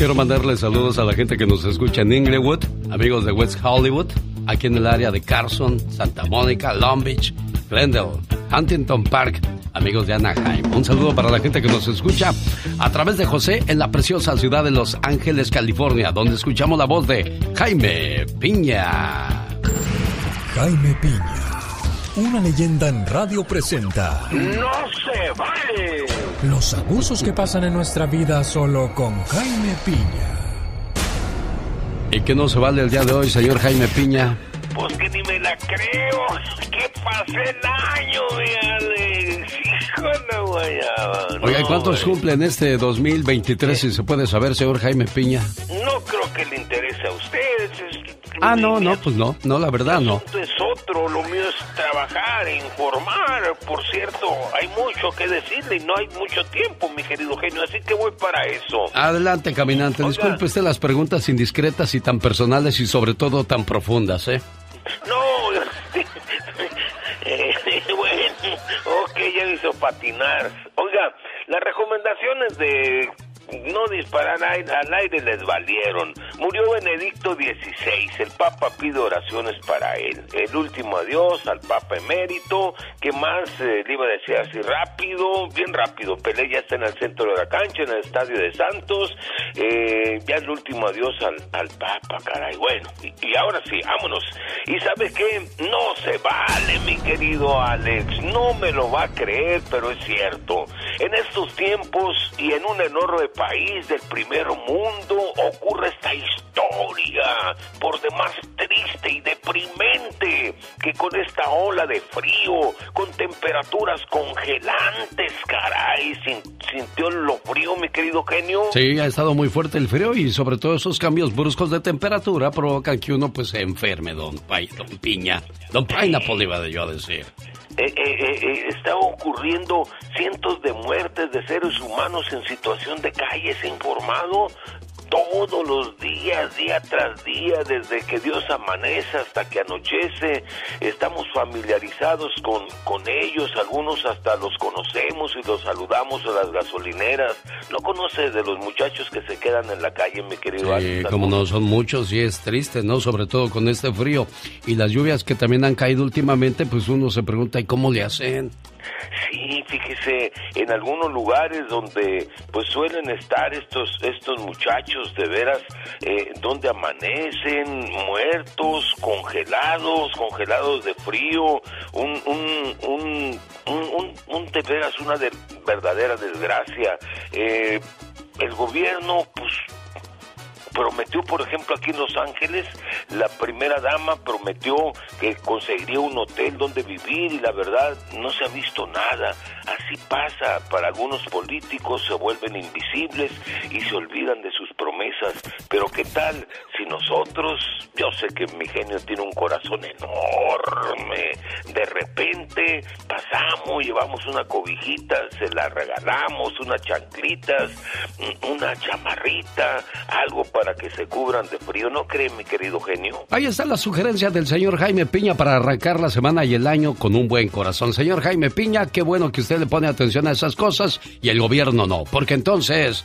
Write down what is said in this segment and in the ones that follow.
Quiero mandarle saludos a la gente que nos escucha en Inglewood, amigos de West Hollywood, aquí en el área de Carson, Santa Mónica, Long Beach, Glendale, Huntington Park, amigos de Anaheim. Un saludo para la gente que nos escucha a través de José en la preciosa ciudad de Los Ángeles, California, donde escuchamos la voz de Jaime Piña. Jaime Piña, una leyenda en radio presenta. ¡No se vale! Los abusos que pasan en nuestra vida solo con Jaime Piña. ¿Y qué no se vale el día de hoy, señor Jaime Piña? Pues que ni me la creo. ¿Qué pasé el año, mi Alex? Hijo de guayaba. Oiga, No, ¿cuántos güey. cumplen este 2023, si se puede saber, señor Jaime Piña? No creo que le interese a usted. Ah, no, no, pues no, no, la verdad no. Esto es otro, lo mío es trabajar, informar. Por cierto, hay mucho que decirle y no hay mucho tiempo, mi querido genio, así que voy para eso. Adelante, caminante. Oiga. Disculpe usted las preguntas indiscretas y tan personales y sobre todo tan profundas, ¿eh? No, eh, bueno, ok, ya hizo patinar. Oiga, las recomendaciones de no disparar ai- al aire les valieron. Murió Benedicto XVI, el Papa pide oraciones para él. El último adiós al Papa emérito, que más eh, le iba a decir así rápido, bien rápido. Pelé ya está en el centro de la cancha, en el estadio de Santos. Eh, ya el último adiós al, al Papa, caray. Bueno, y, ahora sí, vámonos. ¿Y sabe qué? No se vale, mi querido Alex. No me lo va a creer, pero es cierto. En estos tiempos y en un enorme país del primer mundo ocurre esta historia, por demás triste y deprimente, que con esta ola de frío, con temperaturas congelantes, caray, sin- sintió lo frío, mi querido genio. Sí, ha estado muy fuerte el frío y sobre todo esos cambios bruscos de temperatura provocan que uno pues se enferme, don, Pai- don Piña. Don Pineapple iba yo a decir. Eh, eh, eh, está ocurriendo cientos de muertes de seres humanos en situación de calle, ¿se informado? Todos los días, día tras día, desde que Dios amanece hasta que anochece, estamos familiarizados con, con ellos, algunos hasta los conocemos y los saludamos a las gasolineras. ¿No conoces de los muchachos que se quedan en la calle, mi querido Sí, como no son muchos y es triste, ¿no? Sobre todo con este frío y las lluvias que también han caído últimamente, pues uno se pregunta, ¿y cómo le hacen? Sí, fíjese, en algunos lugares donde pues suelen estar estos estos muchachos de veras, eh, donde amanecen muertos, congelados, congelados de frío, un un un un, un- de veras una de verdadera desgracia. Eh, el gobierno pues prometió, por ejemplo, aquí en Los Ángeles, la primera dama prometió que conseguiría un hotel donde vivir y la verdad no se ha visto nada. Así pasa, para algunos políticos se vuelven invisibles y se olvidan de sus Pero ¿qué tal si nosotros, yo sé que mi genio tiene un corazón enorme, de repente pasamos, llevamos una cobijita, se la regalamos, unas chanclitas, un- una chamarrita, algo para que se cubran de frío, ¿no cree mi querido genio? Ahí está la sugerencia del señor Jaime Piña para arrancar la semana y el año con un buen corazón. Señor Jaime Piña, qué bueno que usted le pone atención a esas cosas y el gobierno no, porque entonces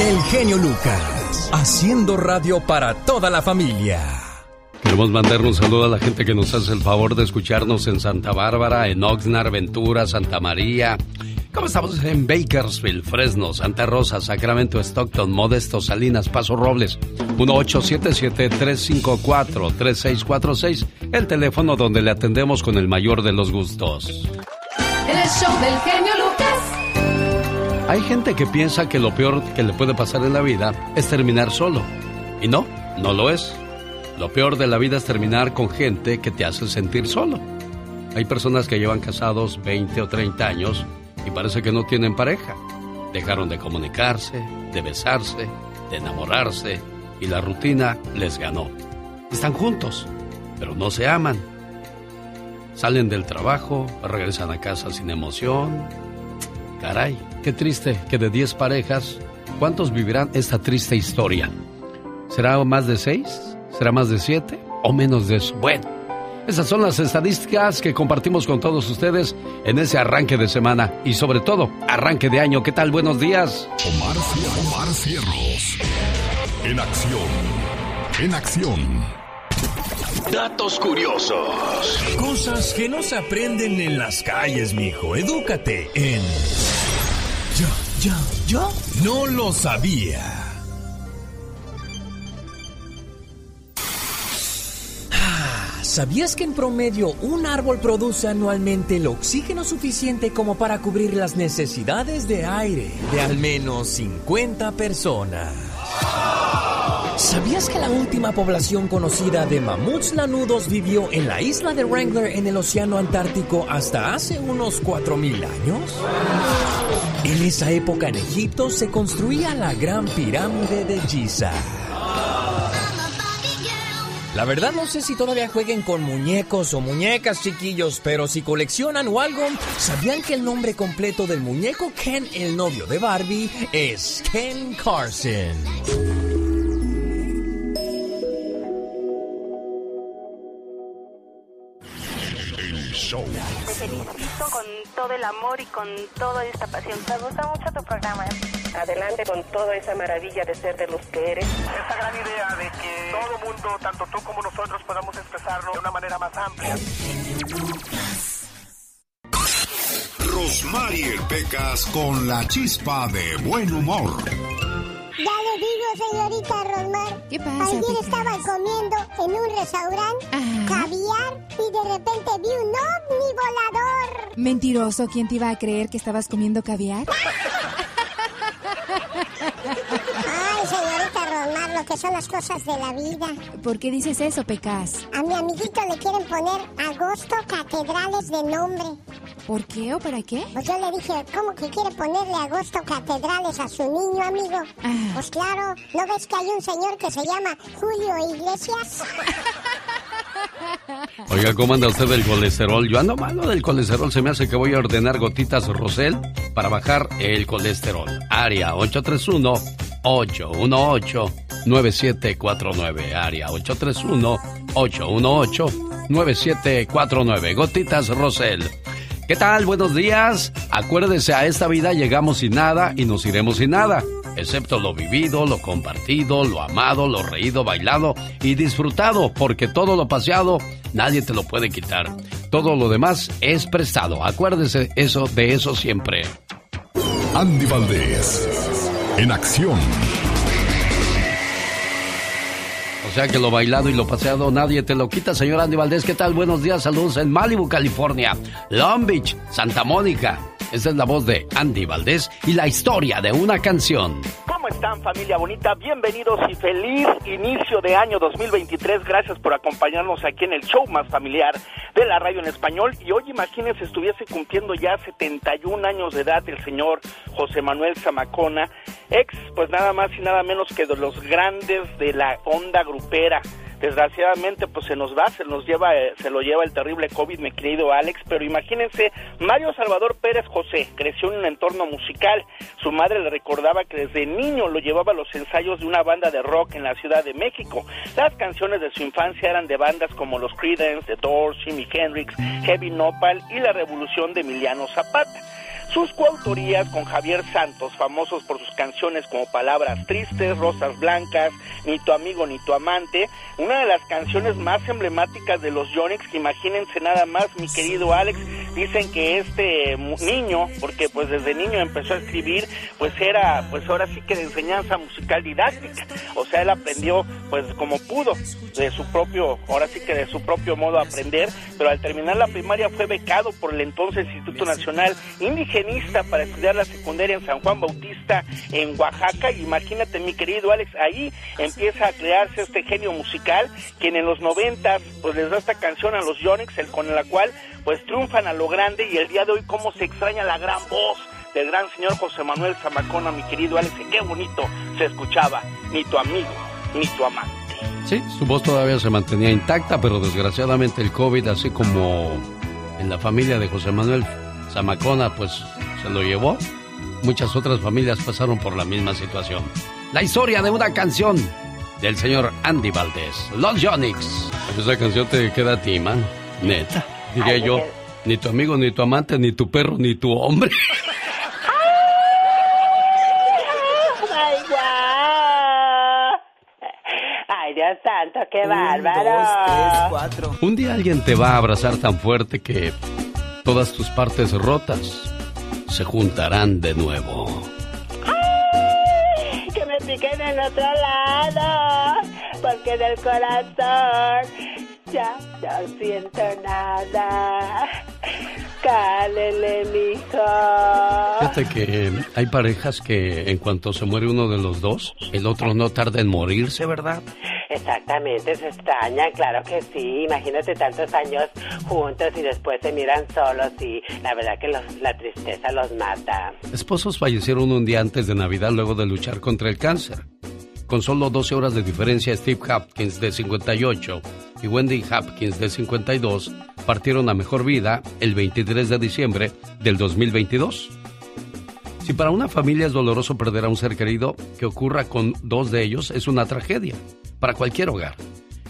El genio Lucas, haciendo radio para toda la familia. Queremos mandar un saludo a la gente que nos hace el favor de escucharnos en Santa Bárbara, en Oxnard, Ventura, Santa María. ¿Cómo estamos en Bakersfield, Fresno, Santa Rosa, Sacramento, Stockton, Modesto, Salinas, Paso Robles? 1877-354-3646, el teléfono donde le atendemos con el mayor de los gustos. El show del genio Lucas. Hay gente que piensa que lo peor que le puede pasar en la vida es terminar solo. Y no, no lo es. Lo peor de la vida es terminar con gente que te hace sentir solo. Hay personas que llevan casados 20 o 30 años y parece que no tienen pareja. Dejaron de comunicarse, de besarse, de enamorarse y la rutina les ganó. Están juntos, pero no se aman. Salen del trabajo, regresan a casa sin emoción. Caray, qué triste que de 10 parejas, ¿cuántos vivirán esta triste historia? ¿Será más de 6? ¿Será más de siete o menos de eso? Bueno, esas son las estadísticas que compartimos con todos ustedes en ese arranque de semana y sobre todo arranque de año. ¿Qué tal? Buenos días. Omar, Omar Cierros. En acción. En acción. Datos curiosos. Cosas que no se aprenden en las calles, mijo. Edúcate en. Yo, yo, no lo sabía. ¿Sabías que en promedio un árbol produce anualmente el oxígeno suficiente como para cubrir las necesidades de aire de al menos 50 personas? ¿Sabías que la última población conocida de mamuts lanudos vivió en la isla de Wrangler en el Océano Antártico hasta hace unos 4.000 años? En esa época en Egipto se construía la Gran Pirámide de Giza. La verdad no sé si todavía jueguen con muñecos o muñecas chiquillos, pero si coleccionan o algo, ¿sabían que el nombre completo del muñeco Ken, el novio de Barbie, es Ken Carson? Te felicito con todo el amor y con toda esta pasión. Me gusta mucho tu programa. Adelante con toda esa maravilla de ser de los que eres. Esa gran idea de que todo mundo, tanto tú como nosotros, podamos expresarlo de una manera más amplia. Rosmarie Pecas con la chispa de buen humor. Ya le digo, señorita Rosmar. ¿Qué pasa? Ayer estaba comiendo en un restaurante caviar y de repente vi un ovni volador. Mentiroso, ¿quién te iba a creer que estabas comiendo caviar? Ay, señorita Rosmar, lo que son las cosas de la vida. ¿Por qué dices eso, Pecas? A mi amiguito le quieren poner Agosto Catedrales de nombre. ¿Por qué o para qué? Pues yo le dije, ¿cómo que quiere ponerle Agosto Catedrales a su niño, amigo? Ah. Pues claro, ¿no ves que hay un señor que se llama Julio Iglesias? Oiga, ¿cómo anda usted del colesterol? Yo ando malo del colesterol. Se me hace que voy a ordenar gotitas Rosel para bajar el colesterol. Área 831-818-9749. Área 831-818-9749. Gotitas Rosel. ¿Qué tal? Buenos días. Acuérdese, a esta vida llegamos sin nada y nos iremos sin nada. Excepto lo vivido, lo compartido, lo amado, lo reído, bailado y disfrutado, porque todo lo paseado nadie te lo puede quitar. Todo lo demás es prestado. Acuérdese eso de eso siempre. Andy Valdés. En acción. O sea que lo bailado y lo paseado nadie te lo quita, señor Andy Valdés. ¿Qué tal? Buenos días, saludos en Malibu, California, Long Beach, Santa Mónica. Esta es la voz de Andy Valdés y la historia de una canción. ¿Cómo están familia bonita? Bienvenidos y feliz inicio de año 2023. Gracias por acompañarnos aquí en el show más familiar de la radio en español. Y hoy imagínense estuviese cumpliendo ya 71 años de edad el señor José Manuel Zamacona, ex pues nada más y nada menos que de los grandes de la onda grupera desgraciadamente pues se nos va, se nos lleva, eh, se lo lleva el terrible COVID, mi querido Alex, pero imagínense, Mario Salvador Pérez José creció en un entorno musical, su madre le recordaba que desde niño lo llevaba a los ensayos de una banda de rock en la Ciudad de México, las canciones de su infancia eran de bandas como los Creedence, The Doors, Jimi Hendrix, Heavy Nopal y La Revolución de Emiliano Zapata. Sus coautorías con Javier Santos, famosos por sus canciones como Palabras Tristes, Rosas Blancas, Ni tu amigo ni tu amante, una de las canciones más emblemáticas de los Yonix, que imagínense nada más, mi querido Alex, dicen que este niño, porque pues desde niño empezó a escribir, pues era, pues ahora sí que de enseñanza musical didáctica, o sea, él aprendió pues como pudo, de su propio, ahora sí que de su propio modo aprender, pero al terminar la primaria fue becado por el entonces Instituto Nacional Indígena para estudiar la secundaria en San Juan Bautista, en Oaxaca. Imagínate, mi querido Alex, ahí empieza a crearse este genio musical, quien en los noventas pues les da esta canción a los Yonix, el con la cual pues triunfan a lo grande y el día de hoy cómo se extraña la gran voz del gran señor José Manuel Zamacona, mi querido Alex, qué bonito se escuchaba, ni tu amigo, ni tu amante. Sí, su voz todavía se mantenía intacta, pero desgraciadamente el COVID, así como en la familia de José Manuel Zamacona pues se lo llevó. Muchas otras familias pasaron por la misma situación. La historia de una canción del señor Andy Valdés, Los Yonix. Esa canción te queda a ti, man. Neta. Diría yo, ni tu amigo, ni tu amante, ni tu perro, ni tu hombre. Ay, Dios santo, qué bárbaro. Un día alguien te va a abrazar tan fuerte que todas tus partes rotas se juntarán de nuevo. ¡Ay! Que me piquen en otro lado, porque del corazón ya no siento nada. Cálele, mijo. Fíjate que hay parejas que en cuanto se muere uno de los dos, el otro no tarda en morirse, ¿verdad? Exactamente, se extrañan, claro que sí. Imagínate tantos años juntos y después se miran solos y la verdad que la tristeza los mata. Esposos fallecieron un día antes de Navidad luego de luchar contra el cáncer. Con solo 12 horas de diferencia, Steve Hopkins, de 58, y Wendy Hopkins, de 52, partieron a mejor vida el 23 de diciembre del 2022. Si para una familia es doloroso perder a un ser querido, que ocurra con dos de ellos es una tragedia para cualquier hogar.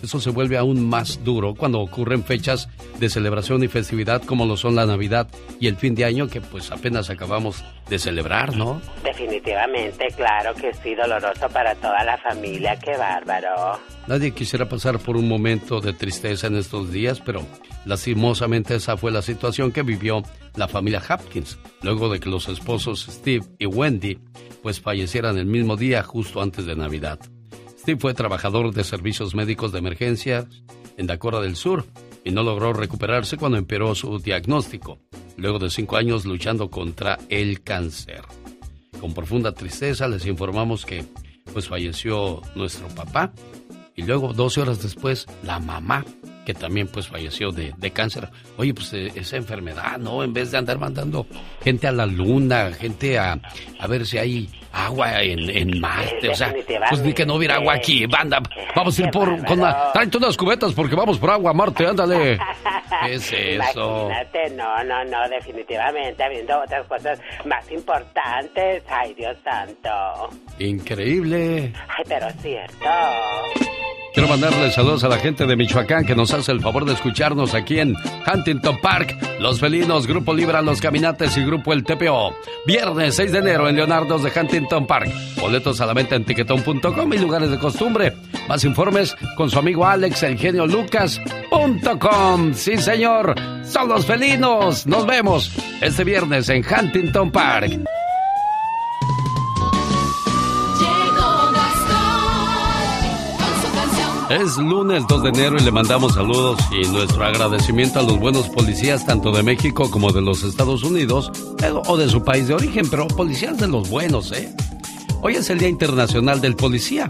Eso se vuelve aún más duro cuando ocurren fechas de celebración y festividad como lo son la Navidad y el fin de año que pues apenas acabamos de celebrar, ¿no? Definitivamente, claro que sí, doloroso para toda la familia, qué bárbaro. Nadie quisiera pasar por un momento de tristeza en estos días, pero lastimosamente esa fue la situación que vivió la familia Hopkins, luego de que los esposos Steve y Wendy pues fallecieran el mismo día justo antes de Navidad. Steve fue trabajador de servicios médicos de emergencia en Dakota del Sur y no logró recuperarse cuando empeoró su diagnóstico, luego de cinco años luchando contra el cáncer. Con profunda tristeza les informamos que pues falleció nuestro papá y luego 12 horas después la mamá que también pues falleció de, cáncer. Oye, pues eh, esa enfermedad, ¿no? En vez de andar mandando gente a la luna, gente a, a ver si hay agua en, en Marte, o sea, pues ni que no hubiera agua aquí, banda, vamos a ir por, con la, todas las cubetas porque vamos por agua a Marte, ándale. ¿Qué es eso? Imagínate, no, no, no, definitivamente, habiendo otras cosas más importantes, ay Dios santo. Increíble. Ay, pero cierto. Quiero mandarle saludos a la gente de Michoacán que nos hace el favor de escucharnos aquí en Huntington Park, Los Felinos, Grupo Libra, Los Caminantes y Grupo El TPO. Viernes 6 de enero en Leonardo's de Huntington Park. Boletos a la venta en tiquetón.com y lugares de costumbre. Más informes con su amigo Alex, el genio Lucas.com. Sí, señor, son los felinos. Nos vemos este viernes en Huntington Park. Es lunes 2 de enero y le mandamos saludos y nuestro agradecimiento a los buenos policías tanto de México como de los Estados Unidos eh, o de su país de origen, pero policías de los buenos, ¿eh? Hoy es el Día Internacional del Policía.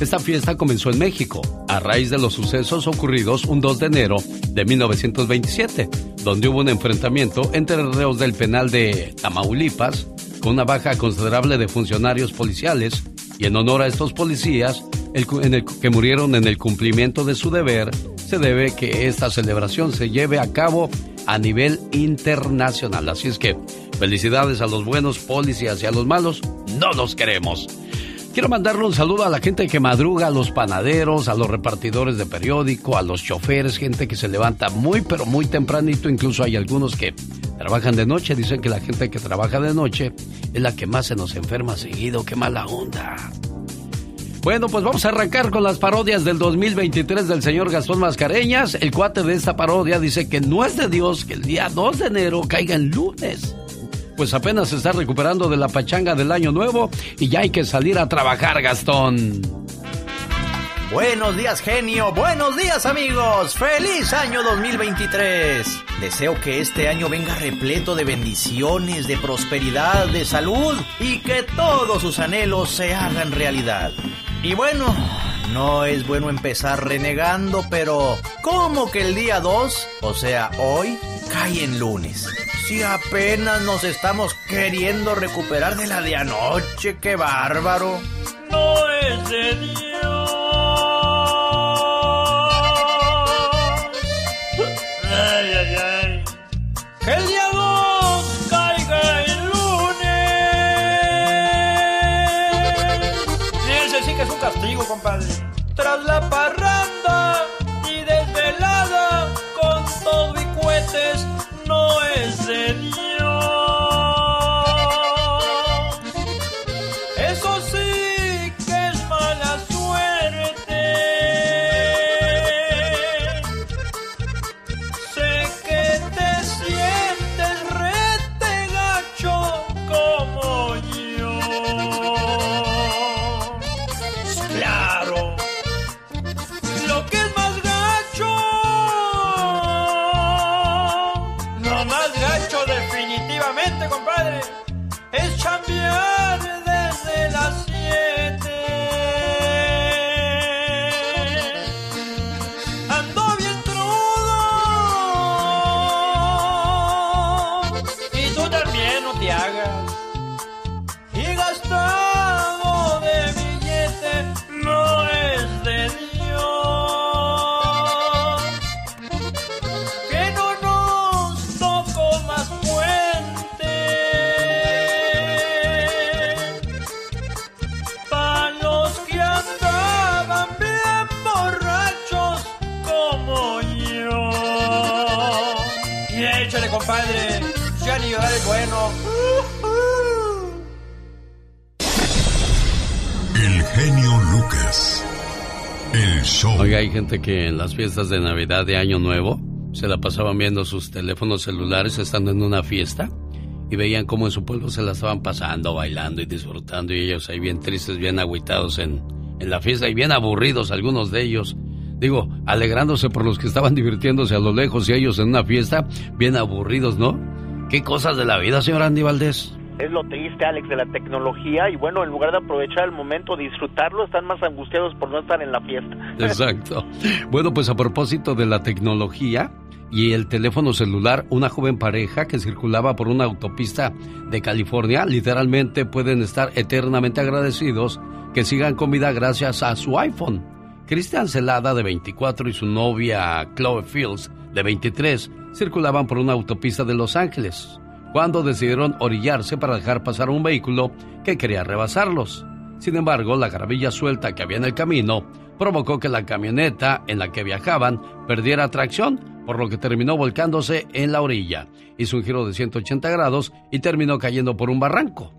Esta fiesta comenzó en México a raíz de los sucesos ocurridos un 2 de enero de 1927, donde hubo un enfrentamiento entre reos del penal de Tamaulipas con una baja considerable de funcionarios policiales y en honor a estos policías en el, que murieron en el cumplimiento de su deber, se debe que esta celebración se lleve a cabo a nivel internacional. Así es que felicidades a los buenos policías y a los malos no los queremos. Quiero mandarle un saludo a la gente que madruga, a los panaderos, a los repartidores de periódico, a los choferes, gente que se levanta muy pero muy tempranito, incluso hay algunos que trabajan de noche, dicen que la gente que trabaja de noche es la que más se nos enferma seguido, qué mala onda. Bueno, pues vamos a arrancar con las parodias del 2023 del señor Gastón Mascareñas. El cuate de esta parodia dice que no es de Dios que el día 2 de enero caiga en lunes pues apenas se está recuperando de la pachanga del año nuevo y ya hay que salir a trabajar, Gastón. Buenos días, genio. Buenos días, amigos. Feliz año 2023. Deseo que este año venga repleto de bendiciones, de prosperidad, de salud y que todos sus anhelos se hagan realidad. Y bueno, no es bueno empezar renegando, pero ¿cómo que el día 2, o sea, hoy, cae en lunes? Si apenas nos estamos queriendo recuperar de la de anoche, qué bárbaro. No es de Dios. Ay, ay. Tras la parranda y desvelada con todo y cohetes no es de gente que en las fiestas de Navidad de Año Nuevo se la pasaban viendo sus teléfonos celulares estando en una fiesta y veían cómo en su pueblo se la estaban pasando, bailando y disfrutando y ellos ahí bien tristes, bien agüitados en, en la fiesta y bien aburridos algunos de ellos digo, alegrándose por los que estaban divirtiéndose a lo lejos y ellos en una fiesta, bien aburridos, ¿no? ¿Qué cosas de la vida, señor Andy Valdés? Es lo triste, Alex, de la tecnología y bueno, en lugar de aprovechar el momento, disfrutarlo, están más angustiados por no estar en la fiesta. Exacto. Bueno, pues a propósito de la tecnología y el teléfono celular, una joven pareja que circulaba por una autopista de California, literalmente pueden estar eternamente agradecidos que sigan con vida gracias a su iPhone. Cristian Celada, de 24, y su novia Chloe Fields, de 23, circulaban por una autopista de Los Ángeles, cuando decidieron orillarse para dejar pasar un vehículo que quería rebasarlos. Sin embargo, la gravilla suelta que había en el camino provocó que la camioneta en la que viajaban perdiera tracción, por lo que terminó volcándose en la orilla. Hizo un giro de 180 grados y terminó cayendo por un barranco.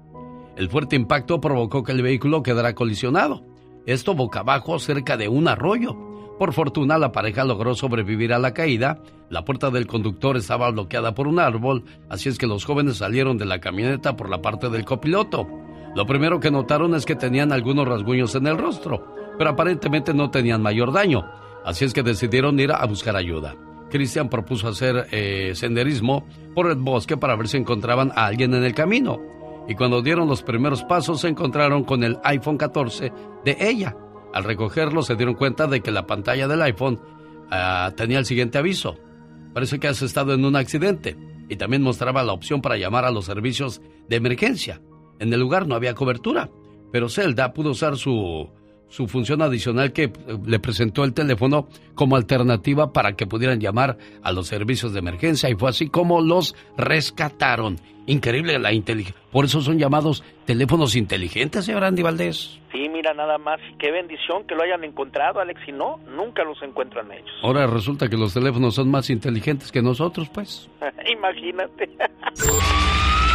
El fuerte impacto provocó que el vehículo quedara colisionado esto boca abajo cerca de un arroyo. Por fortuna la pareja logró sobrevivir a la caída, la puerta del conductor estaba bloqueada por un árbol, así es que los jóvenes salieron de la camioneta por la parte del copiloto. Lo primero que notaron es que tenían algunos rasguños en el rostro, pero aparentemente no tenían mayor daño, así es que decidieron ir a buscar ayuda. Cristian propuso hacer eh, senderismo por el bosque para ver si encontraban a alguien en el camino y cuando dieron los primeros pasos se encontraron con el iPhone 14 de ella. Al recogerlo se dieron cuenta de que la pantalla del iPhone ah, tenía el siguiente aviso. Parece que has estado en un accidente y también mostraba la opción para llamar a los servicios de emergencia. En el lugar no había cobertura, pero Zelda pudo usar su su función adicional que eh, le presentó el teléfono como alternativa para que pudieran llamar a los servicios de emergencia y fue así como los rescataron. Increíble la inteligencia. Por eso son llamados teléfonos inteligentes, señor Andy Valdés. Sí, mira nada más. Qué bendición que lo hayan encontrado, Alex. Si no, nunca los encuentran ellos. Ahora resulta que los teléfonos son más inteligentes que nosotros, pues. Imagínate.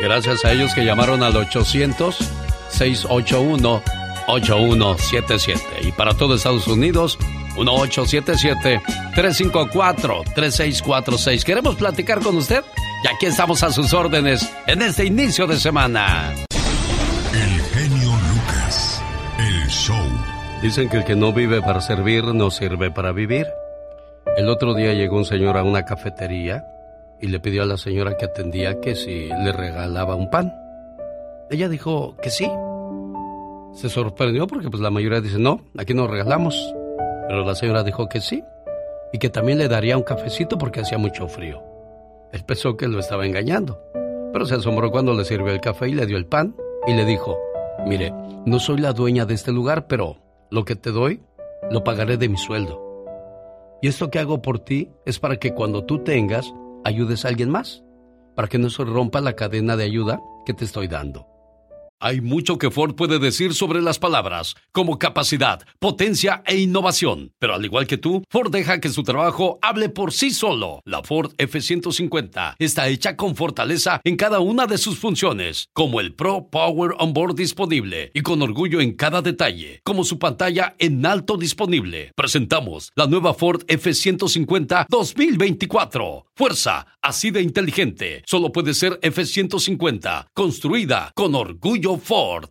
Gracias a ellos que llamaron al 800-681-8177. Y para todo Estados Unidos, 1877-354-3646. ¿Queremos platicar con usted? Y aquí estamos a sus órdenes en este inicio de semana. El genio Lucas, el show. Dicen que el que no vive para servir no sirve para vivir. El otro día llegó un señor a una cafetería y le pidió a la señora que atendía que si le regalaba un pan. Ella dijo que sí. Se sorprendió porque pues la mayoría dice, no, aquí no regalamos. Pero la señora dijo que sí y que también le daría un cafecito porque hacía mucho frío. Él pensó que lo estaba engañando, pero se asombró cuando le sirvió el café y le dio el pan y le dijo, mire, no soy la dueña de este lugar, pero lo que te doy lo pagaré de mi sueldo. Y esto que hago por ti es para que cuando tú tengas, ayudes a alguien más, para que no se rompa la cadena de ayuda que te estoy dando. Hay mucho que Ford puede decir sobre las palabras, como capacidad, potencia e innovación. Pero al igual que tú, Ford deja que su trabajo hable por sí solo. La Ford F-150 está hecha con fortaleza en cada una de sus funciones, como el Pro Power Onboard disponible y con orgullo en cada detalle, como su pantalla en alto disponible. Presentamos la nueva Ford F-150 2024. Fuerza, así de inteligente. Solo puede ser F-150, construida con orgullo Ford.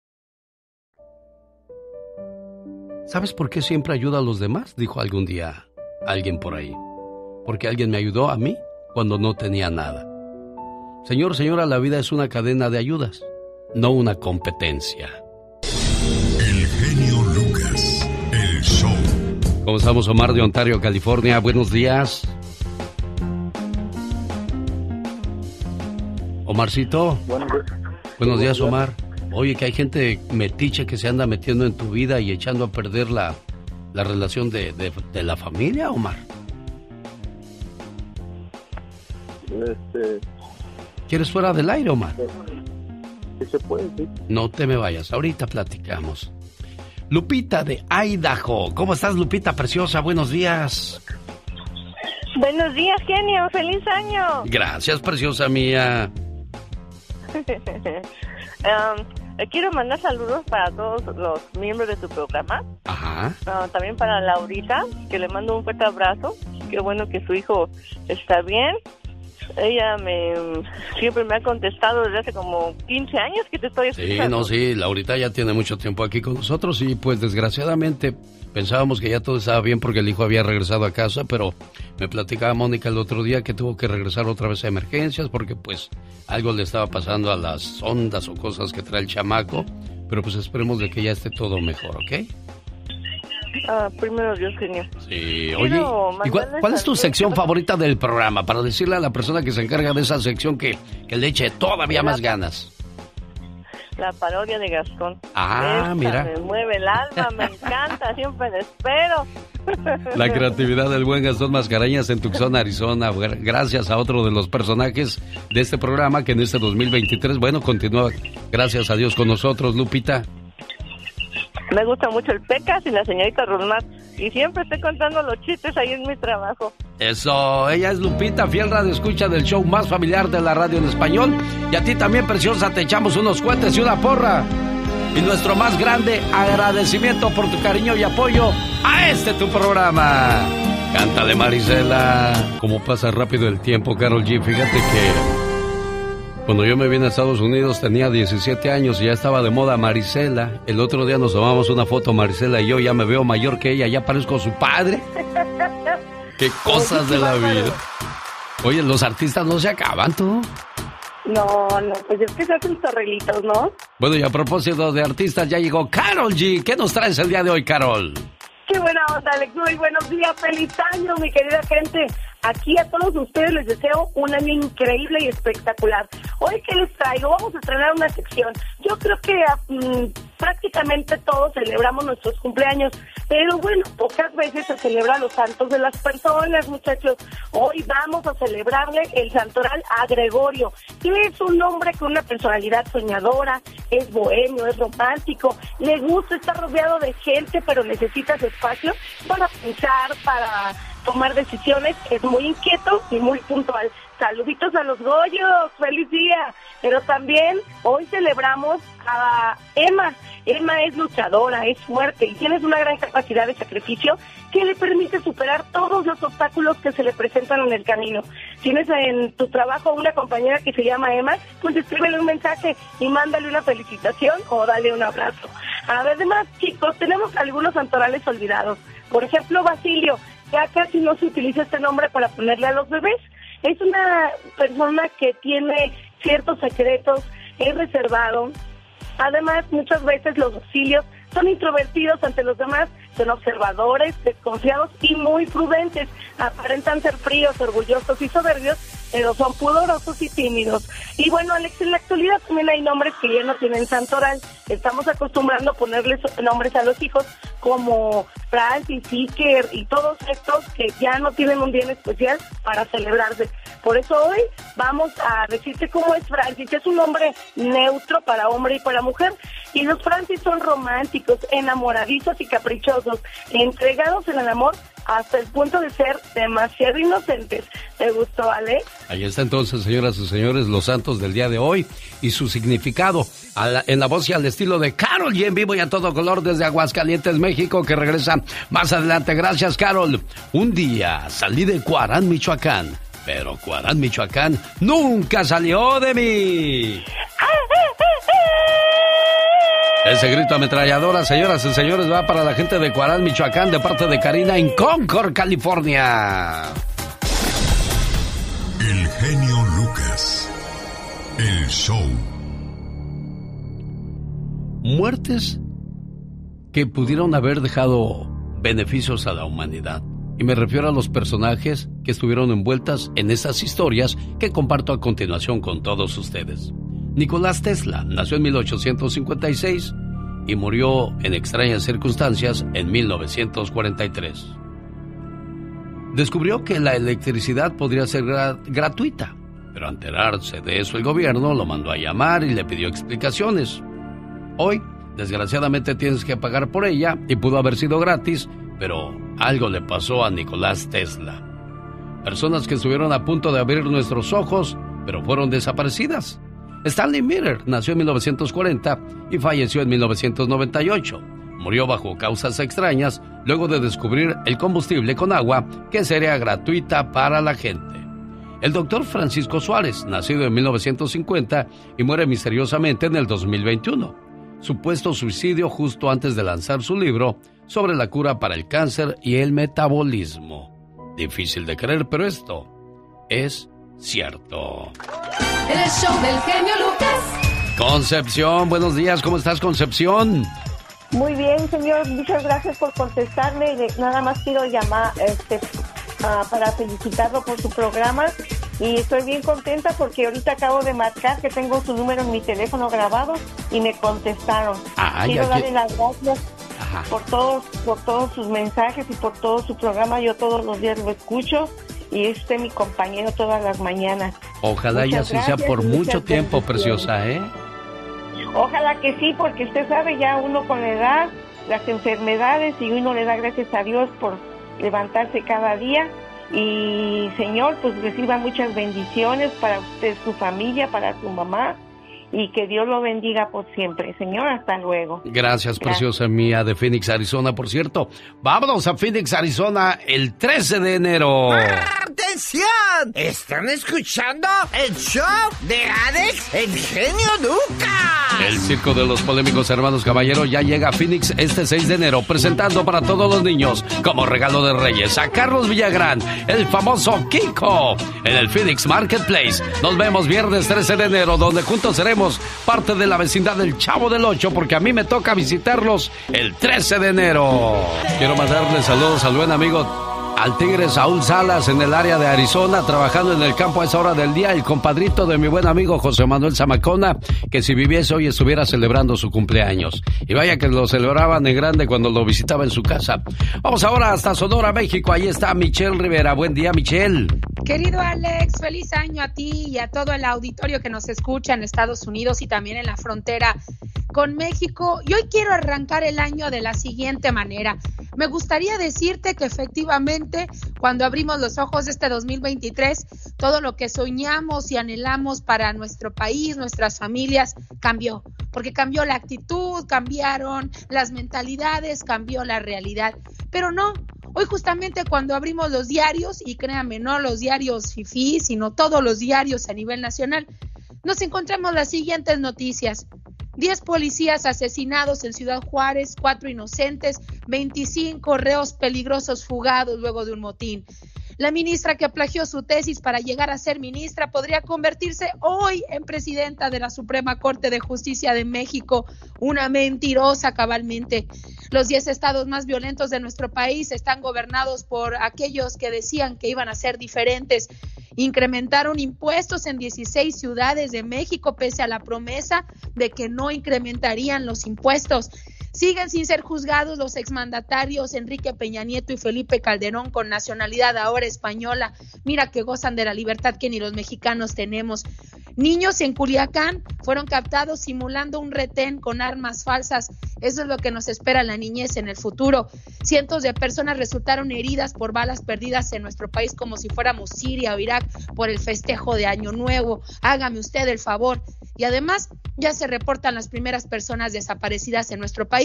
¿Sabes por qué siempre ayuda a los demás? Dijo algún día alguien por ahí. Porque alguien me ayudó a mí cuando no tenía nada. Señor, señora, la vida es una cadena de ayudas, no una competencia. El genio Lucas, el show. ¿Cómo estamos, Omar de Ontario, California? Buenos días. Omarcito. Buenos días, Omar. Oye, que hay gente metiche que se anda metiendo en tu vida y echando a perder la, la relación de, de, de la familia, Omar. Este, ¿Quieres fuera del aire, Omar? sí se puede, sí. No te me vayas, ahorita platicamos. Lupita de Idaho. ¿Cómo estás, Lupita preciosa? Buenos días. Buenos días, genio. ¡Feliz año! Gracias, preciosa mía. Um, eh, quiero mandar saludos para todos los miembros de tu programa. Ajá. Ah, también para Laurita, que le mando un fuerte abrazo. Qué bueno que su hijo está bien. Ella me siempre me ha contestado desde hace como 15 años que te estoy Sí, escuchando. no, sí, Laurita ya tiene mucho tiempo aquí con nosotros y pues desgraciadamente pensábamos que ya todo estaba bien porque el hijo había regresado a casa, pero me platicaba Mónica el otro día que tuvo que regresar otra vez a emergencias porque pues algo le estaba pasando a las ondas o cosas que trae el chamaco, pero pues esperemos de que ya esté todo mejor, ¿ok? Ah, primero Dios, genio. Sí, oye, Quiero ¿y cuál, es tu sección favorita del programa? Para decirle a la persona que se encarga de esa sección que, que le eche todavía más ganas. La parodia de Gastón. Ah, mira. Me mueve el alma, me encanta, siempre la espero. La creatividad del buen Gastón Mascareñas en Tucson, Arizona. Gra- Gracias a otro de los personajes de este programa que en este 2023, bueno, continúa, gracias a Dios, con nosotros, Lupita. Me gusta mucho el Pecas y la señorita Rosmar. Y siempre estoy contando los chistes ahí en mi trabajo. Eso, ella es Lupita, fiel radio escucha del show más familiar de la radio en español. Y a ti también, preciosa, te echamos unos cuentes y una porra. Y nuestro más grande agradecimiento por tu cariño y apoyo a este tu programa. Cántale, Marisela. Cómo pasa rápido el tiempo, Carol G. Fíjate que cuando yo me vine a Estados Unidos tenía 17 años y ya estaba de moda Marisela. El otro día nos tomamos una foto Marisela y yo ya me veo mayor que ella, ya parezco su padre. Qué cosas de la vida. Oye, los artistas no se acaban, ¿tú? No, no, pues es que se hacen arreglitos, ¿no? Bueno, y a propósito de artistas, ya llegó Carol G. ¿Qué nos traes el día de hoy, Carol? Qué buena onda, Alex. Muy buenos días. Feliz año, mi querida gente. Aquí a todos ustedes les deseo un año increíble y espectacular. Hoy que les traigo, vamos a estrenar una sección. Yo creo que mm, prácticamente todos celebramos nuestros cumpleaños, pero bueno, pocas veces se celebra los santos de las personas, muchachos. Hoy vamos a celebrarle el santoral a Gregorio, que es un hombre con una personalidad soñadora, es bohemio, es romántico, le gusta estar rodeado de gente, pero necesita su espacio para pensar, para tomar decisiones, es muy inquieto y muy puntual. Saluditos a los Goyos, feliz día. Pero también hoy celebramos a Emma. Emma es luchadora, es fuerte y tienes una gran capacidad de sacrificio que le permite superar todos los obstáculos que se le presentan en el camino. Tienes en tu trabajo una compañera que se llama Emma, pues escríbele un mensaje y mándale una felicitación o dale un abrazo. Además, chicos, tenemos algunos santorales olvidados. Por ejemplo, Basilio, ya casi no se utiliza este nombre para ponerle a los bebés. Es una persona que tiene ciertos secretos, es reservado. Además, muchas veces los auxilios son introvertidos ante los demás, son observadores, desconfiados y muy prudentes. Aparentan ser fríos, orgullosos y soberbios, pero son pudorosos y tímidos. Y bueno, Alex, en la actualidad también hay nombres que ya no tienen santoral. Estamos acostumbrando a ponerles nombres a los hijos como Francis, Iker y todos estos que ya no tienen un día especial para celebrarse. Por eso hoy vamos a decirte cómo es Francis. Es un nombre neutro para hombre y para mujer. Y los Francis son románticos, enamoradizos y caprichosos, entregados en el amor hasta el punto de ser demasiado inocentes. ¿Te gustó, Ale? Ahí está entonces, señoras y señores, los santos del día de hoy y su significado en la voz y al estilo de Carol y en vivo y a todo color desde Aguascalientes, México, que regresa más adelante. Gracias, Carol. Un día salí de Cuarán, Michoacán, pero Cuarán, Michoacán nunca salió de mí. Ese grito ametralladora, señoras y señores, va para la gente de Cuarán, Michoacán, de parte de Karina en Concord, California. El genio Lucas. El show. Muertes que pudieron haber dejado beneficios a la humanidad. Y me refiero a los personajes que estuvieron envueltas en esas historias que comparto a continuación con todos ustedes. Nicolás Tesla nació en 1856 y murió en extrañas circunstancias en 1943. Descubrió que la electricidad podría ser gratuita, pero al enterarse de eso el gobierno lo mandó a llamar y le pidió explicaciones. Hoy, desgraciadamente, tienes que pagar por ella y pudo haber sido gratis, pero algo le pasó a Nicolás Tesla. Personas que estuvieron a punto de abrir nuestros ojos, pero fueron desaparecidas. Stanley Miller nació en 1940 y falleció en 1998. Murió bajo causas extrañas luego de descubrir el combustible con agua que sería gratuita para la gente. El doctor Francisco Suárez, nacido en 1950 y muere misteriosamente en el 2021. Supuesto suicidio justo antes de lanzar su libro sobre la cura para el cáncer y el metabolismo. Difícil de creer, pero esto es cierto. El show del genio Lucas. Concepción, buenos días, ¿cómo estás Concepción? Muy bien, señor, muchas gracias por contestarme. Nada más quiero llamar este, ah, para felicitarlo por su programa y estoy bien contenta porque ahorita acabo de marcar que tengo su número en mi teléfono grabado y me contestaron. Ah, quiero darle las gracias por todos, por todos sus mensajes y por todo su programa. Yo todos los días lo escucho y este es mi compañero todas las mañanas. Ojalá ya sea por mucho tiempo, preciosa, ¿eh? Ojalá que sí, porque usted sabe, ya uno con la edad, las enfermedades y uno le da gracias a Dios por levantarse cada día y Señor, pues reciba muchas bendiciones para usted, su familia, para su mamá y que Dios lo bendiga por siempre. Señor, hasta luego. Gracias, preciosa mía de Phoenix, Arizona. Por cierto, vámonos a Phoenix, Arizona el 13 de enero. ¡Atención! ¿Están escuchando el show de Alex, el genio Lucas? El circo de los polémicos hermanos Caballero ya llega a Phoenix este 6 de enero, presentando para todos los niños, como regalo de Reyes, a Carlos Villagrán, el famoso Kiko, en el Phoenix Marketplace. Nos vemos viernes 13 de enero, donde juntos seremos parte de la vecindad del Chavo del Ocho, porque a mí me toca visitarlos el 13 de enero. Quiero mandarle saludos al buen amigo al tigre Saúl Salas en el área de Arizona, trabajando en el campo a esa hora del día, el compadrito de mi buen amigo José Manuel Zamacona, que si viviese hoy estuviera celebrando su cumpleaños. Y vaya que lo celebraban en grande cuando lo visitaba en su casa. Vamos ahora hasta Sonora, México. Ahí está Michelle Rivera. Buen día, Michelle. Querido Alex, feliz año a ti y a todo el auditorio que nos escucha en Estados Unidos y también en la frontera con México. Y hoy quiero arrancar el año de la siguiente manera. Me gustaría decirte que efectivamente cuando abrimos los ojos de este 2023, todo lo que soñamos y anhelamos para nuestro país, nuestras familias, cambió. Porque cambió la actitud, cambiaron las mentalidades, cambió la realidad. Pero no, Hoy justamente cuando abrimos los diarios, y créanme, no los diarios FIFI, sino todos los diarios a nivel nacional, nos encontramos las siguientes noticias. 10 policías asesinados en Ciudad Juárez, 4 inocentes, 25 reos peligrosos fugados luego de un motín. La ministra que plagió su tesis para llegar a ser ministra podría convertirse hoy en presidenta de la Suprema Corte de Justicia de México, una mentirosa cabalmente. Los 10 estados más violentos de nuestro país están gobernados por aquellos que decían que iban a ser diferentes Incrementaron impuestos en 16 ciudades de México pese a la promesa de que no incrementarían los impuestos. Siguen sin ser juzgados los exmandatarios Enrique Peña Nieto y Felipe Calderón con nacionalidad ahora española. Mira que gozan de la libertad que ni los mexicanos tenemos. Niños en Culiacán fueron captados simulando un retén con armas falsas. Eso es lo que nos espera la niñez en el futuro. Cientos de personas resultaron heridas por balas perdidas en nuestro país como si fuéramos Siria o Irak por el festejo de Año Nuevo. Hágame usted el favor. Y además ya se reportan las primeras personas desaparecidas en nuestro país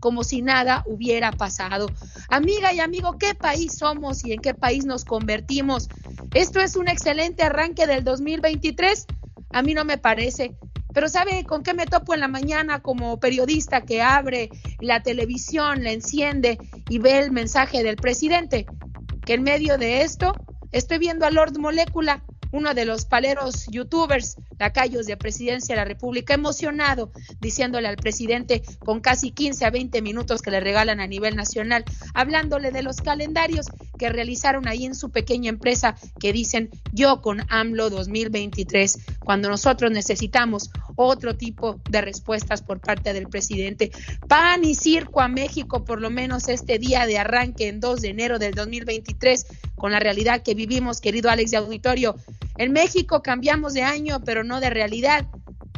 como si nada hubiera pasado. Amiga y amigo, ¿qué país somos y en qué país nos convertimos? Esto es un excelente arranque del 2023 a mí no me parece. Pero ¿sabe con qué me topo en la mañana como periodista que abre la televisión, la enciende y ve el mensaje del presidente? Que en medio de esto estoy viendo a Lord Molécula uno de los paleros youtubers, lacayos de presidencia de la República, emocionado, diciéndole al presidente con casi 15 a 20 minutos que le regalan a nivel nacional, hablándole de los calendarios que realizaron ahí en su pequeña empresa que dicen yo con AMLO 2023, cuando nosotros necesitamos otro tipo de respuestas por parte del presidente. Pan y circo a México, por lo menos este día de arranque en 2 de enero del 2023, con la realidad que vivimos, querido Alex de Auditorio. En México cambiamos de año, pero no de realidad.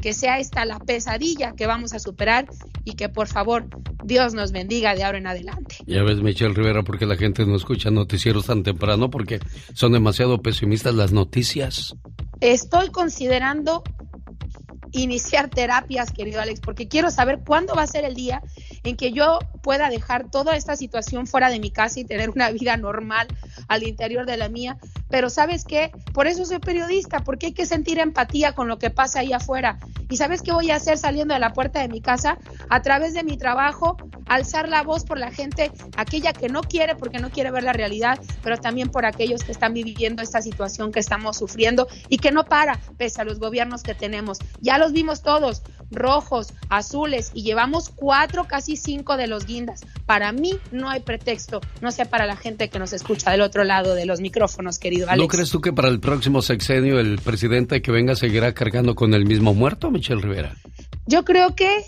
Que sea esta la pesadilla que vamos a superar y que por favor Dios nos bendiga de ahora en adelante. Ya ves, Michelle Rivera, porque la gente no escucha noticieros tan temprano, porque son demasiado pesimistas las noticias. Estoy considerando iniciar terapias, querido Alex, porque quiero saber cuándo va a ser el día en que yo pueda dejar toda esta situación fuera de mi casa y tener una vida normal al interior de la mía. Pero sabes qué, por eso soy periodista, porque hay que sentir empatía con lo que pasa ahí afuera. ¿Y sabes qué voy a hacer saliendo de la puerta de mi casa? A través de mi trabajo, alzar la voz por la gente, aquella que no quiere porque no quiere ver la realidad, pero también por aquellos que están viviendo esta situación que estamos sufriendo y que no para, pese a los gobiernos que tenemos. Ya los vimos todos, rojos, azules, y llevamos cuatro, casi cinco de los guindas. Para mí no hay pretexto, no sé para la gente que nos escucha del otro lado de los micrófonos, querido Alex. ¿No crees tú que para el próximo sexenio el presidente que venga seguirá cargando con el mismo muerto, Michelle Rivera? Yo creo que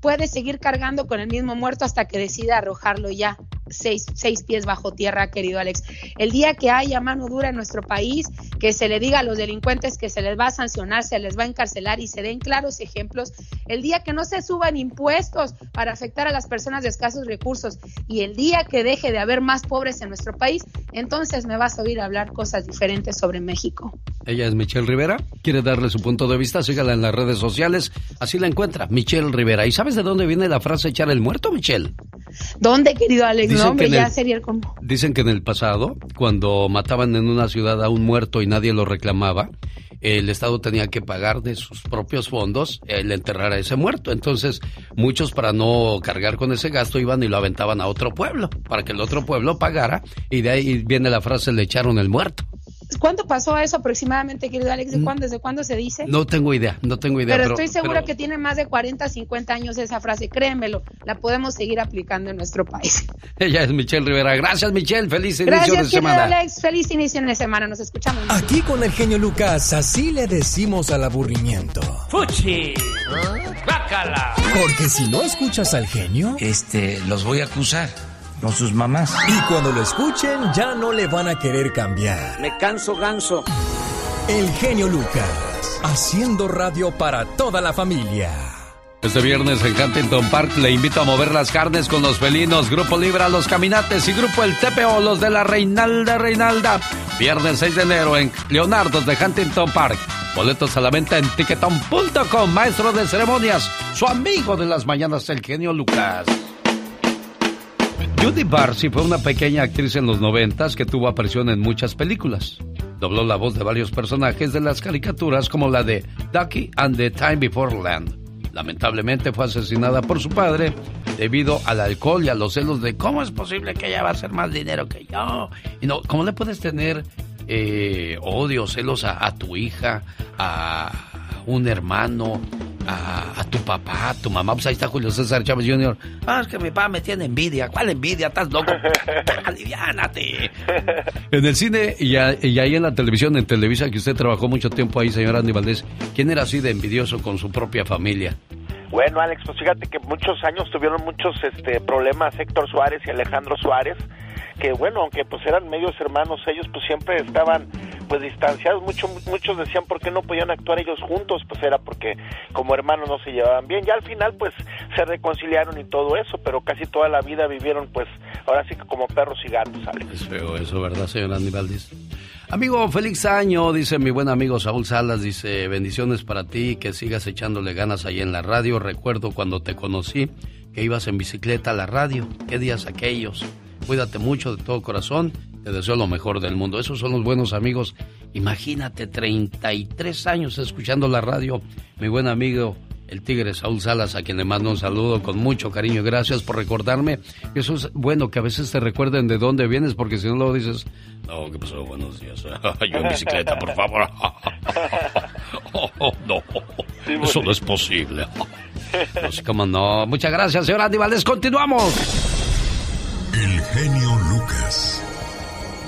puede seguir cargando con el mismo muerto hasta que decida arrojarlo ya. Seis, seis pies bajo tierra, querido Alex. El día que haya mano dura en nuestro país, que se le diga a los delincuentes que se les va a sancionar, se les va a encarcelar y se den claros ejemplos. El día que no se suban impuestos para afectar a las personas de escasos recursos y el día que deje de haber más pobres en nuestro país, entonces me vas a oír hablar cosas diferentes sobre México. Ella es Michelle Rivera, quiere darle su punto de vista, sígala en las redes sociales, así la encuentra, Michelle Rivera. ¿Y sabes de dónde viene la frase echar el muerto, Michelle? ¿Dónde, querido Alex? Dicen que en ya el- sería el combo. Dicen que en el pasado, cuando mataban en una ciudad a un muerto y nadie lo reclamaba, el Estado tenía que pagar de sus propios fondos el enterrar a ese muerto. Entonces, muchos para no cargar con ese gasto iban y lo aventaban a otro pueblo, para que el otro pueblo pagara, y de ahí viene la frase le echaron el muerto. ¿Cuánto pasó eso aproximadamente, querido Alex? ¿De cuándo, ¿Desde cuándo se dice? Mm. No tengo idea, no tengo idea. pero, estoy segura pero- que tiene más de 40, 50 años esa frase. Créemelo, la podemos seguir aplicando en nuestro país. Ella es Michelle Rivera. Gracias, Michelle. Feliz inicio Gracias, de querido semana. Alex. Feliz inicio de semana. Nos escuchamos. Aquí con el genio Lucas, así le decimos al aburrimiento. ¡Fuchi! ¡Bácala! Porque si no escuchas al genio, Este, los voy a acusar con sus mamás. y cuando lo escuchen ya no le van a querer cambiar. Me canso ganso. El genio Lucas, haciendo radio para toda la familia. Este viernes en Huntington Park le invito a mover las carnes con los felinos, Grupo Libra, los caminates y Grupo El TPO, los de la Reinalda Reinalda. Viernes 6 de enero en Leonardo's de Huntington Park. Boletos a la venta en ticketon.com. Maestro de ceremonias, su amigo de las mañanas, el genio Lucas. Judy Barcy fue una pequeña actriz en los noventas que tuvo aparición en muchas películas. Dobló la voz de varios personajes de las caricaturas como la de Ducky and the Time Before Land. Lamentablemente fue asesinada por su padre debido al alcohol y a los celos de cómo es posible que ella va a hacer más dinero que yo. Y no, ¿cómo le puedes tener eh, odio, celos a, a tu hija, a un hermano, a, a tu papá, a tu mamá? Pues ahí está Julio César Chávez Jr. Ah, es que mi papá me tiene envidia. ¿Cuál envidia? ¿Estás loco? Aliviánate. En el cine y, a- y ahí en la televisión, en Televisa, que usted trabajó mucho tiempo ahí, señor Andy Valdés, ¿quién era así de envidioso con su propia familia? Bueno, Alex, pues fíjate que muchos años tuvieron muchos este, problemas Héctor Suárez y Alejandro Suárez, que bueno, aunque pues eran medios hermanos ellos, pues siempre estaban pues distanciados. Mucho, muchos decían por qué no podían actuar ellos juntos, pues era porque como hermanos no se llevaban bien. Ya al final pues se reconciliaron y todo eso, pero casi toda la vida vivieron pues ahora sí que como perros y gatos. Es feo eso, ¿verdad, señor? Amigo, feliz año, dice mi buen amigo Saúl Salas, dice, bendiciones para ti, que sigas echándole ganas ahí en la radio. Recuerdo cuando te conocí que ibas en bicicleta a la radio. ¿Qué días aquellos? Cuídate mucho de todo corazón, te deseo lo mejor del mundo. Esos son los buenos amigos. Imagínate, 33 años escuchando la radio. Mi buen amigo, el tigre Saúl Salas, a quien le mando un saludo con mucho cariño. Gracias por recordarme. Eso es bueno, que a veces te recuerden de dónde vienes, porque si no luego dices, no, ¿qué pasó? Buenos días. Yo en bicicleta, por favor. Oh, no, eso no es posible. Pues cómo no. Muchas gracias, señor Andy Valdés. Continuamos. El genio Lucas.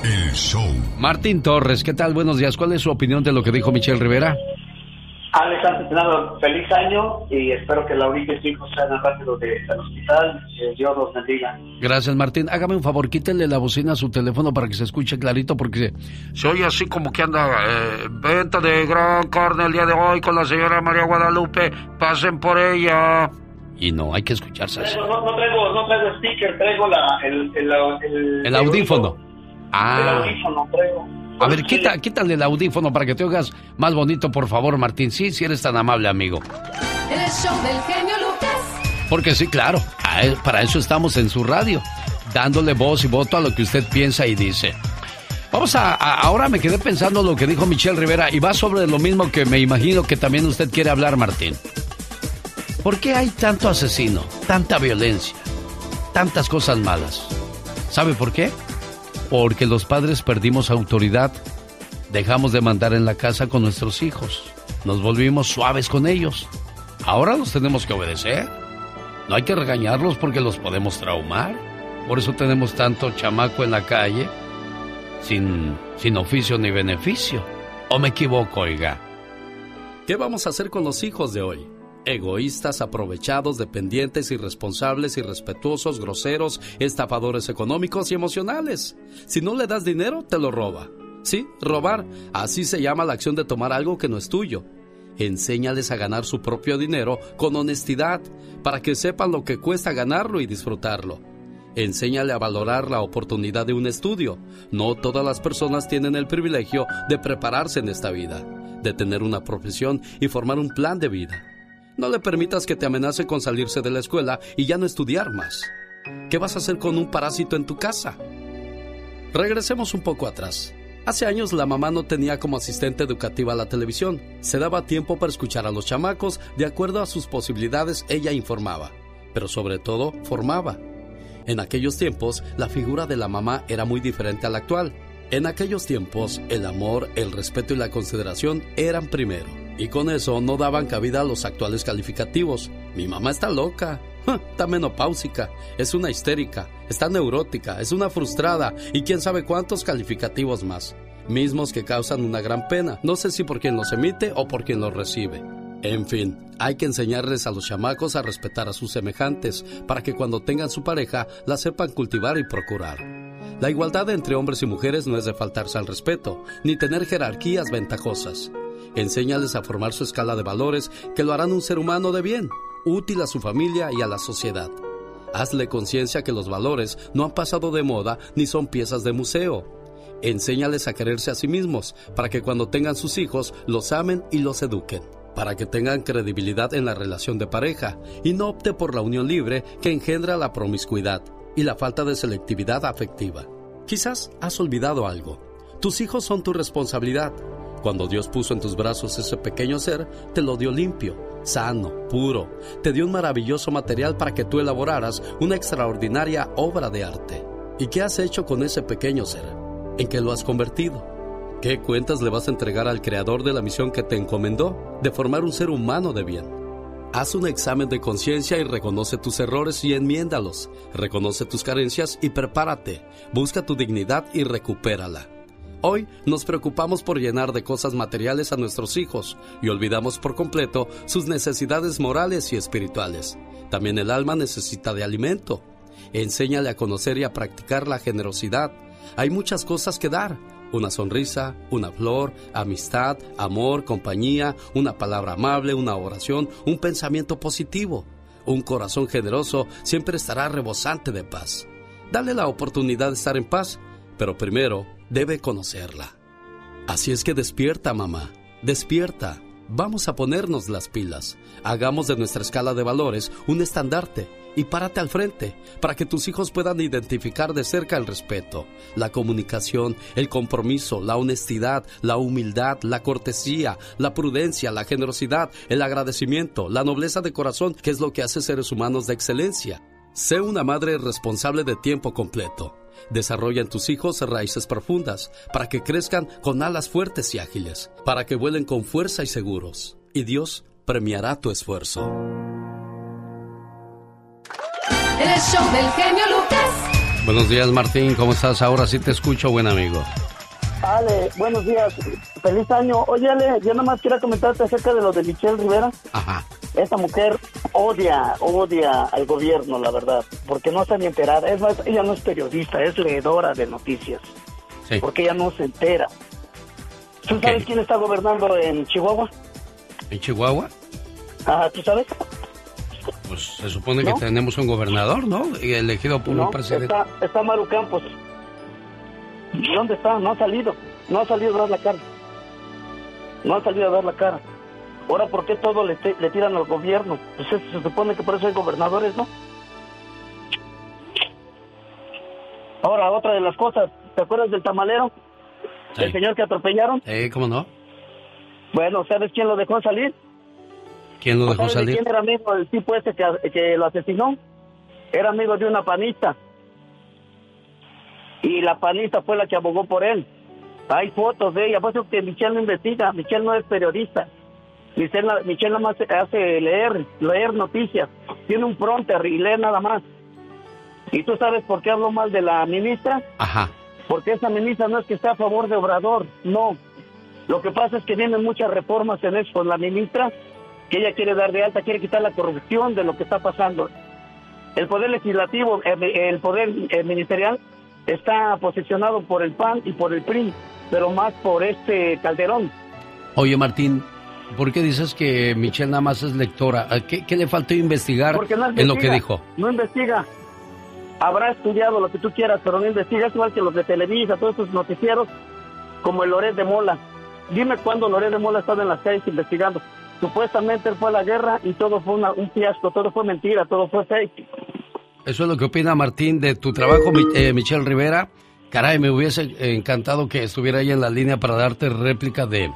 El show. Martín Torres, ¿qué tal? Buenos días. ¿Cuál es su opinión de lo que dijo Michelle Rivera? Alex, antes de nada, feliz año y espero que Laurita y su hijo salgan rápido de- del hospital. Dios los bendiga. Gracias, Martín. Hágame un favor, quítele la bocina a su teléfono para que se escuche clarito, porque se oye así como que anda eh, venta de gran carne el día de hoy con la señora María Guadalupe. Pasen por ella. Y no, hay que escucharse así. No, no traigo, no traigo sticker, traigo la, el, el, el, El audífono. El Ah. audífono traigo. A ver, quita, quítale el audífono para que te oigas más bonito, por favor, Martín. Sí, si eres tan amable, amigo. El show del genio Lucas. Porque sí, claro, él- para eso estamos en su radio, dándole voz y voto a lo que usted piensa y dice. Vamos a, a- ahora me quedé pensando lo que dijo Michelle Rivera y va sobre lo mismo que me imagino que también usted quiere hablar, Martín. ¿Por qué hay tanto asesino, tanta violencia, tantas cosas malas? ¿Sabe por qué? Porque los padres perdimos autoridad, dejamos de mandar en la casa con nuestros hijos, nos volvimos suaves con ellos. Ahora los tenemos que obedecer. No hay que regañarlos porque los podemos traumar. Por eso tenemos tanto chamaco en la calle sin, sin oficio ni beneficio. ¿O me equivoco, oiga? ¿Qué vamos a hacer con los hijos de hoy? Egoístas, aprovechados, dependientes, irresponsables, irrespetuosos, groseros, estafadores económicos y emocionales. Si no le das dinero, te lo roba. Sí, robar. Así se llama la acción de tomar algo que no es tuyo. Enséñales a ganar su propio dinero con honestidad, para que sepan lo que cuesta ganarlo y disfrutarlo. Enséñale a valorar la oportunidad de un estudio. No todas las personas tienen el privilegio de prepararse en esta vida, de tener una profesión y formar un plan de vida. No le permitas que te amenace con salirse de la escuela y ya no estudiar más. ¿Qué vas a hacer con un parásito en tu casa? Regresemos un poco atrás. Hace años la mamá no tenía como asistente educativa la televisión. Se daba tiempo para escuchar a los chamacos, de acuerdo a sus posibilidades ella informaba, pero sobre todo formaba. En aquellos tiempos la figura de la mamá era muy diferente a la actual. En aquellos tiempos el amor, el respeto y la consideración eran primero. Y con eso no daban cabida a los actuales calificativos. Mi mamá está loca, está menopáusica, es una histérica, está neurótica, es una frustrada y quién sabe cuántos calificativos más. Mismos que causan una gran pena, no sé si por quien los emite o por quien los recibe. En fin, hay que enseñarles a los chamacos a respetar a sus semejantes para que cuando tengan su pareja la sepan cultivar y procurar. La igualdad entre hombres y mujeres no es de faltarse al respeto, ni tener jerarquías ventajosas. Enséñales a formar su escala de valores que lo harán un ser humano de bien, útil a su familia y a la sociedad. Hazle conciencia que los valores no han pasado de moda ni son piezas de museo. Enséñales a quererse a sí mismos para que cuando tengan sus hijos los amen y los eduquen, para que tengan credibilidad en la relación de pareja y no opte por la unión libre que engendra la promiscuidad y la falta de selectividad afectiva. Quizás has olvidado algo. Tus hijos son tu responsabilidad cuando Dios puso en tus brazos ese pequeño ser, te lo dio limpio, sano, puro. Te dio un maravilloso material para que tú elaboraras una extraordinaria obra de arte. ¿Y qué has hecho con ese pequeño ser? ¿En qué lo has convertido? ¿Qué cuentas le vas a entregar al creador de la misión que te encomendó de formar un ser humano de bien? Haz un examen de conciencia y reconoce tus errores y enmiéndalos. Reconoce tus carencias y prepárate. Busca tu dignidad y recupérala. Hoy nos preocupamos por llenar de cosas materiales a nuestros hijos y olvidamos por completo sus necesidades morales y espirituales. También el alma necesita de alimento. Enséñale a conocer y a practicar la generosidad. Hay muchas cosas que dar. Una sonrisa, una flor, amistad, amor, compañía, una palabra amable, una oración, un pensamiento positivo. Un corazón generoso siempre estará rebosante de paz. Dale la oportunidad de estar en paz, pero primero debe conocerla. Así es que despierta, mamá, despierta. Vamos a ponernos las pilas. Hagamos de nuestra escala de valores un estandarte y párate al frente para que tus hijos puedan identificar de cerca el respeto, la comunicación, el compromiso, la honestidad, la humildad, la cortesía, la prudencia, la generosidad, el agradecimiento, la nobleza de corazón, que es lo que hace seres humanos de excelencia. Sé una madre responsable de tiempo completo Desarrolla en tus hijos raíces profundas para que crezcan con alas fuertes y ágiles, para que vuelen con fuerza y seguros. Y Dios premiará tu esfuerzo. El show del genio Lucas. Buenos días, Martín. ¿Cómo estás? Ahora sí te escucho, buen amigo. Ale, buenos días. Feliz año. Oye, Ale, yo nada más quiero comentarte acerca de lo de Michelle Rivera. Ajá. Esta mujer odia, odia al gobierno, la verdad, porque no está ni enterada. Es más, ella no es periodista, es leedora de noticias. Sí. Porque ella no se entera. ¿Tú sabes quién está gobernando en Chihuahua? ¿En Chihuahua? Ajá, ¿tú sabes? Pues se supone que tenemos un gobernador, ¿no? Y elegido por un presidente. Está, está Maru Campos. ¿Dónde está? No ha salido. No ha salido a dar la cara. No ha salido a dar la cara. Ahora, ¿por qué todo le, le tiran al gobierno? Pues se supone que por eso hay gobernadores, ¿no? Ahora, otra de las cosas, ¿te acuerdas del tamalero? El señor que atropellaron. Eh, ¿cómo no? Bueno, ¿sabes quién lo dejó salir? ¿Quién lo dejó ¿Sabes de salir? quién era amigo del tipo ese que, que lo asesinó? Era amigo de una panista. Y la panista fue la que abogó por él. Hay fotos de ella, por eso que Michelle no investiga, Michelle no es periodista. Michelle, Michelle nada más hace leer, leer noticias. Tiene un pronter y lee nada más. ¿Y tú sabes por qué hablo mal de la ministra? Ajá. Porque esa ministra no es que esté a favor de Obrador, no. Lo que pasa es que vienen muchas reformas en eso con la ministra que ella quiere dar de alta, quiere quitar la corrupción de lo que está pasando. El poder legislativo, eh, el poder eh, ministerial está posicionado por el PAN y por el PRI, pero más por este Calderón. Oye, Martín, ¿por qué dices que Michelle nada más es lectora? ¿Qué, le faltó investigar en lo que dijo? No investiga. Habrá estudiado lo que tú quieras, pero no investiga. Es igual que los de Televisa, todos esos noticieros, como el Loret de Mola. Dime cuándo Loret de Mola estaba en las calles investigando. Supuestamente él fue a la guerra y todo fue un fiasco, todo fue mentira, todo fue fake. Eso es lo que opina Martín de tu trabajo, eh, Michelle Rivera. Caray, me hubiese encantado que estuviera ahí en la línea para darte réplica de,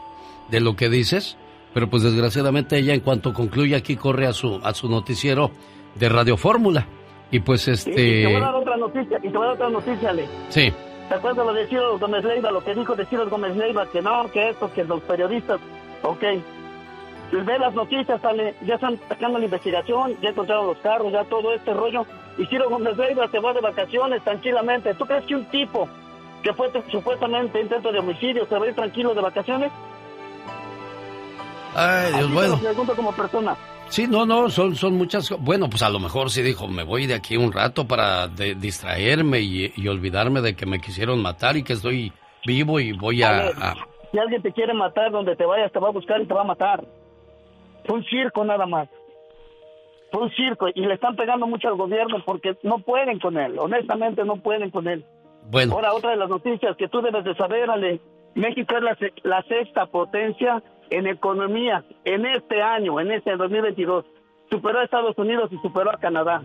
de lo que dices, pero pues desgraciadamente ella en cuanto concluye aquí corre a su, a su noticiero de Radio Fórmula. Y pues este... Y te voy a dar otra noticia, y te voy a dar otra noticia, Ale. Sí. ¿Te acuerdas lo de Ciro Gómez Leiva, lo que dijo de Ciro Gómez Leiva, que no, que esto, que los periodistas, ok. Ve las noticias, sale, ya están sacando la investigación, ya encontraron los carros, ya todo este rollo. Y Ciro Gómez Leiva se va de vacaciones tranquilamente. ¿Tú crees que un tipo que fue supuestamente intento de homicidio se va a ir tranquilo de vacaciones? Ay, Dios, bueno. pregunto como persona. Sí, no, no, son, son muchas. Bueno, pues a lo mejor sí dijo, me voy de aquí un rato para distraerme y, olvidarme de que me quisieron matar y que estoy vivo y voy a, Si alguien te quiere matar, donde te vayas, te va a buscar y te va a matar. Fue un circo nada más. Fue un circo y le están pegando mucho al gobierno porque no pueden con él. Honestamente, no pueden con él. Bueno. Ahora, otra de las noticias que tú debes de saber, Ale. México es la, la sexta potencia en economía en este año, en este 2022. Superó a Estados Unidos y superó a Canadá.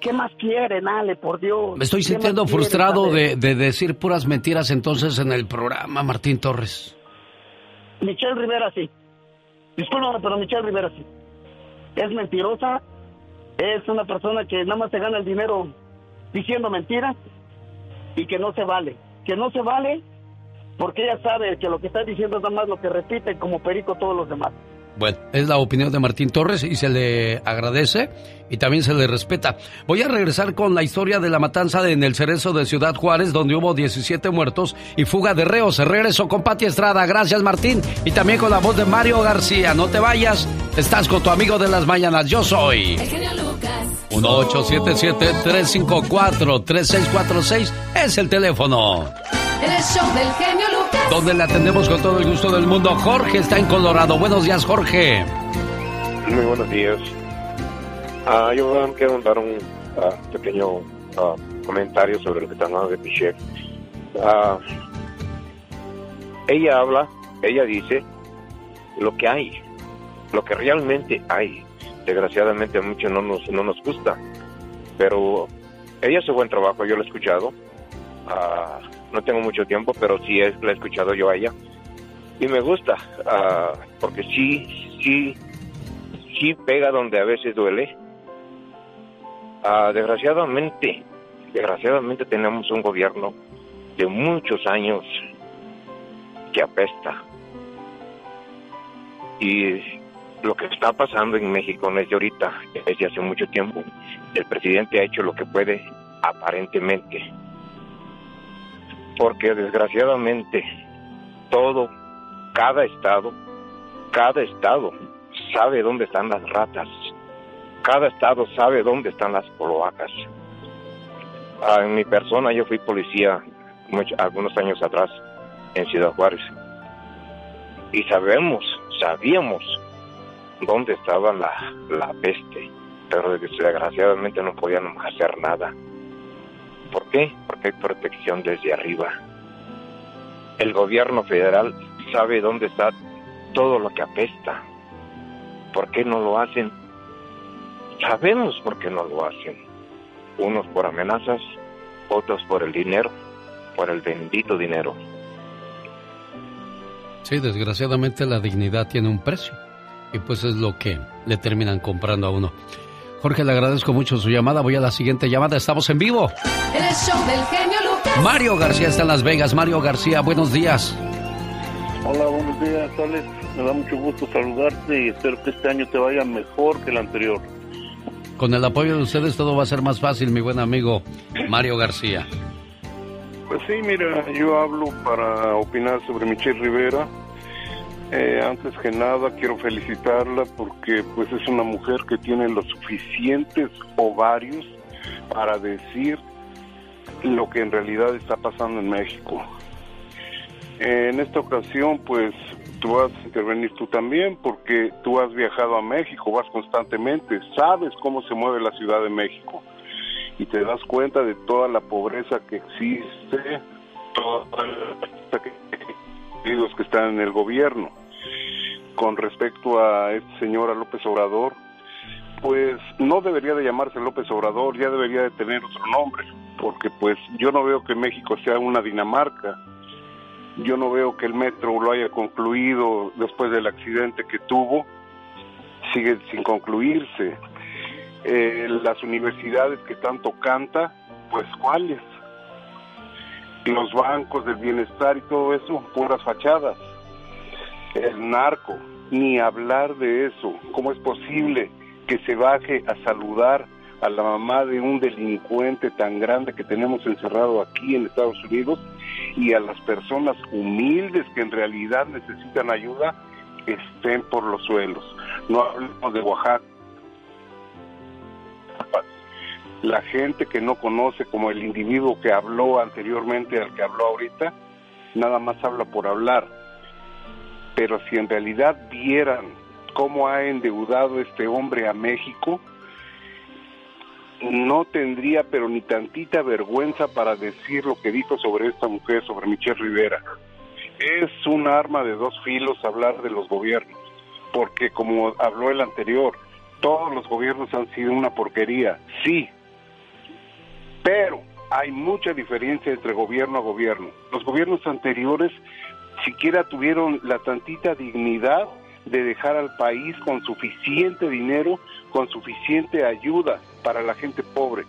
¿Qué más quieren, Ale, por Dios? Me estoy sintiendo frustrado de, decir puras mentiras entonces en el programa, Martín Torres. Michelle Rivera sí. Disculpa, pero Michelle Rivera sí. Es mentirosa, es una persona que nada más se gana el dinero diciendo mentiras y que no se vale. Que no se vale porque ella sabe que lo que está diciendo es nada más lo que repite como perico todos los demás. Bueno, es la opinión de Martín Torres y se le agradece y también se le respeta. Voy a regresar con la historia de la matanza en el Cerezo de Ciudad Juárez, donde hubo 17 muertos y fuga de reos. Regreso con Pati Estrada. Gracias, Martín. Y también con la voz de Mario García. No te vayas, estás con tu amigo de las mañanas. Yo soy. 1877-354-3646 es el teléfono. El show del genio Lucas. Donde le atendemos con todo el gusto del mundo. Jorge está en Colorado. Buenos días, Jorge. Muy buenos días. Ah, yo quiero dar un ah, pequeño ah, comentario sobre lo que está hablando de Michelle. ella habla, ella dice lo que hay, lo que realmente hay. Desgraciadamente a muchos no nos, no nos gusta, pero ella hace buen trabajo, yo lo he escuchado no tengo mucho tiempo, pero sí es, la he escuchado yo a ella. Y me gusta, ah, porque sí, sí, sí pega donde a veces duele. Ah, desgraciadamente, desgraciadamente tenemos un gobierno de muchos años que apesta. Y lo que está pasando en México no es de ahorita, es de hace mucho tiempo. El presidente ha hecho lo que puede, aparentemente porque desgraciadamente todo, cada estado, cada estado sabe dónde están las ratas, cada estado sabe dónde están las cloacas. Ah, en mi persona yo fui policía algunos años atrás en Ciudad Juárez y sabemos, sabíamos dónde estaba la, la peste, pero desgraciadamente no podíamos hacer nada. ¿Por qué? Porque hay protección desde arriba. El gobierno federal sabe dónde está todo lo que apesta. ¿Por qué no lo hacen? Sabemos por qué no lo hacen. Unos por amenazas, otros por el dinero, por el bendito dinero. Sí, desgraciadamente la dignidad tiene un precio y pues es lo que le terminan comprando a uno. Jorge, le agradezco mucho su llamada. Voy a la siguiente llamada. Estamos en vivo. El show del genio Lucas. Mario García está en Las Vegas. Mario García, buenos días. Hola, buenos días, Alex. Me da mucho gusto saludarte y espero que este año te vaya mejor que el anterior. Con el apoyo de ustedes todo va a ser más fácil, mi buen amigo Mario García. Pues sí, mira, yo hablo para opinar sobre Michelle Rivera. Eh, antes que nada quiero felicitarla porque pues es una mujer que tiene los suficientes ovarios para decir lo que en realidad está pasando en México. En esta ocasión pues tú vas a intervenir tú también porque tú has viajado a México, vas constantemente, sabes cómo se mueve la Ciudad de México y te das cuenta de toda la pobreza que existe, toda la que que están en el gobierno. Con respecto a este señor, a López Obrador, pues no debería de llamarse López Obrador, ya debería de tener otro nombre, porque pues yo no veo que México sea una Dinamarca, yo no veo que el metro lo haya concluido después del accidente que tuvo, sigue sin concluirse. Eh, las universidades que tanto canta, pues cuáles, los bancos del bienestar y todo eso, puras fachadas. El narco, ni hablar de eso. ¿Cómo es posible que se baje a saludar a la mamá de un delincuente tan grande que tenemos encerrado aquí en Estados Unidos y a las personas humildes que en realidad necesitan ayuda estén por los suelos? No hablemos de Oaxaca la gente que no conoce como el individuo que habló anteriormente al que habló ahorita, nada más habla por hablar. Pero si en realidad vieran cómo ha endeudado este hombre a México, no tendría pero ni tantita vergüenza para decir lo que dijo sobre esta mujer, sobre Michelle Rivera. Es un arma de dos filos hablar de los gobiernos, porque como habló el anterior, todos los gobiernos han sido una porquería, sí, pero hay mucha diferencia entre gobierno a gobierno. Los gobiernos anteriores siquiera tuvieron la tantita dignidad de dejar al país con suficiente dinero, con suficiente ayuda para la gente pobre.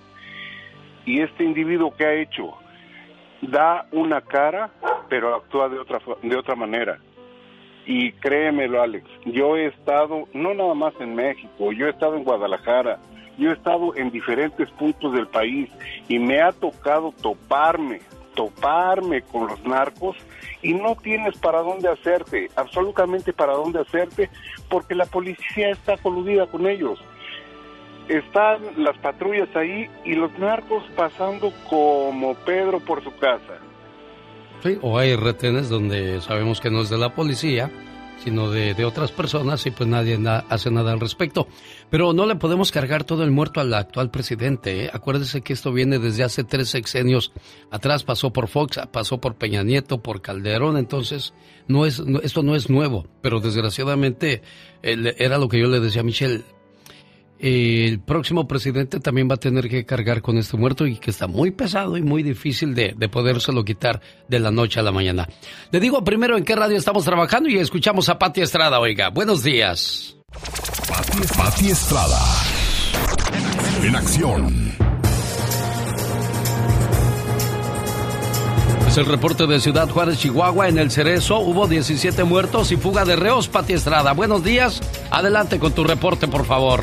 Y este individuo que ha hecho da una cara, pero actúa de otra de otra manera. Y créemelo, Alex, yo he estado no nada más en México, yo he estado en Guadalajara, yo he estado en diferentes puntos del país y me ha tocado toparme, toparme con los narcos y no tienes para dónde hacerte, absolutamente para dónde hacerte, porque la policía está coludida con ellos. Están las patrullas ahí y los narcos pasando como Pedro por su casa. Sí, o hay retenes donde sabemos que no es de la policía, sino de, otras personas y pues nadie hace nada al respecto. Pero no le podemos cargar todo el muerto al actual presidente. ¿eh? Acuérdese que esto viene desde hace tres sexenios atrás, pasó por Fox, pasó por Peña Nieto, por Calderón, entonces no es, esto no es nuevo, pero desgraciadamente era lo que yo le decía a Michelle, el próximo presidente también va a tener que cargar con este muerto y que está muy pesado y muy difícil de, de podérselo quitar de la noche a la mañana. Le digo primero en qué radio estamos trabajando y escuchamos a Pati Estrada, oiga. Buenos días. Pati, Estrada. En acción. Es el reporte de Ciudad Juárez, Chihuahua. En el Cerezo hubo 17 muertos y fuga de reos. Pati Estrada, buenos días. Adelante con tu reporte, por favor.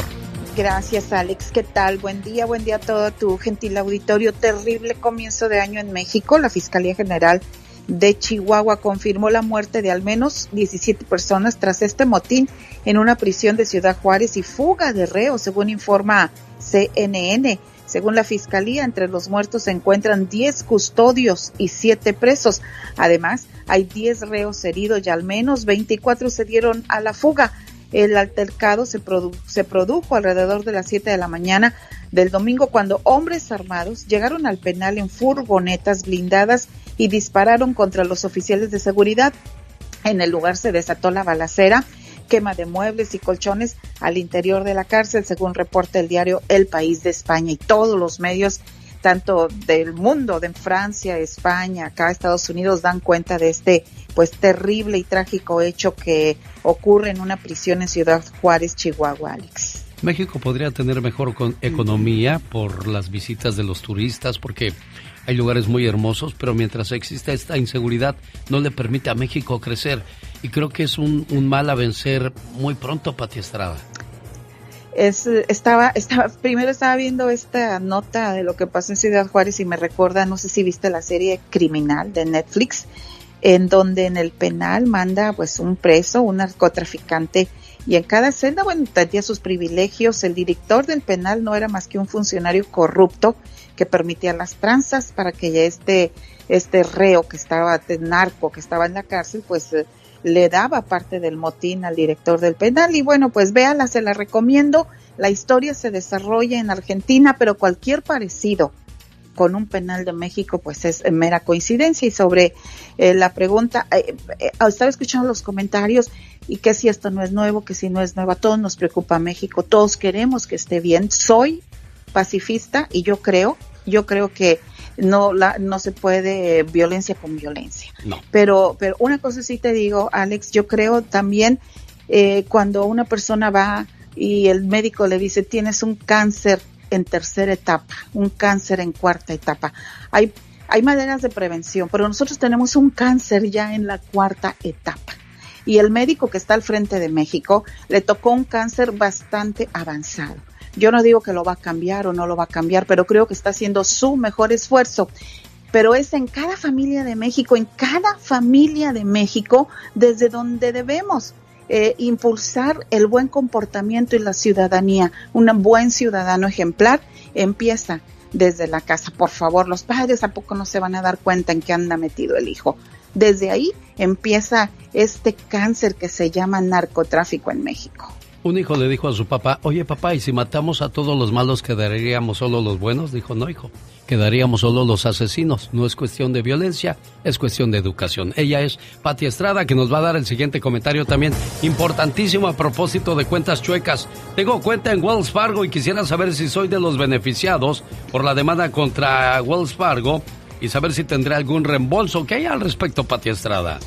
Gracias, Alex. ¿Qué tal? Buen día, buen día a todo tu gentil auditorio. Terrible comienzo de año en México. La Fiscalía General de Chihuahua confirmó la muerte de al menos 17 personas tras este motín en una prisión de Ciudad Juárez y fuga de reos, según informa CNN. Según la Fiscalía, entre los muertos se encuentran 10 custodios y 7 presos. Además, hay 10 reos heridos y al menos 24 se dieron a la fuga. El altercado se, produjo alrededor de las 7 de la mañana del domingo cuando hombres armados llegaron al penal en furgonetas blindadas y dispararon contra los oficiales de seguridad. En el lugar se desató la balacera, quema de muebles y colchones al interior de la cárcel, según reporta el diario El País de España y todos los medios tanto del mundo, de Francia, España, acá Estados Unidos, dan cuenta de este pues terrible y trágico hecho que ocurre en una prisión en Ciudad Juárez, Chihuahua, Alex. México podría tener mejor economía por las visitas de los turistas, porque hay lugares muy hermosos, pero mientras exista esta inseguridad no le permite a México crecer. Y creo que es un, un mal a vencer muy pronto, Pati Estrada es, estaba, estaba, primero estaba viendo esta nota de lo que pasó en Ciudad Juárez y me recuerda, no sé si viste la serie Criminal de Netflix. en donde en el penal manda pues un preso, un narcotraficante y en cada celda, bueno, tenía sus privilegios. El director del penal no era más que un funcionario corrupto que permitía las tranzas para que este, este reo que estaba, de narco que estaba en la cárcel, pues eh, le daba parte del motín al director del penal. Y bueno, pues véala, se la recomiendo. La historia se desarrolla en Argentina, pero cualquier parecido con un penal de México, pues es mera coincidencia. Y sobre eh, la pregunta, eh, eh, estaba escuchando los comentarios y que si esto no es nuevo, que si no es nuevo, a todos nos preocupa México, todos queremos que esté bien. Soy pacifista y yo creo, yo creo que no la no se puede violencia con violencia. Pero pero una cosa sí te digo, Alex, yo creo también cuando una persona va y el médico le dice tienes un cáncer en tercera etapa, un cáncer en cuarta etapa. Hay, hay maneras de prevención, pero nosotros tenemos un cáncer ya en la cuarta etapa. Y el médico que está al frente de México le tocó un cáncer bastante avanzado. Yo no digo que lo va a cambiar o no lo va a cambiar, pero creo que está haciendo su mejor esfuerzo pero es en cada familia de México, en cada familia de México, desde donde debemos eh, impulsar el buen comportamiento y la ciudadanía. Un buen ciudadano ejemplar empieza desde la casa. Por favor, los padres a poco no se van a dar cuenta en qué anda metido el hijo. Desde ahí empieza este cáncer que se llama narcotráfico en México. Un hijo le dijo a su papá, oye papá, ¿y si matamos a todos los malos quedaríamos solo los buenos? Dijo, no hijo, quedaríamos solo los asesinos. No es cuestión de violencia, es cuestión de educación. Ella es Pati Estrada, que nos va a dar el siguiente comentario también importantísimo a propósito de cuentas chuecas. Tengo cuenta en Wells Fargo y quisiera saber si soy de los beneficiados por la demanda contra Wells Fargo y saber si tendré algún reembolso. ¿Qué hay al respecto, Pati Estrada?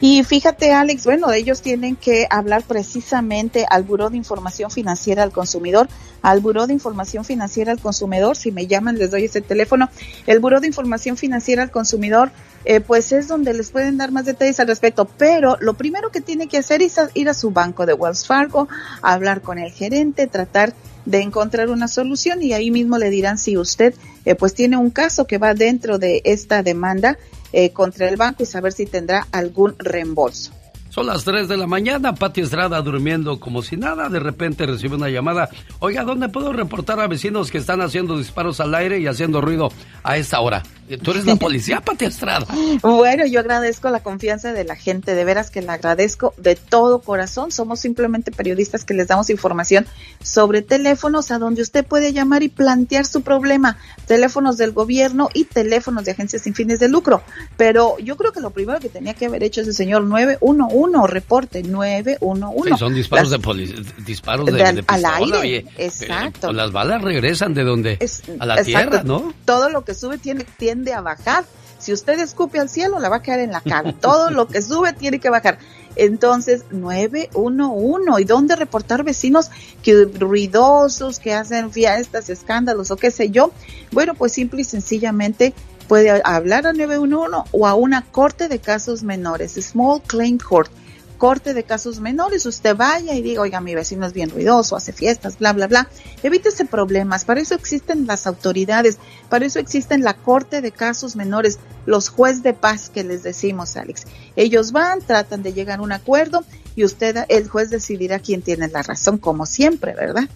Y fíjate, Alex, bueno, ellos tienen que hablar precisamente al Buró de Información Financiera al Consumidor, al Buró de Información Financiera al Consumidor. Si me llaman, les doy ese teléfono. El Buró de Información Financiera al Consumidor, eh, pues es donde les pueden dar más detalles al respecto. Pero lo primero que tiene que hacer es ir a su banco de Wells Fargo, hablar con el gerente, tratar de encontrar una solución y ahí mismo le dirán si usted eh, pues tiene un caso que va dentro de esta demanda eh, contra el banco y saber si tendrá algún reembolso. Son las 3 de la mañana, Pati Estrada durmiendo como si nada, de repente recibe una llamada. Oiga, ¿dónde puedo reportar a vecinos que están haciendo disparos al aire y haciendo ruido a esta hora? Tú eres la policía, Pati Estrada. Bueno, yo agradezco la confianza de la gente, de veras que la agradezco de todo corazón. Somos simplemente periodistas que les damos información sobre teléfonos a donde usted puede llamar y plantear su problema. Teléfonos del gobierno y teléfonos de agencias sin fines de lucro. Pero yo creo que lo primero que tenía que haber hecho ese señor 911 reporte 911. Sí, son disparos de disparos de, al aire. exacto. las balas regresan de donde a la tierra, ¿no? Todo lo que sube tiene, tiende a bajar. Si usted escupe al cielo, la va a caer en la cara. Todo lo que sube tiene que bajar. Entonces, 911. ¿Y dónde reportar vecinos que ruidosos, que hacen fiestas, escándalos o qué sé yo? Bueno, pues simple y sencillamente puede hablar a 911 o a una corte de casos menores, Small Claim Court, corte de casos menores, usted vaya y diga, oiga, mi vecino es bien ruidoso, hace fiestas, bla, bla, bla. Evítese problemas, para eso existen las autoridades, para eso existen la corte de casos menores, los jueces de paz que les decimos, Alex. Ellos van, tratan de llegar a un acuerdo y usted, el juez decidirá quién tiene la razón, como siempre, ¿verdad?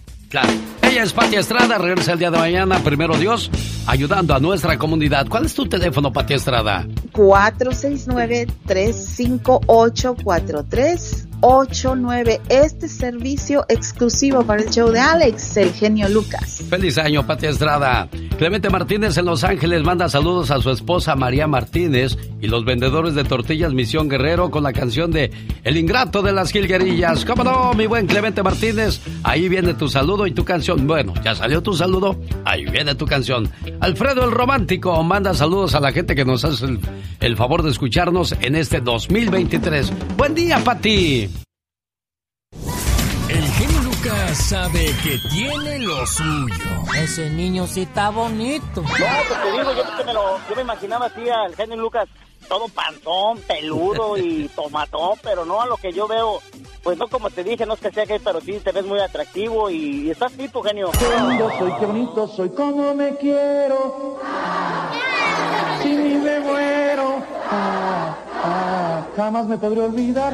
Ella es Pati Estrada, regresa el día de mañana, primero Dios, ayudando a nuestra comunidad. ¿Cuál es tu teléfono, Pati Estrada? 469-358-43 89. Este servicio exclusivo para el show de Alex, el genio Lucas. Feliz año, Pati Estrada. Clemente Martínez en Los Ángeles manda saludos a su esposa María Martínez y los vendedores de tortillas Misión Guerrero con la canción de El Ingrato de las Gilguerillas. ¿Cómo no, mi buen Clemente Martínez? Ahí viene tu saludo y tu canción. Bueno, ya salió tu saludo, ahí viene tu canción. Alfredo el Romántico manda saludos a la gente que nos hace el, el favor de escucharnos en este 2023. Buen día, Pati. Sabe que tiene lo suyo. Ese niño sí está bonito. No, pues te digo, yo, me lo, yo me imaginaba así al genio Lucas, todo panzón, peludo y tomatón, pero no a lo que yo veo. Pues no, como te dije, no es que sea gay, pero sí te ves muy atractivo y, estás tipo, genio. Soy, qué bonito soy, como me quiero. Si me muero. Ah, ah. jamás me podré olvidar.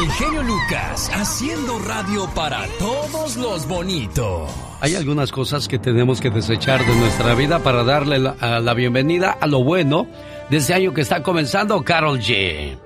El genio Lucas haciendo radio para todos los bonitos. Hay algunas cosas que tenemos que desechar de nuestra vida para darle la, la bienvenida a lo bueno de este año que está comenzando, Carol G.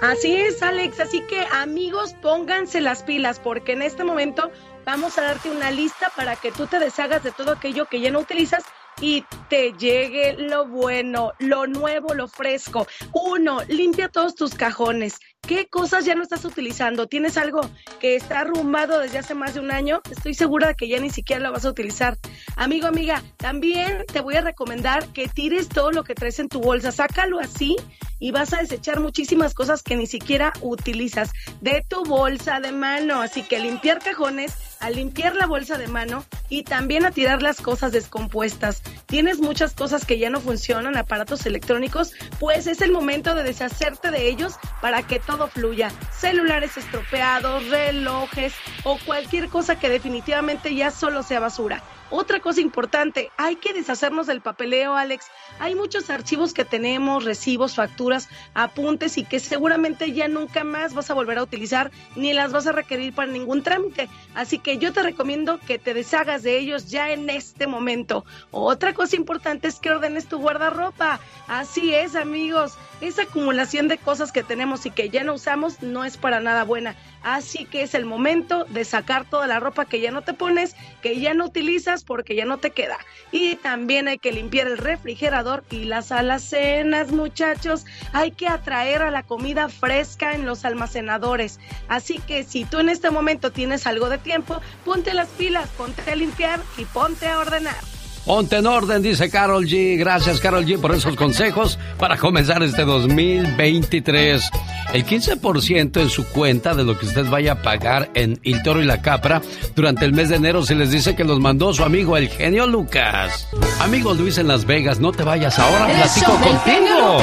Así es, Alex. Así que amigos, pónganse las pilas porque en este momento vamos a darte una lista para que tú te deshagas de todo aquello que ya no utilizas y te llegue lo bueno, lo nuevo, lo fresco. Uno, limpia todos tus cajones. ¿Qué cosas ya no estás utilizando? ¿Tienes algo que está arrumbado desde hace más de un año? Estoy segura de que ya ni siquiera lo vas a utilizar. Amigo, amiga, también te voy a recomendar que tires todo lo que traes en tu bolsa. Sácalo así y vas a desechar muchísimas cosas que ni siquiera utilizas de tu bolsa de mano. Así que limpiar cajones, a limpiar la bolsa de mano y también a tirar las cosas descompuestas. Tienes muchas cosas que ya no funcionan, aparatos electrónicos, pues es el momento de deshacerte de ellos para que todo fluya. Celulares estropeados, relojes o cualquier cosa que definitivamente ya solo sea basura. Otra cosa importante, hay que deshacernos del papeleo, Alex. Hay muchos archivos que tenemos, recibos, facturas, apuntes y que seguramente ya nunca más vas a volver a utilizar ni las vas a requerir para ningún trámite. Así que yo te recomiendo que te deshagas de ellos ya en este momento. Otra cosa importante es que ordenes tu guardarropa. Así es, amigos. Esa acumulación de cosas que tenemos y que ya no usamos no es para nada buena. Así que es el momento de sacar toda la ropa que ya no te pones, que ya no utilizas porque ya no te queda. Y también hay que limpiar el refrigerador y las alacenas, muchachos. Hay que atraer a la comida fresca en los almacenadores. Así que si tú en este momento tienes algo de tiempo, ponte las pilas, ponte a limpiar y ponte a ordenar. Ponte en orden, dice Carol G. Gracias, Carol G, por esos consejos para comenzar este 2023. El 15% en su cuenta de lo que usted vaya a pagar en El Toro y la Capra durante el mes de enero se les dice que los mandó su amigo el genio Lucas. Amigo Luis en Las Vegas, no te vayas ahora, platico contigo.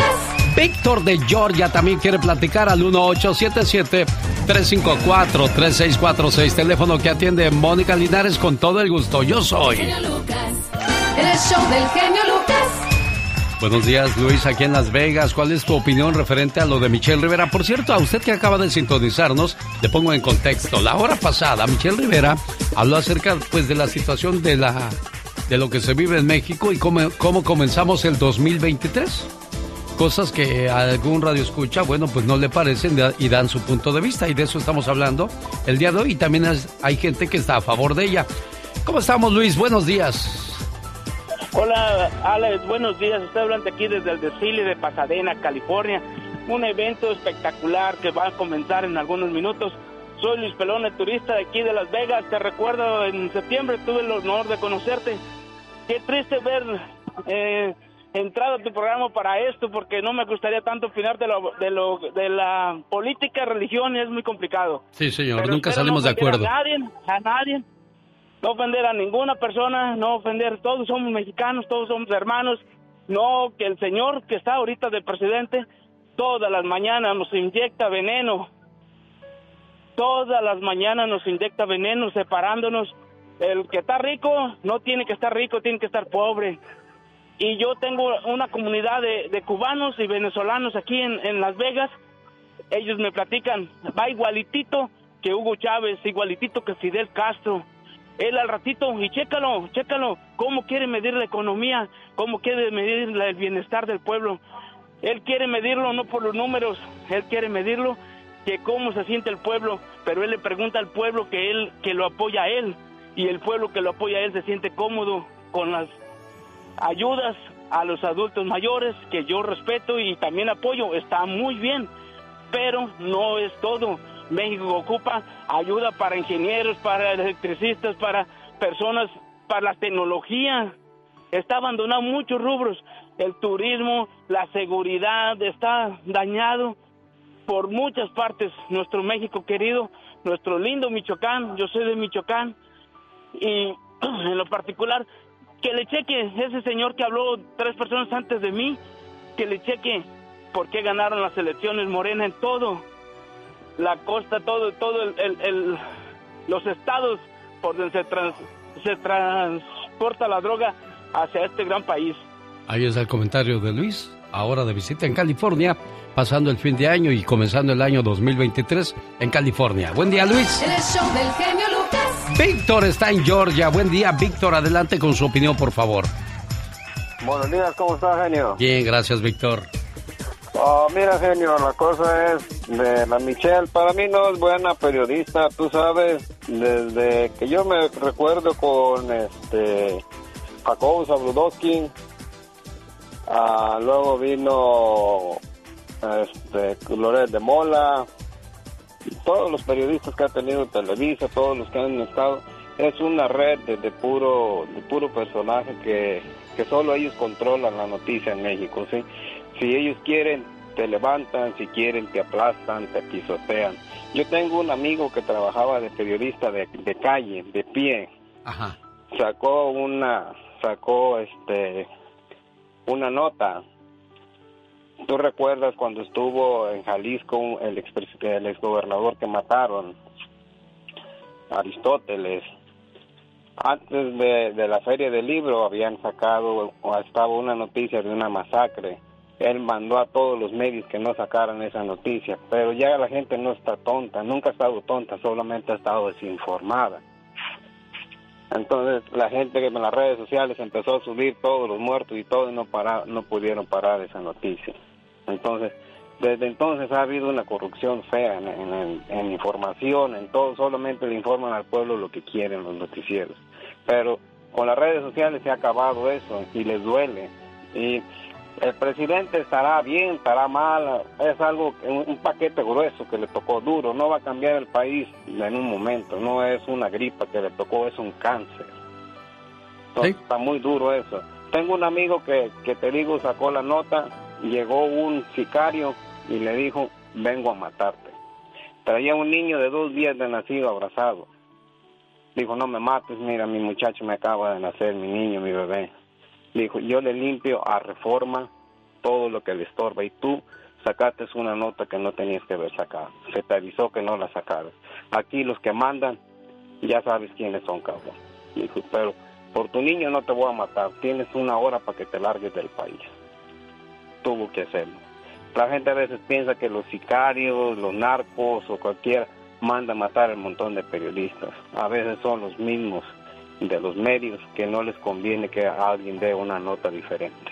Víctor de Georgia también quiere platicar al 1877-354-3646, teléfono que atiende Mónica Linares con todo el gusto. Yo soy. El show del genio Lucas. Buenos días, Luis, aquí en Las Vegas. ¿Cuál es tu opinión referente a lo de Michelle Rivera? Por cierto, a usted que acaba de sintonizarnos, le pongo en contexto. La hora pasada, Michelle Rivera habló acerca pues, de la situación de, la, de lo que se vive en México y cómo, cómo comenzamos el 2023 cosas que a algún radio escucha, bueno, pues no le parecen y dan su punto de vista y de eso estamos hablando el día de hoy y también hay gente que está a favor de ella. ¿Cómo estamos, Luis? Buenos días. Hola, Alex, buenos días. Estoy hablando aquí desde el desfile de Pasadena, California. Un evento espectacular que va a comenzar en algunos minutos. Soy Luis Pelón, el turista de aquí de Las Vegas. Te recuerdo, en septiembre tuve el honor de conocerte. Qué triste ver eh, entrado a tu programa para esto, porque no me gustaría tanto opinar de, lo, de, lo, de la política, religión, es muy complicado. Sí, señor, Pero nunca salimos no de acuerdo. A nadie, a nadie. No ofender a ninguna persona, no ofender, todos somos mexicanos, todos somos hermanos. No que el señor que está ahorita de presidente, todas las mañanas nos inyecta veneno. Todas las mañanas nos inyecta veneno separándonos. El que está rico no tiene que estar rico, tiene que estar pobre. Y yo tengo una comunidad de, cubanos y venezolanos aquí en, en Las Vegas. Ellos me platican, va igualitito que Hugo Chávez, igualitito que Fidel Castro. Él al ratito, y chécalo, chécalo, cómo quiere medir la economía, cómo quiere medir el bienestar del pueblo. Él quiere medirlo no por los números, él quiere medirlo que cómo se siente el pueblo, pero él le pregunta al pueblo que él que lo apoya a él y el pueblo que lo apoya a él se siente cómodo con las ayudas a los adultos mayores que yo respeto y también apoyo, está muy bien, pero no es todo. México ocupa ayuda para ingenieros, para electricistas, para personas, para la tecnología. Está abandonado muchos rubros. El turismo, la seguridad está dañado por muchas partes. Nuestro México querido, nuestro lindo Michoacán, yo soy de Michoacán y en lo particular que le cheque ese señor que habló tres personas antes de mí, que le cheque por qué ganaron las elecciones Morena en todo, la costa, todo, todo el, el- el- los estados por donde se, trans- se transporta la droga hacia este gran país. Ahí es el comentario de Luis, ahora de visita en California, pasando el fin de año y comenzando el año 2023 en California. Buen día, Luis. El show del genio Lucas. Víctor está en Georgia. Buen día, Víctor. Adelante con su opinión, por favor. Buenos días, ¿cómo está, genio? Bien, gracias, Víctor. Oh, mira, genio, la cosa es de la Michelle. Para mí no es buena periodista, tú sabes, desde que yo me recuerdo con este Jacobo Zabludowski, ah, luego vino este Loret de Mola, todos los periodistas que ha tenido Televisa, todos los que han estado, es una red de, de puro de puro personaje que, que solo ellos controlan la noticia en México, ¿sí? Si ellos quieren, te levantan, si quieren, te aplastan, te pisotean. Yo tengo un amigo que trabajaba de periodista de, de calle, de pie. Ajá. Sacó una, sacó este, una nota. ¿Tú recuerdas cuando estuvo en Jalisco el ex el exgobernador que mataron? Aristóteles. Antes de, de la feria del libro habían sacado, o estaba una noticia de una masacre él mandó a todos los medios que no sacaran esa noticia, pero ya la gente no está tonta, nunca ha estado tonta, solamente ha estado desinformada. Entonces la gente que en las redes sociales empezó a subir todos los muertos y todo y no, para, no pudieron parar esa noticia. Entonces, desde entonces ha habido una corrupción fea en, en, en información, en todo, solamente le informan al pueblo lo que quieren los noticieros. Pero con las redes sociales se ha acabado eso y les duele. Y el presidente estará bien, estará mal, es algo, un, paquete grueso que le tocó duro, no va a cambiar el país en un momento, no es una gripa que le tocó, es un cáncer. Entonces, Está muy duro eso. Tengo un amigo que, que te digo sacó la nota, llegó un sicario y le dijo, vengo a matarte. Traía un niño de dos días de nacido abrazado. Dijo, no me mates, mira, mi muchacho me acaba de nacer, mi niño, mi bebé. Dijo, yo le limpio a reforma todo lo que le estorba y tú sacaste una nota que no tenías que haber sacado. Se te avisó que no la sacaras. Aquí los que mandan, ya sabes quiénes son, cabrón. Dijo, pero por tu niño no te voy a matar. Tienes una hora para que te largues del país. Tuvo que hacerlo. La gente a veces piensa que los sicarios, los narcos o cualquiera manda matar al montón de periodistas. A veces son los mismos de los medios que no les conviene que alguien dé una nota diferente.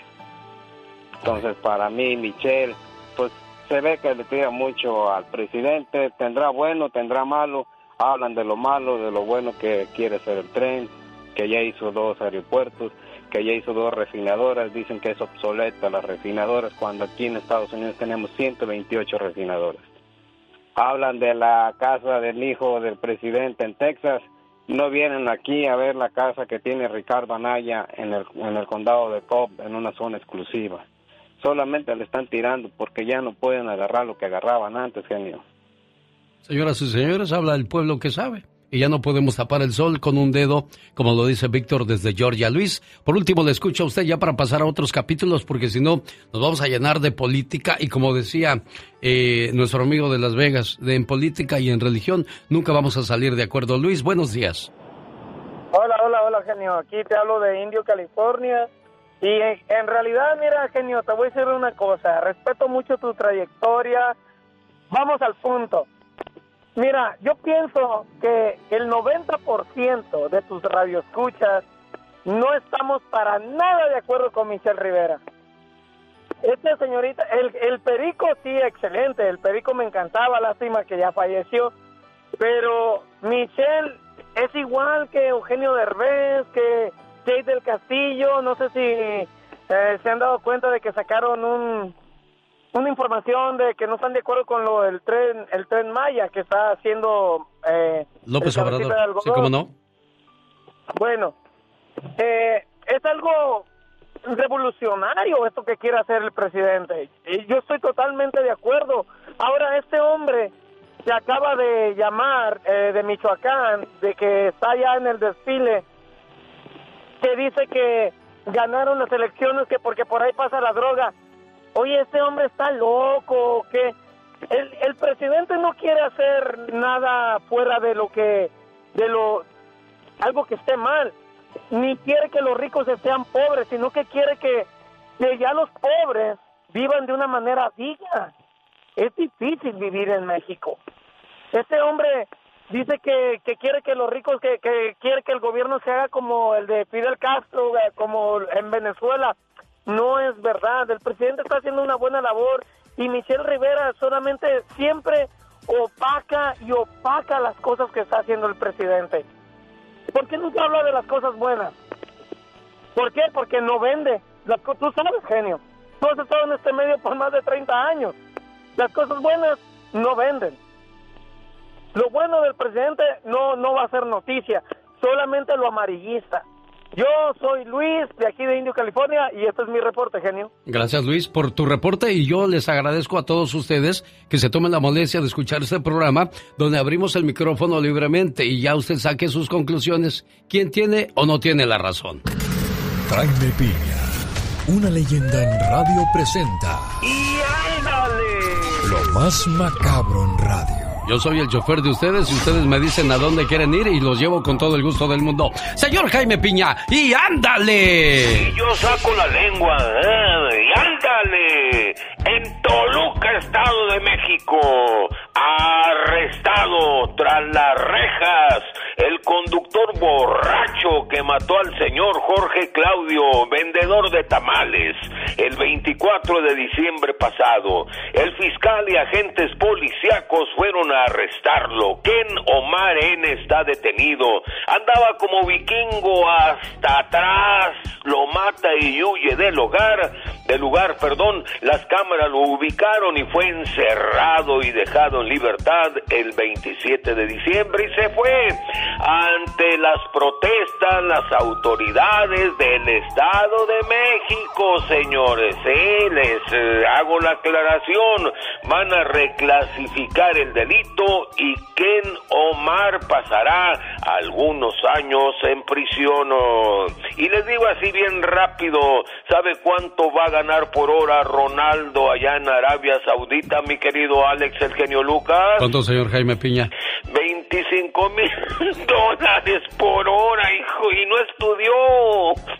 Entonces, para mí, Michelle, pues se ve que le tira mucho al presidente, tendrá bueno, tendrá malo, hablan de lo malo, de lo bueno que quiere ser el tren, que ya hizo dos aeropuertos, que ya hizo dos refinadoras, dicen que es obsoleta las refinadoras, cuando aquí en Estados Unidos tenemos 128 refinadoras. Hablan de la casa del hijo del presidente en Texas, no vienen aquí a ver la casa que tiene Ricardo Anaya en el, en el condado de Cobb, en una zona exclusiva. Solamente le están tirando porque ya no pueden agarrar lo que agarraban antes, genio. Señoras y señores, habla el pueblo que sabe. Y ya no podemos tapar el sol con un dedo, como lo dice Víctor desde Georgia. Luis, por último le escucho a usted ya para pasar a otros capítulos, porque si no, nos vamos a llenar de política. Y como decía eh, nuestro amigo de Las Vegas, de en política y en religión, nunca vamos a salir de acuerdo. Luis, buenos días. Hola, hola, hola, genio. Aquí te hablo de Indio, California. Y en, en realidad, mira, genio, te voy a decir una cosa. Respeto mucho tu trayectoria. Vamos al punto. Mira, yo pienso que el 90% de tus radioescuchas no estamos para nada de acuerdo con Michelle Rivera. Este señorita, el, el Perico sí, excelente, el Perico me encantaba, lástima que ya falleció, pero Michelle es igual que Eugenio Derbez, que Jade del Castillo, no sé si eh, se han dado cuenta de que sacaron un, una información de que no están de acuerdo con lo del tren, el tren Maya que está haciendo eh, López Obrador. Sí, cómo no. Bueno, eh, es algo revolucionario esto que quiere hacer el presidente. Y yo estoy totalmente de acuerdo. Ahora, este hombre que acaba de llamar eh, de Michoacán, de que está ya en el desfile, que dice que ganaron las elecciones que porque por ahí pasa la droga. Oye, este hombre está loco, que el, el presidente no quiere hacer nada fuera de lo que, de lo, algo que esté mal, ni quiere que los ricos sean pobres, sino que quiere que que ya los pobres vivan de una manera digna. Es difícil vivir en México. Este hombre dice que, que quiere que los ricos, que, que quiere que el gobierno se haga como el de Fidel Castro, como en Venezuela. No es verdad. El presidente está haciendo una buena labor y Michelle Rivera solamente siempre opaca y opaca las cosas que está haciendo el presidente. ¿Por qué nunca habla de las cosas buenas? ¿Por qué? Porque no vende. Tú sabes, genio. Tú has estado en este medio por más de 30 años. Las cosas buenas no venden. Lo bueno del presidente no, no va a ser noticia, solamente lo amarillista. Yo soy Luis, de aquí de Indio, California, y este es mi reporte, genio. Gracias Luis por tu reporte y yo les agradezco a todos ustedes que se tomen la molestia de escuchar este programa donde abrimos el micrófono libremente y ya usted saque sus conclusiones. ¿Quién tiene o no tiene la razón? Jaime Piña, una leyenda en radio presenta ¡Y ándale! lo más macabro en radio. Yo soy el chofer de ustedes y ustedes me dicen a dónde quieren ir y los llevo con todo el gusto del mundo. Señor Jaime Piña, y ándale. Y yo saco la lengua, ¿eh? En Toluca, Estado de México, arrestado tras las rejas el conductor borracho que mató al señor Jorge Claudio, vendedor de tamales, el 24 de diciembre pasado. El fiscal y agentes policíacos fueron a arrestarlo. Ken Omar N está detenido. Andaba como vikingo hasta atrás, lo mata y huye del hogar, del lugar, perdón. Las cámaras lo ubicaron y fue encerrado y dejado en libertad el 27 de diciembre y se fue. Ante las protestas, las autoridades del Estado de México, señores, sí, les eh, hago la aclaración, van a reclasificar el delito y Ken Omar pasará algunos años en prisión. Y les digo así bien rápido, ¿sabe cuánto va a ganar por hora Ronaldo allá en Arabia Saudita, mi querido Alex el genio Lucas? ¿Cuánto, señor Jaime Piña? 25 mil dólares por hora, hijo, y no estudió,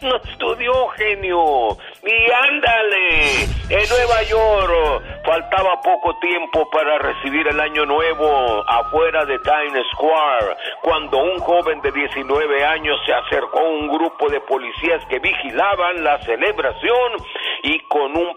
no estudió, genio. Y ándale, en Nueva York faltaba poco tiempo para recibir el año nuevo afuera de Times Square, cuando un joven de 19 años se acercó a un grupo de policías que vigilaban la celebración y con un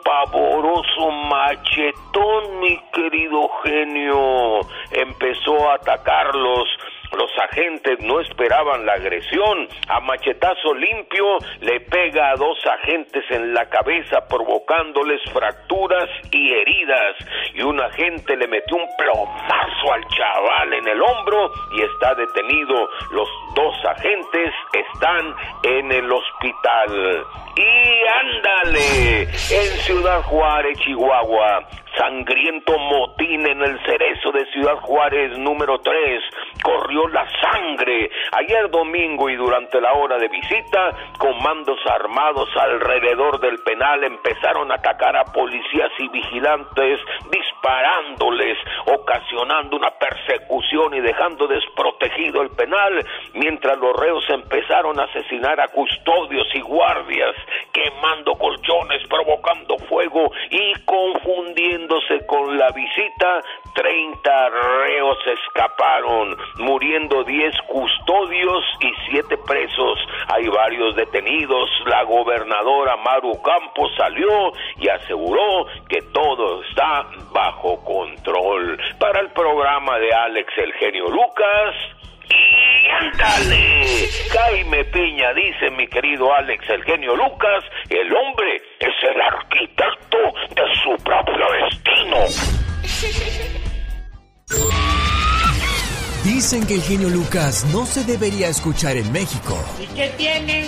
pavoroso machetón, mi querido genio, empezó a atacarlos. Los agentes no esperaban la agresión. A machetazo limpio le pega a dos agentes en la cabeza provocándoles fracturas y heridas. Y un agente le metió un plomazo al chaval en el hombro y está detenido. Los dos agentes están en el hospital. Y ándale, en Ciudad Juárez, Chihuahua, sangriento motín en el cerezo de Ciudad Juárez número 3. Corrió la sangre. Ayer domingo y durante la hora de visita, comandos armados alrededor del penal empezaron a atacar a policías y vigilantes, disparándoles, ocasionando una persecución y dejando desprotegido el penal, mientras los reos empezaron a asesinar a custodios y guardias, quemando colchones, provocando fuego y confundiéndose con la visita, 30 reos escaparon, muriendo 10 custodios y 7 presos. Hay varios detenidos. La gobernadora Maru Campos salió y aseguró que todo está bajo control. Para el programa de Alex el genio Lucas, y ándale, Jaime Piña dice mi querido Alex el genio Lucas, el hombre es el arquitecto de su propio destino. Dicen que el genio Lucas no se debería escuchar en México. ¿Y qué tiene?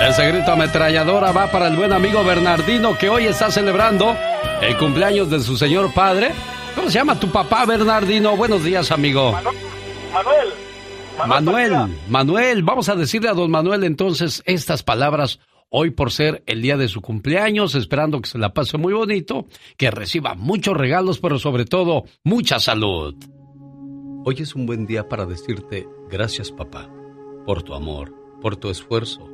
Ese grito ametralladora va para el buen amigo Bernardino que hoy está celebrando el cumpleaños de su señor padre. ¿Cómo se llama tu papá, Bernardino? Buenos días, amigo. Manuel. Manuel, Manuel, vamos a decirle a don Manuel entonces estas palabras hoy por ser el día de su cumpleaños, esperando que se la pase muy bonito, que reciba muchos regalos, pero sobre todo mucha salud. Hoy es un buen día para decirte gracias papá, por tu amor, por tu esfuerzo,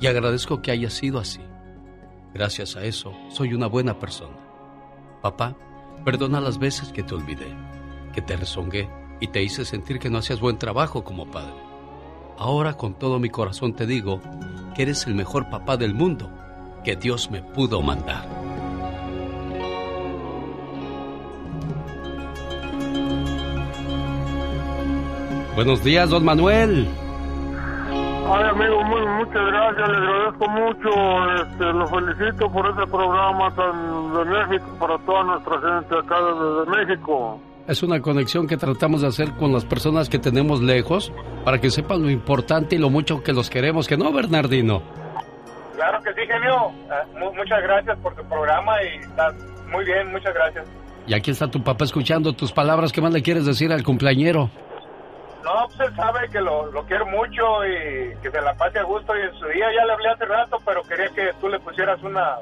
Y agradezco que haya sido así. Gracias a eso, soy una buena persona. Papá, perdona las veces que te olvidé, que te rezongué y te hice sentir que no hacías buen trabajo como padre. Ahora con todo mi corazón te digo que eres el mejor papá del mundo que Dios me pudo mandar. Buenos días, don Manuel. Ay, amigo, muy, muchas gracias, le agradezco mucho, este, lo felicito por ese programa tan benéfico para toda nuestra gente acá desde México es una conexión que tratamos de hacer con las personas que tenemos lejos para que sepan lo importante y lo mucho que los queremos, que no, Bernardino. Claro que sí, genio. Eh, muchas gracias por tu programa y está muy bien, muchas gracias. Y aquí está tu papá escuchando tus palabras. ¿Qué más le quieres decir al cumpleañero? No, pues él sabe que lo, lo quiero mucho y que se la pase a gusto y en su día ya le hablé hace rato, pero quería que tú le pusieras una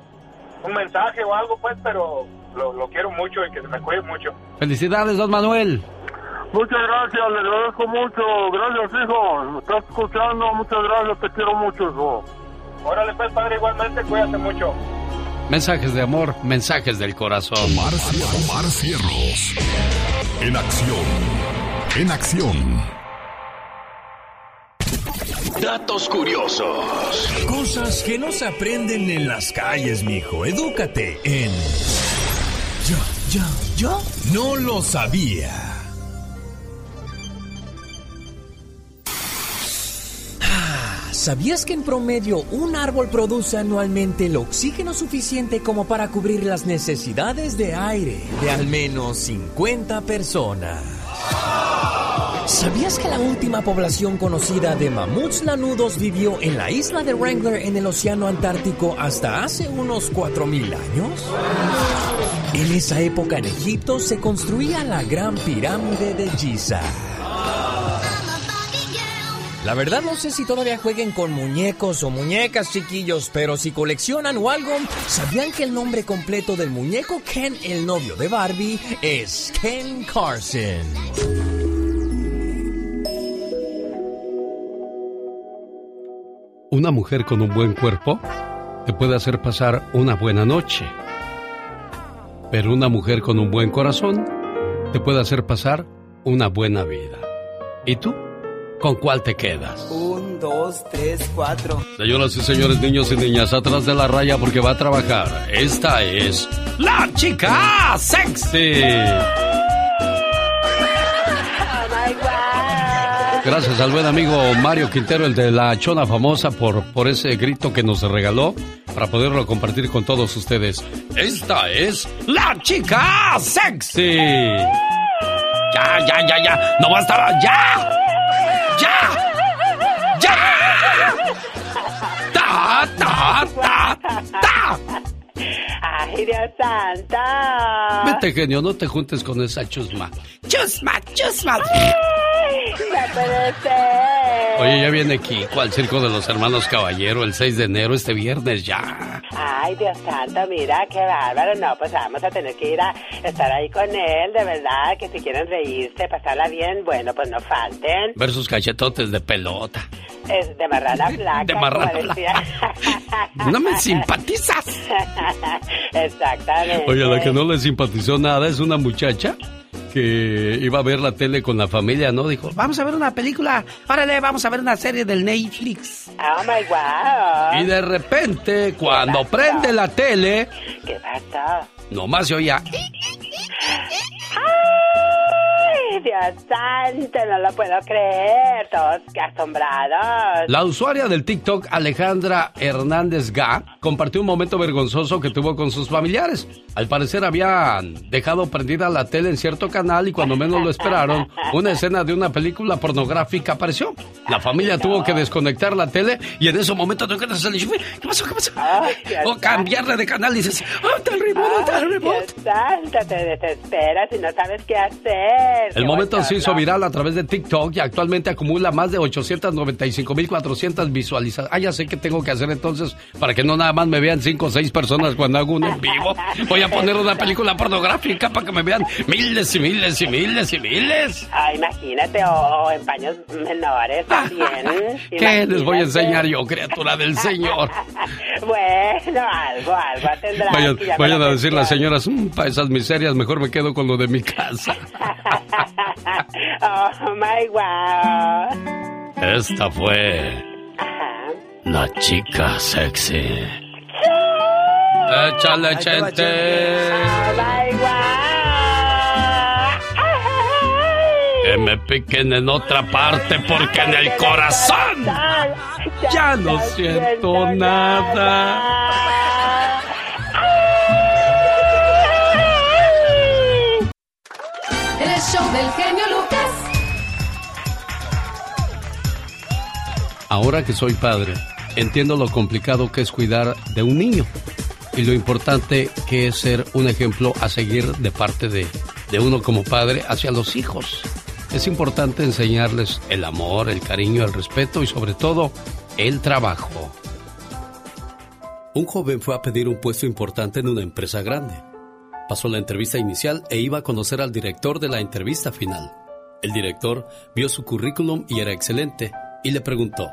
un mensaje o algo, pues, pero lo, quiero mucho y que se me cuide mucho. Felicidades, don Manuel. Muchas gracias, le agradezco mucho. Gracias, hijo. Me estás escuchando. Muchas gracias, te quiero mucho, hijo. Órale, pues, padre, igualmente, cuídate mucho. Mensajes de amor, mensajes del corazón. Omar, Omar Cierros. En acción. En acción. Datos curiosos. Cosas que no se aprenden en las calles, mijo. Edúcate en. Yo, yo, yo no lo sabía. Ah, ¿Sabías que en promedio un árbol produce anualmente el oxígeno suficiente como para cubrir las necesidades de aire de al menos 50 personas? ¿Sabías que la última población conocida de mamuts lanudos vivió en la isla de Wrangler en el Océano Antártico hasta hace unos 4.000 años? En esa época en Egipto se construía la Gran Pirámide de Giza. La verdad no sé si todavía jueguen con muñecos o muñecas chiquillos, pero si coleccionan o algo, ¿sabían que el nombre completo del muñeco Ken, el novio de Barbie, es Ken Carson? Una mujer con un buen cuerpo te puede hacer pasar una buena noche. Pero una mujer con un buen corazón te puede hacer pasar una buena vida. ¿Y tú? ¿Con cuál te quedas? Un, dos, tres, cuatro. Señoras y señores, niños y niñas, atrás de la raya porque va a trabajar. Esta es la chica sexy. Gracias al buen amigo Mario Quintero, el de la chona famosa, por, por ese grito que nos regaló para poderlo compartir con todos ustedes. Esta es la chica sexy. Ya, ya, ya, ya. No basta. Ya. Ya. Ya. Ta, ta, ta, ta. Ay, Dios santa. Vete, genio, no te juntes con esa chusma. Chusma, chusma. No puede ser. Oye, ya viene Kiko al Circo de los Hermanos Caballero el 6 de enero, este viernes ya. Ay, Dios santo, mira, qué bárbaro. No, pues vamos a tener que ir a estar ahí con él, de verdad, que si quieren reírse, pasarla bien, bueno, pues no falten. Ver sus cachetotes de pelota. Es de marrana flaca. De marrana No me simpatizas. Exactamente. Oye, la que no le simpatizó nada es una muchacha que iba a ver la tele con la familia, ¿no? Dijo, vamos a ver una película, órale, vamos a ver una serie del Netflix. Oh my God. Y de repente, cuando prende la tele, ¿Qué pasa? nomás se oía. ¡Ay, Dios santo! No lo puedo creer. Todos asombrados. La usuaria del TikTok, Alejandra Hernández Ga, compartió un momento vergonzoso que tuvo con sus familiares. Al parecer habían dejado prendida la tele en cierto canal y cuando menos lo esperaron, una escena de una película pornográfica apareció. La familia tuvo que desconectar la tele y en ese momento tú quedas ¿qué pasó? ¿Qué pasó? o cambiarle de canal y dices, ¡ah, está el remote, está el remote! Dios santo, te desesperas y no sabes qué hacer. El momento se hizo viral a través de TikTok y actualmente acumula más de 895.400 visualizaciones. Ah, ya sé qué tengo que hacer entonces para que no nada más me vean 5 o 6 personas cuando hago un en vivo. Voy a poner una película pornográfica para que me vean miles y miles y miles y miles. Ah, imagínate, o, o en paños menores también. ¿Qué les voy a enseñar yo, criatura del Señor? Bueno, algo, algo tendrás. Vayan, vayan a decir las señoras, para esas miserias mejor me quedo con lo de mi casa. oh my wow. Esta fue la chica sexy. Échale, chente. Oh my wow. Que me piquen en otra parte porque en el corazón ya no siento nada. Show del genio Lucas. Ahora que soy padre, entiendo lo complicado que es cuidar de un niño y lo importante que es ser un ejemplo a seguir de parte de, de uno como padre hacia los hijos. Es importante enseñarles el amor, el cariño, el respeto y sobre todo el trabajo. Un joven fue a pedir un puesto importante en una empresa grande. Pasó la entrevista inicial e iba a conocer al director de la entrevista final. El director vio su currículum y era excelente y le preguntó,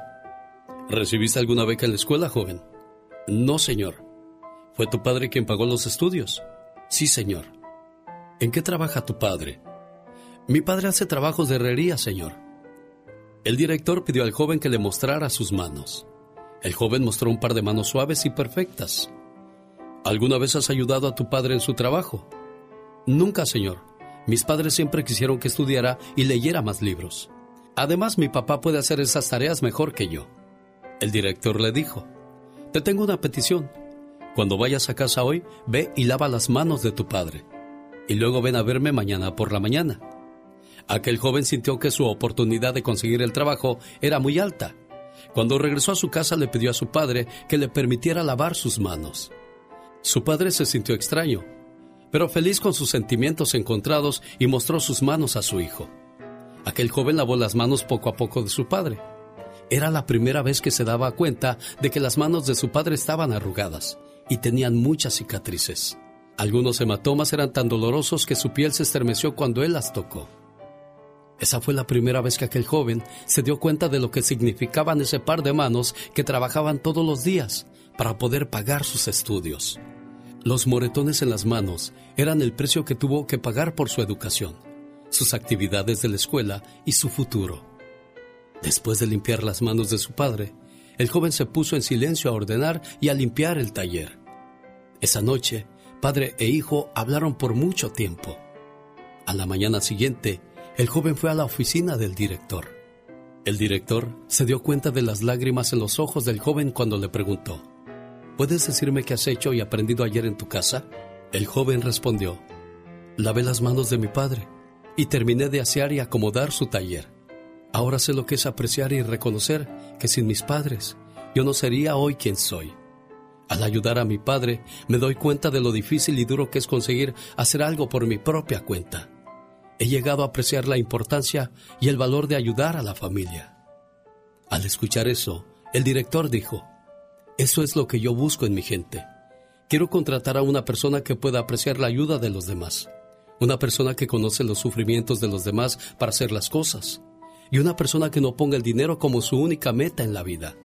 ¿Recibiste alguna beca en la escuela, joven? No, señor. ¿Fue tu padre quien pagó los estudios? Sí, señor. ¿En qué trabaja tu padre? Mi padre hace trabajos de herrería, señor. El director pidió al joven que le mostrara sus manos. El joven mostró un par de manos suaves y perfectas. ¿Alguna vez has ayudado a tu padre en su trabajo? Nunca, señor. Mis padres siempre quisieron que estudiara y leyera más libros. Además, mi papá puede hacer esas tareas mejor que yo. El director le dijo, Te tengo una petición. Cuando vayas a casa hoy, ve y lava las manos de tu padre. Y luego ven a verme mañana por la mañana. Aquel joven sintió que su oportunidad de conseguir el trabajo era muy alta. Cuando regresó a su casa le pidió a su padre que le permitiera lavar sus manos. Su padre se sintió extraño, pero feliz con sus sentimientos encontrados y mostró sus manos a su hijo. Aquel joven lavó las manos poco a poco de su padre. Era la primera vez que se daba cuenta de que las manos de su padre estaban arrugadas y tenían muchas cicatrices. Algunos hematomas eran tan dolorosos que su piel se estremeció cuando él las tocó. Esa fue la primera vez que aquel joven se dio cuenta de lo que significaban ese par de manos que trabajaban todos los días para poder pagar sus estudios. Los moretones en las manos eran el precio que tuvo que pagar por su educación, sus actividades de la escuela y su futuro. Después de limpiar las manos de su padre, el joven se puso en silencio a ordenar y a limpiar el taller. Esa noche, padre e hijo hablaron por mucho tiempo. A la mañana siguiente, el joven fue a la oficina del director. El director se dio cuenta de las lágrimas en los ojos del joven cuando le preguntó, ¿Puedes decirme qué has hecho y aprendido ayer en tu casa? El joven respondió, Lavé las manos de mi padre y terminé de asear y acomodar su taller. Ahora sé lo que es apreciar y reconocer que sin mis padres yo no sería hoy quien soy. Al ayudar a mi padre me doy cuenta de lo difícil y duro que es conseguir hacer algo por mi propia cuenta. He llegado a apreciar la importancia y el valor de ayudar a la familia. Al escuchar eso, el director dijo, eso es lo que yo busco en mi gente. Quiero contratar a una persona que pueda apreciar la ayuda de los demás, una persona que conoce los sufrimientos de los demás para hacer las cosas, y una persona que no ponga el dinero como su única meta en la vida.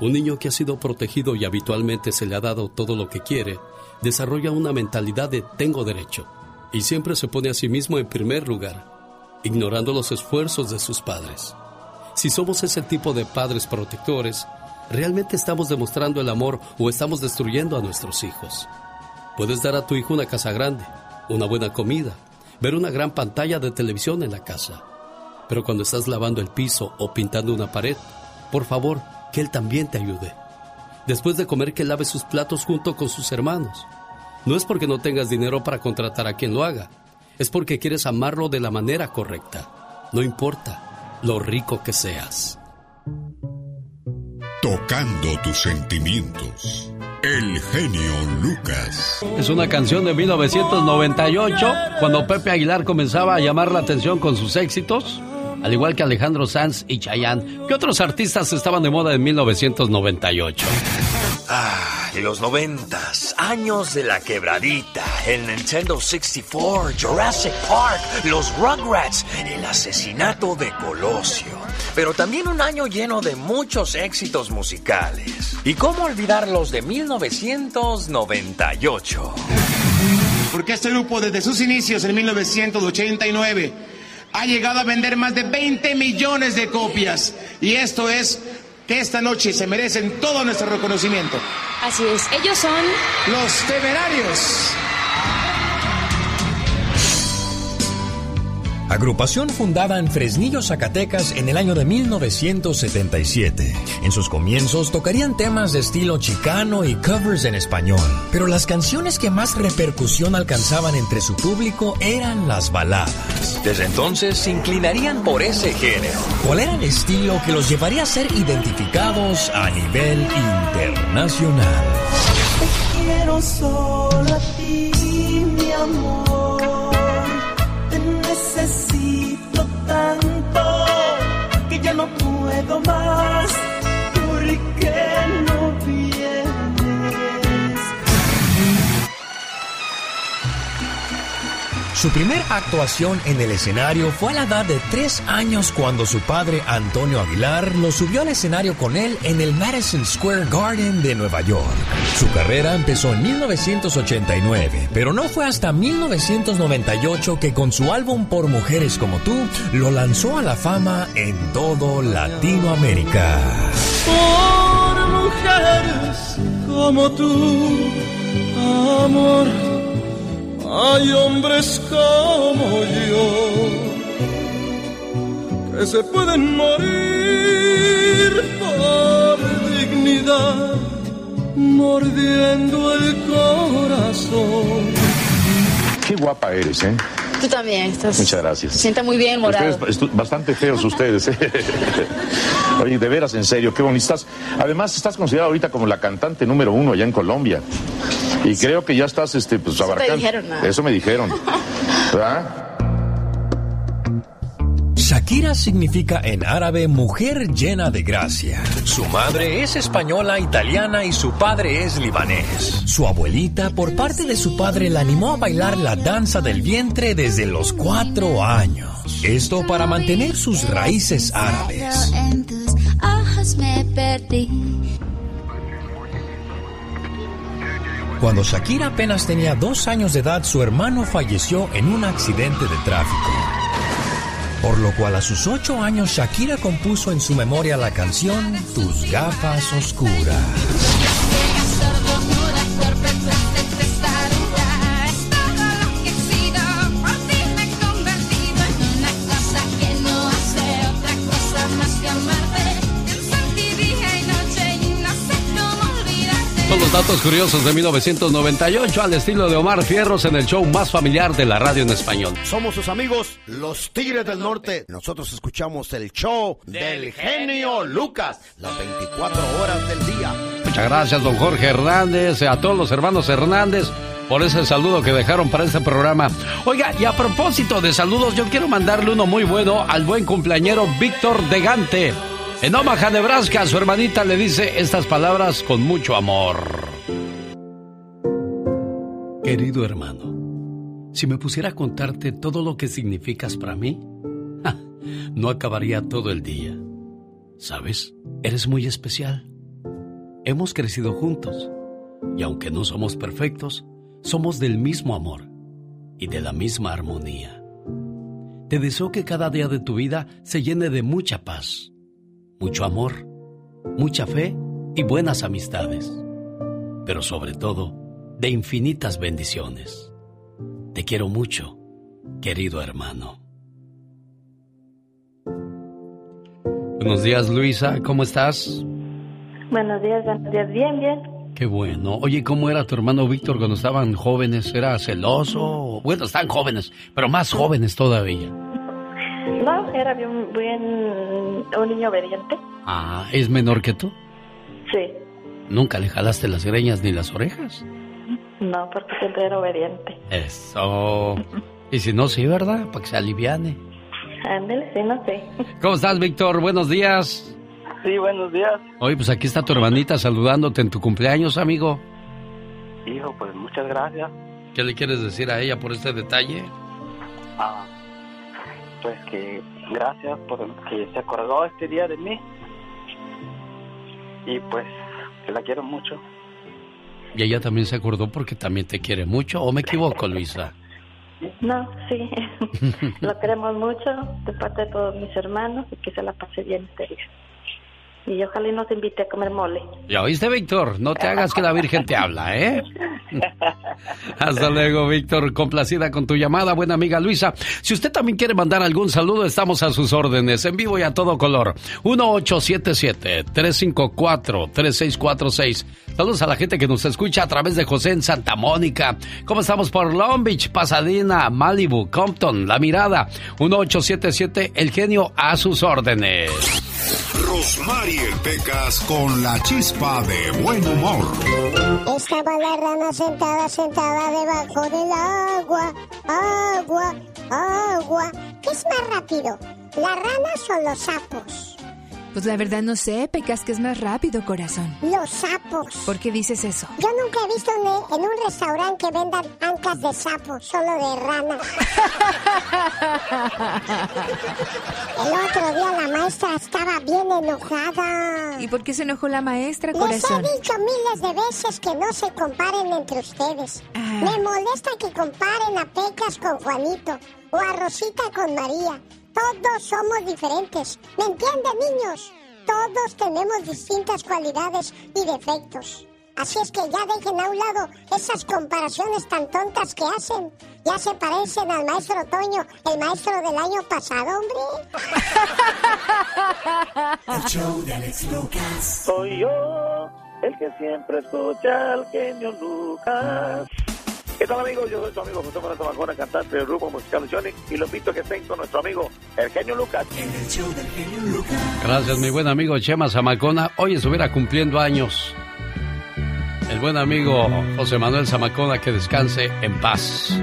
Un niño que ha sido protegido y habitualmente se le ha dado todo lo que quiere, desarrolla una mentalidad de tengo derecho y siempre se pone a sí mismo en primer lugar, ignorando los esfuerzos de sus padres. Si somos ese tipo de padres protectores, ¿realmente estamos demostrando el amor o estamos destruyendo a nuestros hijos? Puedes dar a tu hijo una casa grande, una buena comida, ver una gran pantalla de televisión en la casa. Pero cuando estás lavando el piso o pintando una pared, por favor, que él también te ayude. Después de comer, que lave sus platos junto con sus hermanos. No es porque no tengas dinero para contratar a quien lo haga, es porque quieres amarlo de la manera correcta. No importa lo rico que seas. Tocando tus sentimientos. El genio Lucas. Es una canción de 1998, cuando Pepe Aguilar comenzaba a llamar la atención con sus éxitos, al igual que Alejandro Sanz y Chayanne. ¿Qué otros artistas estaban de moda en 1998? Ah, los noventas, años de la quebradita, el Nintendo 64, Jurassic Park, los Rugrats, el asesinato de Colosio. Pero también un año lleno de muchos éxitos musicales. ¿Y cómo olvidar los de 1998? Porque este grupo desde sus inicios en 1989 ha llegado a vender más de 20 millones de copias. Y esto es que esta noche se merecen todo nuestro reconocimiento. Así es, ellos son los temerarios. Agrupación fundada en Fresnillo, Zacatecas en el año de 1977. En sus comienzos tocarían temas de estilo chicano y covers en español, pero las canciones que más repercusión alcanzaban entre su público eran las baladas. Desde entonces se inclinarían por ese género. ¿Cuál era el estilo que los llevaría a ser identificados a nivel internacional? Te quiero solo a ti, Su primer actuación en el escenario fue a la edad de tres años cuando su padre Antonio Aguilar lo subió al escenario con él en el Madison Square Garden de Nueva York. Su carrera empezó en 1989, pero no fue hasta 1998 que con su álbum Por Mujeres como tú lo lanzó a la fama en todo Latinoamérica. Por mujeres como tú, amor, hay hombres como yo que se pueden morir por dignidad, mordiendo el corazón. Qué guapa eres, ¿eh? Tú también estás. Muchas gracias. Sienta muy bien, morado. Ustedes, bastante feos ustedes. ¿eh? Oye, de veras, en serio, qué bonitas. Además, estás considerada ahorita como la cantante número uno allá en Colombia. Y creo que ya estás, este, pues, Eso abarcando. dijeron, ¿no? Eso me dijeron. ¿Verdad? Shakira significa en árabe mujer llena de gracia. Su madre es española, italiana y su padre es libanés. Su abuelita, por parte de su padre, la animó a bailar la danza del vientre desde los cuatro años. Esto para mantener sus raíces árabes. En tus ojos me perdí. Cuando Shakira apenas tenía dos años de edad, su hermano falleció en un accidente de tráfico. Por lo cual a sus ocho años Shakira compuso en su memoria la canción Tus gafas oscuras. Datos curiosos de 1998 al estilo de Omar Fierros en el show más familiar de la radio en español. Somos sus amigos, los Tigres del Norte. Nosotros escuchamos el show del genio Lucas, las 24 horas del día. Muchas gracias, don Jorge Hernández, a todos los hermanos Hernández por ese saludo que dejaron para este programa. Oiga, y a propósito de saludos, yo quiero mandarle uno muy bueno al buen cumpleañero Víctor Degante en Omaha, Nebraska, su hermanita le dice estas palabras con mucho amor. Querido hermano, si me pusiera a contarte todo lo que significas para mí, no acabaría todo el día. ¿Sabes? Eres muy especial. Hemos crecido juntos y aunque no somos perfectos, somos del mismo amor y de la misma armonía. Te deseo que cada día de tu vida se llene de mucha paz mucho amor, mucha fe y buenas amistades, pero sobre todo de infinitas bendiciones. Te quiero mucho, querido hermano. Buenos días, Luisa, ¿cómo estás? Buenos días, buenos días, bien, bien. Qué bueno. Oye, ¿cómo era tu hermano Víctor cuando estaban jóvenes? ¿Era celoso? Bueno, están jóvenes, pero más jóvenes todavía. No, era bien, bien un niño obediente. Ah, ¿es menor que tú? Sí. ¿Nunca le jalaste las greñas ni las orejas? No, porque siempre era obediente. Eso. Y si no, sí, ¿verdad? Para que se aliviane. Ándale, sí, no sé. ¿Cómo estás, Víctor? Buenos días. Sí, buenos días. Oye, pues aquí está tu hermanita saludándote en tu cumpleaños, amigo. Hijo, pues muchas gracias. ¿Qué le quieres decir a ella por este detalle? Ah, pues que gracias por que se acordó este día de mí y pues que la quiero mucho. Y ella también se acordó porque también te quiere mucho, ¿o me equivoco, Luisa? No, sí, lo queremos mucho de parte de todos mis hermanos y que se la pase bien este día. Y ojalá y nos invite a comer mole. Ya oíste, Víctor, no te hagas que la Virgen te habla, ¿eh? Hasta luego, Víctor. Complacida con tu llamada, buena amiga Luisa. Si usted también quiere mandar algún saludo, estamos a sus órdenes, en vivo y a todo color. 1877-354-3646. Saludos a la gente que nos escucha a través de José en Santa Mónica. ¿Cómo estamos por Long Beach, Pasadena, Malibu, Compton, La Mirada? 1877, el genio a sus órdenes. Rosmarie Pecas con la chispa de buen humor. Estaba la rana sentada, sentada debajo del agua, agua, agua. ¿Qué es más rápido, las ranas o los sapos? Pues la verdad no sé, Pecas, que es más rápido, corazón. Los sapos. ¿Por qué dices eso? Yo nunca he visto en un restaurante que vendan ancas de sapo, solo de rana. El otro día la maestra estaba bien enojada. ¿Y por qué se enojó la maestra, corazón? Les he dicho miles de veces que no se comparen entre ustedes. Ah. Me molesta que comparen a Pecas con Juanito o a Rosita con María. Todos somos diferentes. ¿Me entienden, niños? Todos tenemos distintas cualidades y defectos. Así es que ya dejen a un lado esas comparaciones tan tontas que hacen. Ya se parecen al maestro Toño, el maestro del año pasado, hombre. El show de Alex Lucas. Soy yo, el que siempre escucha al genio Lucas. ¿Qué tal amigos? Yo soy tu amigo José Manuel Zamacona, cantante del grupo musical Sonic y lo invito a que estén con nuestro amigo el genio Lucas. el show del genio Lucas. Gracias mi buen amigo Chema Zamacona. Hoy estuviera cumpliendo años. El buen amigo José Manuel Zamacona que descanse en paz.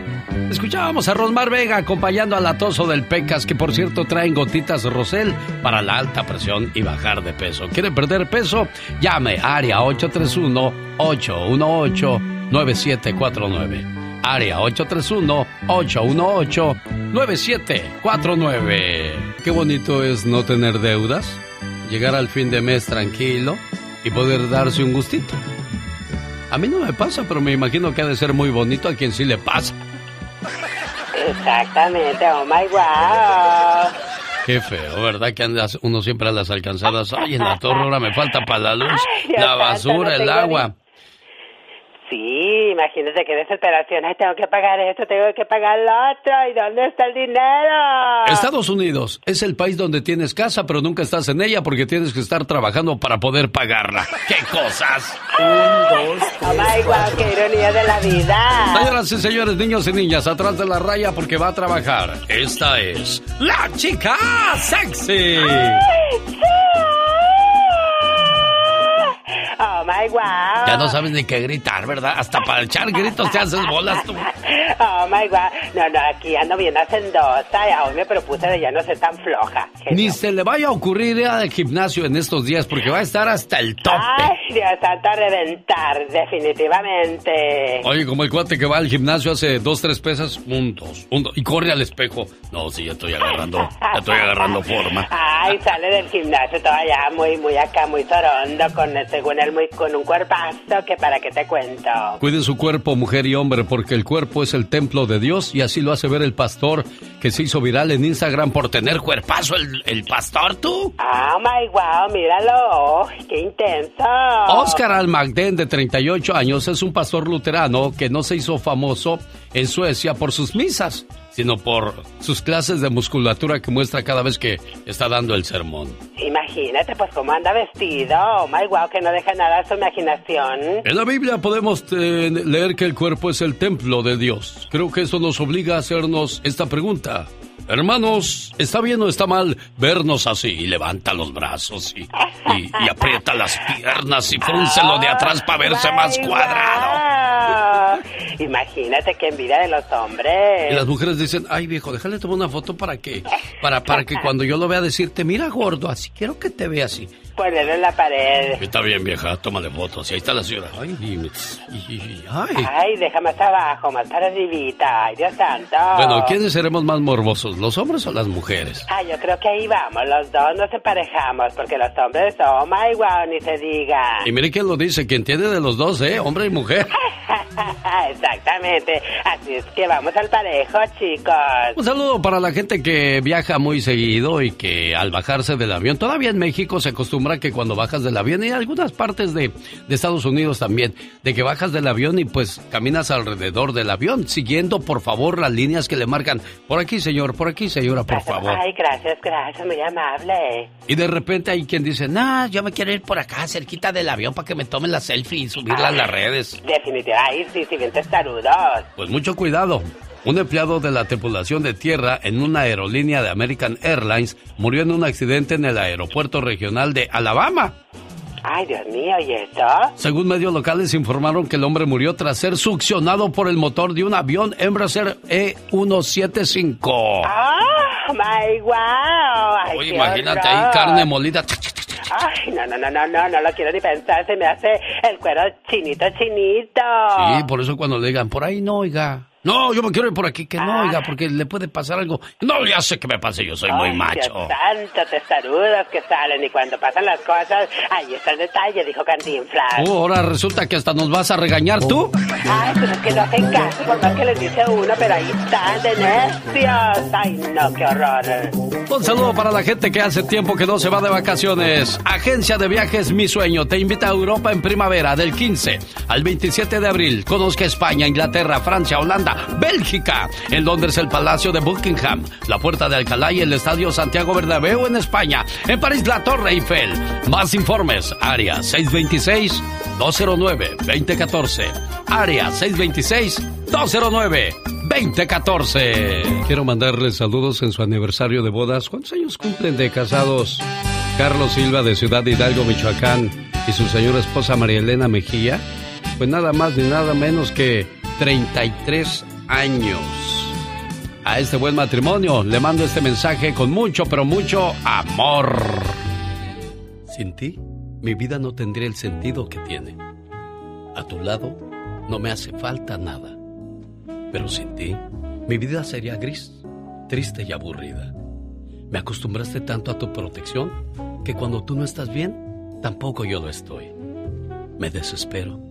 Escuchábamos a Rosmar Vega acompañando al atoso del Pecas, que por cierto traen gotitas Rosel para la alta presión y bajar de peso. ¿Quiere perder peso? Llame a área 831 818 9749. Área 831-818-9749. Qué bonito es no tener deudas, llegar al fin de mes tranquilo y poder darse un gustito. A mí no me pasa, pero me imagino que ha de ser muy bonito a quien sí le pasa. Exactamente, oh my wow. Qué feo, ¿verdad? Que andas uno siempre a las alcanzadas. Ay, en la torre ahora me falta para la luz, la basura, el agua. Sí, imagínese qué desesperación. Ay, tengo que pagar esto, tengo que pagar lo otro. ¿Y dónde está el dinero? Estados Unidos es el país donde tienes casa, pero nunca estás en ella porque tienes que estar trabajando para poder pagarla. ¡Qué cosas! Un, dos, tres, oh my God, qué ironía de la vida. Señoras y señores, niños y niñas, atrás de la raya porque va a trabajar. Esta es la chica sexy. ¡Ay, Oh my wow. Ya no sabes ni qué gritar, ¿verdad? Hasta para echar gritos te haces bolas tú. Oh my wow. No, no, aquí ando bien hacendosa y aún me propuse de ya no ser tan floja. Ni se le vaya a ocurrir ir al gimnasio en estos días porque va a estar hasta el tope. Ay, Dios santo, a reventar, definitivamente. Oye, como el cuate que va al gimnasio hace dos, tres pesas, un, dos, un, dos, y corre al espejo. No, sí, ya estoy agarrando, ya estoy agarrando forma. Ay, sale del gimnasio todavía muy, muy acá, muy torondo, con, según muy, con un cuerpazo que para qué te cuento. Cuiden su cuerpo, mujer y hombre, porque el cuerpo es el templo de Dios y así lo hace ver el pastor que se hizo viral en Instagram por tener cuerpazo el, el pastor, tú. Oh my wow, míralo, qué intenso. Oscar Almagden, de 38 años, es un pastor luterano que no se hizo famoso en Suecia por sus misas, sino por sus clases de musculatura que muestra cada vez que está dando el sermón. Imagínate, pues cómo anda vestido. Oh my wow, que no deja nada a su imaginación. En la Biblia podemos eh, leer que el cuerpo es el templo de Dios. Creo que eso nos obliga a hacernos esta pregunta. Hermanos, ¿está bien o está mal vernos así? Y levanta los brazos y, y, y aprieta las piernas y frúncelo de atrás para verse más cuadrado. Imagínate qué envidia de los hombres. Y las mujeres dicen, ay viejo, déjale tomar una foto para que, para, para que cuando yo lo vea decirte, mira gordo, así quiero que te vea así. Ponerlo en la pared. Está bien, vieja, tómale fotos. Y ahí está la ciudad. Ay, y, y, ay. ay, deja más abajo, más para arribita. Ay, Dios santo. Bueno, ¿quiénes seremos más morbosos, los hombres o las mujeres? Ay, yo creo que ahí vamos. Los dos nos emparejamos porque los hombres son my wow, ni se diga. Y mire quién lo dice, quien tiene de los dos, ¿eh? Hombre y mujer. Exactamente. Así es que vamos al parejo, chicos. Un saludo para la gente que viaja muy seguido y que al bajarse del avión, todavía en México se acostumbra que cuando bajas del avión y en algunas partes de, de, Estados Unidos también, de que bajas del avión y pues caminas alrededor del avión, siguiendo por favor las líneas que le marcan. Por aquí, señor, por aquí, señora, por favor. Ay, gracias, gracias, muy amable. Y de repente hay quien dice, nah, yo me quiero ir por acá, cerquita del avión, para que me tomen la selfie y subirla Ay, a las redes. Definitivamente, ay, sí, sí, bien testarudos. Pues mucho cuidado. Un empleado de la tripulación de tierra en una aerolínea de American Airlines murió en un accidente en el aeropuerto regional de Alabama. Ay, Dios mío, ¿y eso? Según medios locales informaron que el hombre murió tras ser succionado por el motor de un avión Embraer E175. ¡Oh, my wow! Ay, Oye, imagínate horror. ahí carne molida. Ay, no, no, no, no, no, no lo quiero ni pensar, se me hace el cuero chinito, chinito. Sí, por eso cuando le digan, por ahí no, oiga. No, yo me quiero ir por aquí, que no, Ah. oiga, porque le puede pasar algo. No, ya sé que me pase, yo soy muy macho. Santo, testarudos que salen y cuando pasan las cosas, ahí está el detalle, dijo Cantinflas. Oh, ahora resulta que hasta nos vas a regañar tú. Ay, pero es que no hacen caso por más que les dice uno, pero ahí están de necios. Ay, no, qué horror. Un saludo para la gente que hace tiempo que no se va de vacaciones. Agencia de Viajes Mi Sueño te invita a Europa en primavera del 15 al 27 de abril. Conozca España, Inglaterra, Francia, Holanda, Bélgica. En Londres el Palacio de Buckingham, la Puerta de Alcalá y el Estadio Santiago Bernabéu en España. En París la Torre Eiffel. Más informes, área 626 209 2014. Área 626 209 2014. Quiero mandarles saludos en su aniversario de bodas. ¿Cuántos años cumplen de casados? Carlos Silva de Ciudad Hidalgo, Michoacán, y su señora esposa María Elena Mejía. Pues nada más ni nada menos que 33 años. A este buen matrimonio le mando este mensaje con mucho, pero mucho amor. Sin ti, mi vida no tendría el sentido que tiene. A tu lado, no me hace falta nada. Pero sin ti, mi vida sería gris, triste y aburrida. Me acostumbraste tanto a tu protección que cuando tú no estás bien, tampoco yo lo estoy. Me desespero.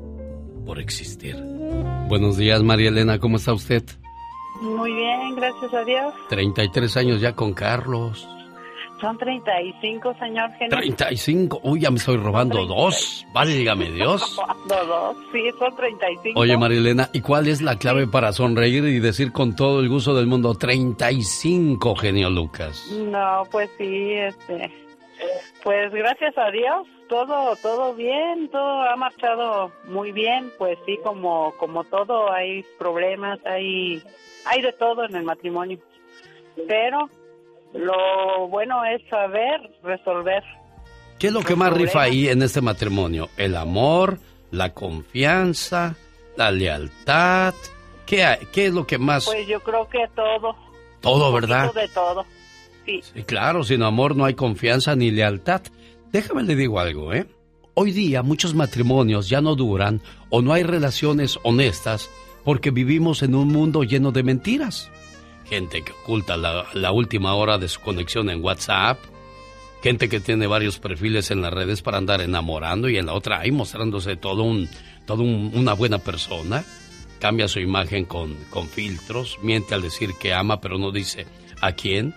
por existir. Buenos días, María Elena, ¿cómo está usted? Muy bien, gracias a Dios. 33 años ya con Carlos. Son 35, señor Genio. 35. Uy, ya me estoy robando dos. Válgame Dios. Robando dos, sí, son 35. Oye, Marilena, ¿y cuál es la clave para sonreír y decir con todo el gusto del mundo 35, genio Lucas? No, pues sí, este. Pues gracias a Dios, todo, todo bien, todo ha marchado muy bien. Pues sí, como, como todo, hay problemas, hay, hay de todo en el matrimonio. Pero lo bueno es saber resolver. ¿Qué es lo que más rifa ahí en este matrimonio? ¿El amor, la confianza, la lealtad? ¿Qué, qué es lo que más? Pues yo creo que todo. Todo, ¿verdad? De todo. Sí. sí. Claro, sin amor no hay confianza ni lealtad. Déjame le digo algo, ¿eh? Hoy día muchos matrimonios ya no duran o no hay relaciones honestas porque vivimos en un mundo lleno de mentiras gente que oculta la, última hora de su conexión en WhatsApp, gente que tiene varios perfiles en las redes para andar enamorando y en la otra ahí mostrándose todo un todo una buena persona, cambia su imagen con, con filtros, miente al decir que ama pero no dice a quién.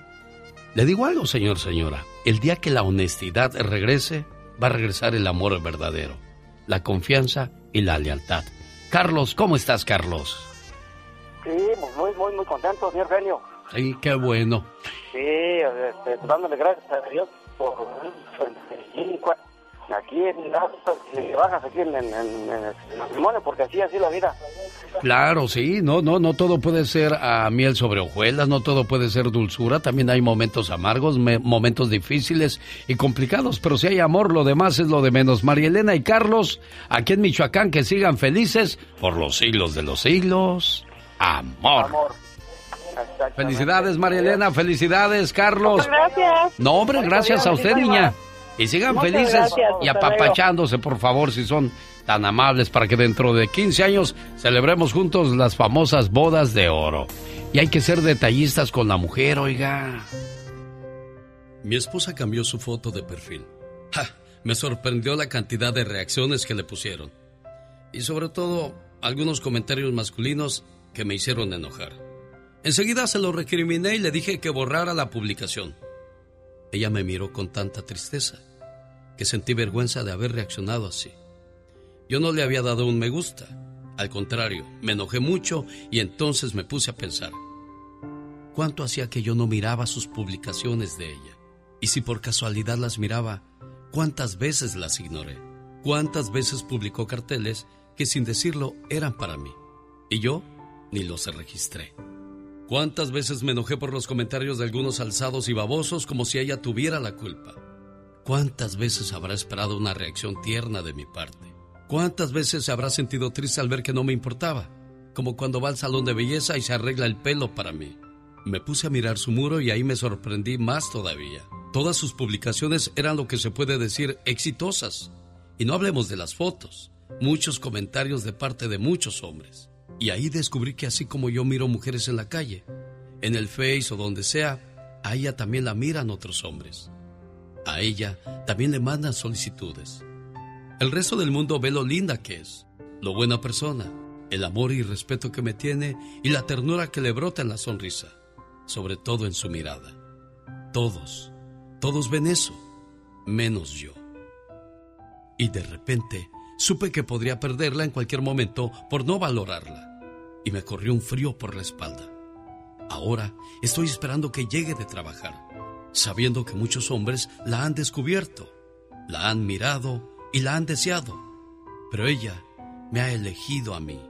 Le digo algo, señor, señora, el día que la honestidad regrese, va a regresar el amor verdadero, la confianza y la lealtad. Carlos, ¿cómo estás, Carlos? Sí, muy, muy, muy contento, señor Genio. Sí, qué bueno. Sí, este, dándole gracias a Dios por aquí en bajas aquí en, en, el matrimonio, porque así, así la vida. Claro, sí, no, no, no todo puede ser a miel sobre hojuelas, no todo puede ser dulzura, también hay momentos amargos, momentos difíciles y complicados, pero si hay amor, lo demás es lo de menos. María Elena y Carlos, aquí en Michoacán, que sigan felices por los siglos de los siglos amor. Felicidades, María Elena, felicidades, Carlos. gracias. No, hombre, gracias a usted, niña. Y sigan felices y apapachándose, por favor, si son tan amables, para que dentro de 15 años celebremos juntos las famosas bodas de oro. Y hay que ser detallistas con la mujer, oiga. Mi esposa cambió su foto de perfil. Me sorprendió la cantidad de reacciones que le pusieron. Y sobre todo, algunos comentarios masculinos que me hicieron enojar. Enseguida se lo recriminé y le dije que borrara la publicación. Ella me miró con tanta tristeza que sentí vergüenza de haber reaccionado así. Yo no le había dado un me gusta. Al contrario, me enojé mucho y entonces me puse a pensar. ¿Cuánto hacía que yo no miraba sus publicaciones de ella? Y si por casualidad las miraba, ¿cuántas veces las ignoré? ¿Cuántas veces publicó carteles que sin decirlo eran para mí? Y yo ni los registré. ¿Cuántas veces me enojé por los comentarios de algunos alzados y babosos como si ella tuviera la culpa? ¿Cuántas veces habrá esperado una reacción tierna de mi parte? ¿Cuántas veces se habrá sentido triste al ver que no me importaba? Como cuando va al salón de belleza y se arregla el pelo para mí. Me puse a mirar su muro y ahí me sorprendí más todavía. Todas sus publicaciones eran lo que se puede decir exitosas. Y no hablemos de las fotos, muchos comentarios de parte de muchos hombres. Y ahí descubrí que así como yo miro mujeres en la calle, en el Face o donde sea, a ella también la miran otros hombres. A ella también le mandan solicitudes. El resto del mundo ve lo linda que es, lo buena persona, el amor y respeto que me tiene y la ternura que le brota en la sonrisa, sobre todo en su mirada. Todos, todos ven eso, menos yo. Y de repente Supe que podría perderla en cualquier momento por no valorarla. Y me corrió un frío por la espalda. Ahora estoy esperando que llegue de trabajar, sabiendo que muchos hombres la han descubierto, la han mirado y la han deseado. Pero ella me ha elegido a mí.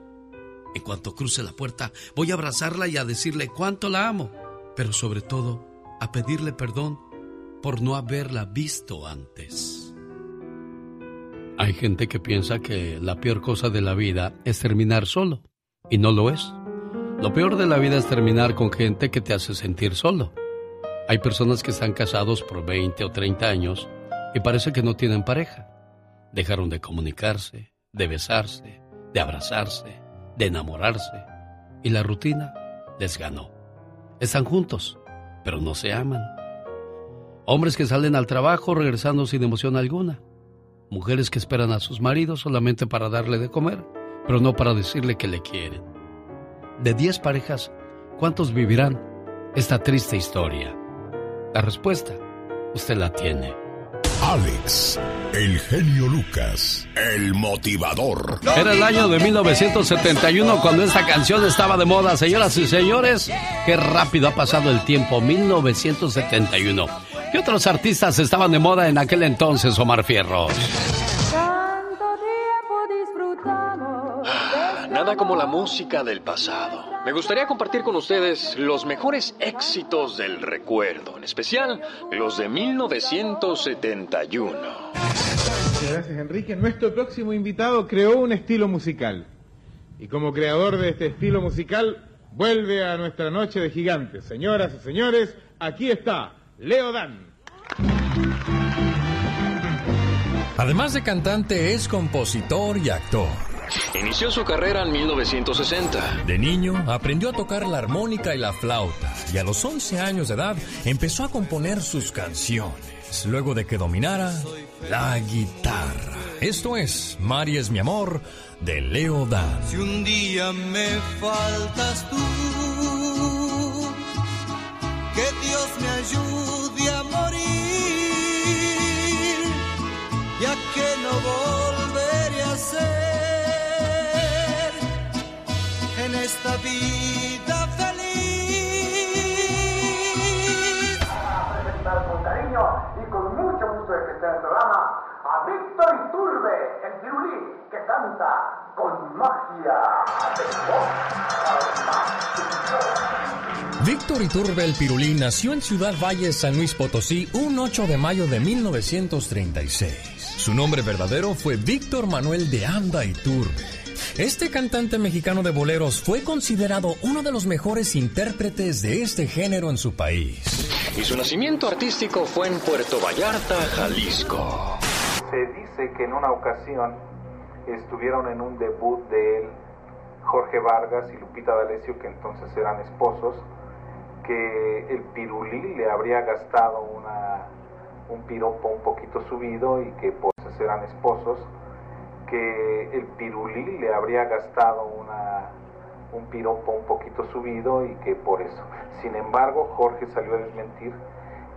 En cuanto cruce la puerta, voy a abrazarla y a decirle cuánto la amo, pero sobre todo a pedirle perdón por no haberla visto antes. Hay gente que piensa que la peor cosa de la vida es terminar solo, y no lo es. Lo peor de la vida es terminar con gente que te hace sentir solo. Hay personas que están casados por 20 o 30 años y parece que no tienen pareja. Dejaron de comunicarse, de besarse, de abrazarse, de enamorarse. Y la rutina les ganó. Están juntos, pero no se aman. Hombres que salen al trabajo regresando sin emoción alguna. Mujeres que esperan a sus maridos solamente para darle de comer, pero no para decirle que le quieren. De 10 parejas, ¿cuántos vivirán esta triste historia? La respuesta, usted la tiene. Alex, el genio Lucas, el motivador. Era el año de 1971 cuando esta canción estaba de moda. Señoras y señores, qué rápido ha pasado el tiempo. 1971. ¿Qué otros artistas estaban de moda en aquel entonces, Omar Fierro? Nada como la música del pasado. Me gustaría compartir con ustedes los mejores éxitos del recuerdo, en especial los de 1971. Gracias, Enrique. Nuestro próximo invitado creó un estilo musical. Y como creador de este estilo musical, vuelve a nuestra noche de gigantes. Señoras y señores, aquí está Leo Dan. Además de cantante, es compositor y actor. Inició su carrera en 1960. De niño aprendió a tocar la armónica y la flauta y a los 11 años de edad empezó a componer sus canciones, luego de que dominara la guitarra. Esto es Mari es mi amor de Leo Dan. Si un día me faltas tú, que Dios me ayude a morir, ya que no volveré a ser esta vida feliz. A presentar con cariño y con mucho gusto de que esté en el programa a Víctor Iturbe, el pirulí, que canta con magia. Víctor Iturbe el Pirulí nació en Ciudad Valle, San Luis Potosí, un 8 de mayo de 1936. Su nombre verdadero fue Víctor Manuel de Anda Iturbe. Este cantante mexicano de boleros fue considerado uno de los mejores intérpretes de este género en su país. Y su nacimiento artístico fue en Puerto Vallarta, Jalisco. Se dice que en una ocasión estuvieron en un debut de él, Jorge Vargas y Lupita D'Alessio, que entonces eran esposos, que el pirulí le habría gastado una, un piropo un poquito subido y que pues eran esposos que el pirulí le habría gastado una, un piropo un poquito subido y que por eso. Sin embargo, Jorge salió a desmentir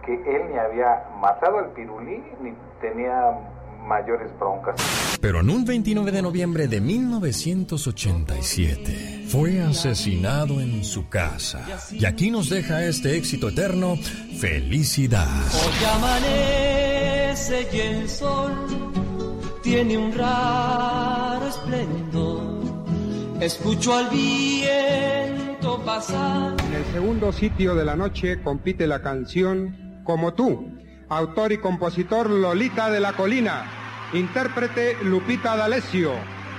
que él ni había matado al pirulí ni tenía mayores broncas. Pero en un 29 de noviembre de 1987 fue asesinado en su casa. Y aquí nos deja este éxito eterno, Felicidad. Hoy amanece y el sol tiene un raro esplendor. Escucho al viento pasar. En el segundo sitio de la noche compite la canción Como tú, autor y compositor Lolita de la Colina, intérprete Lupita D'Alessio,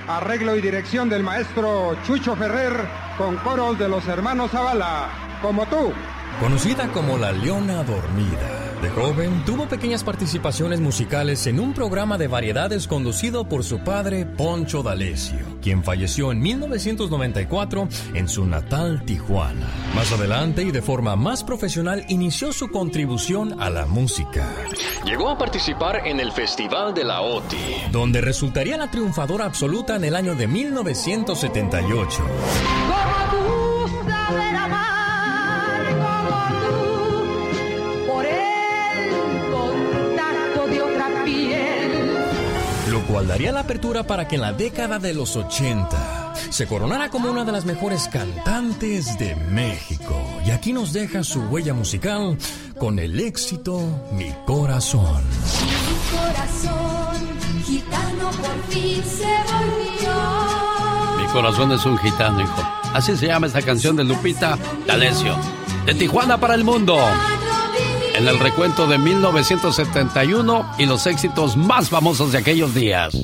arreglo y dirección del maestro Chucho Ferrer con coros de los hermanos Zavala. Como tú. Conocida como la Leona Dormida. De joven tuvo pequeñas participaciones musicales en un programa de variedades conducido por su padre Poncho D'Alessio, quien falleció en 1994 en su natal Tijuana. Más adelante y de forma más profesional inició su contribución a la música. Llegó a participar en el Festival de la OTI, donde resultaría la triunfadora absoluta en el año de 1978. cual daría la apertura para que en la década de los 80 se coronara como una de las mejores cantantes de México. Y aquí nos deja su huella musical con el éxito Mi Corazón. Mi corazón, gitano por fin se volvió. Mi corazón es un gitano, hijo. Así se llama esta canción de Lupita D'Alessio. De Tijuana para el mundo en el recuento de 1971 y los éxitos más famosos de aquellos días.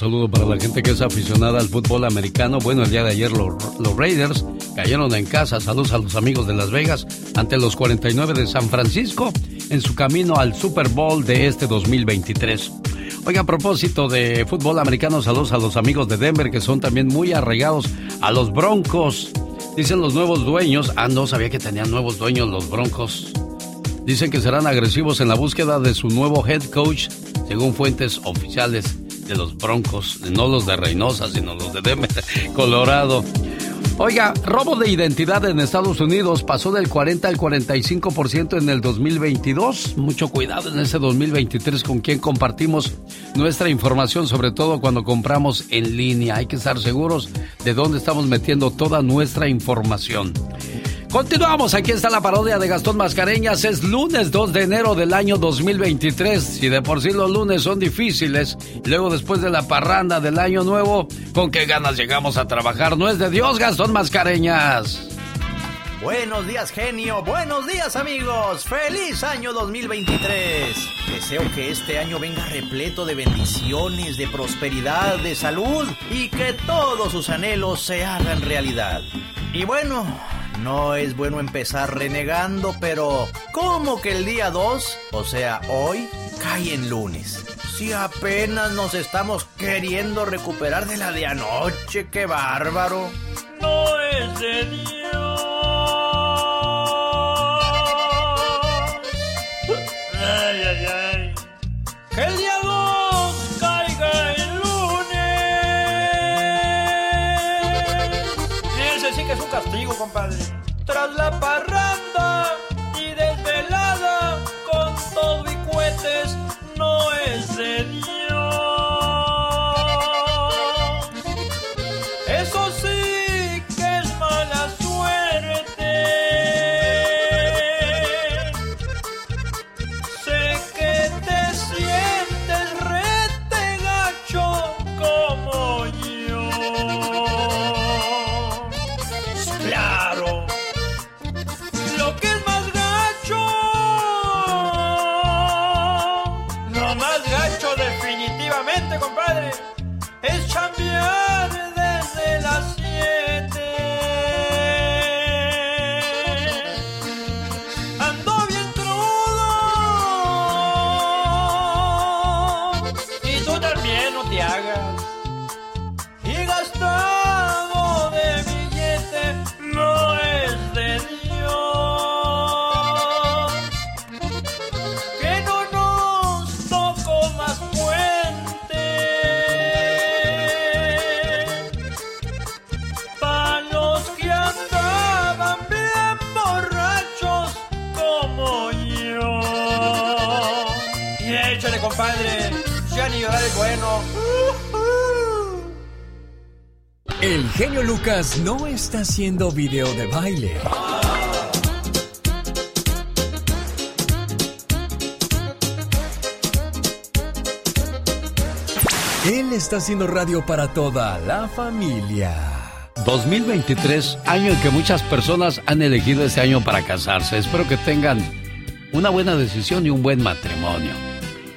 Saludo para la gente que es aficionada al fútbol americano. Bueno, el día de ayer los, Raiders cayeron en casa. Saludos a los amigos de Las Vegas ante los 49 de San Francisco en su camino al Super Bowl de este 2023. Oiga, a propósito de fútbol americano, saludos a los amigos de Denver que son también muy arraigados a los Broncos. Dicen los nuevos dueños, ah, no sabía que tenían nuevos dueños los Broncos. Dicen que serán agresivos en la búsqueda de su nuevo head coach, según fuentes oficiales de los Broncos, no los de Reynosa, sino los de Denver, Colorado. Oiga, robo de identidad en Estados Unidos pasó del 40 al 45% en el 2022. Mucho cuidado en ese 2023 con quien compartimos nuestra información, sobre todo cuando compramos en línea. Hay que estar seguros de dónde estamos metiendo toda nuestra información. Continuamos, aquí está la parodia de Gastón Mascareñas. Es lunes 2 de enero del año 2023. Si de por sí los lunes son difíciles, luego después de la parranda del año nuevo, ¿con qué ganas llegamos a trabajar? No es de Dios, Gastón Mascareñas. Buenos días, genio. Buenos días, amigos. Feliz año 2023. Deseo que este año venga repleto de bendiciones, de prosperidad, de salud y que todos sus anhelos se hagan realidad. Y bueno, no es bueno empezar renegando, pero ¿cómo que el día 2, o sea, hoy, cae en lunes? Si apenas nos estamos queriendo recuperar de la de anoche, qué bárbaro. No es de Dios. Ay, ay, ay. Que el día 2 caiga en lunes. Ese sí que es un castigo, compadre. Tras la parranda compadre. Es chambear genio Lucas no está haciendo video de baile. Él está haciendo radio para toda la familia. 2023, año en que muchas personas han elegido este año para casarse. Espero que tengan una buena decisión y un buen matrimonio.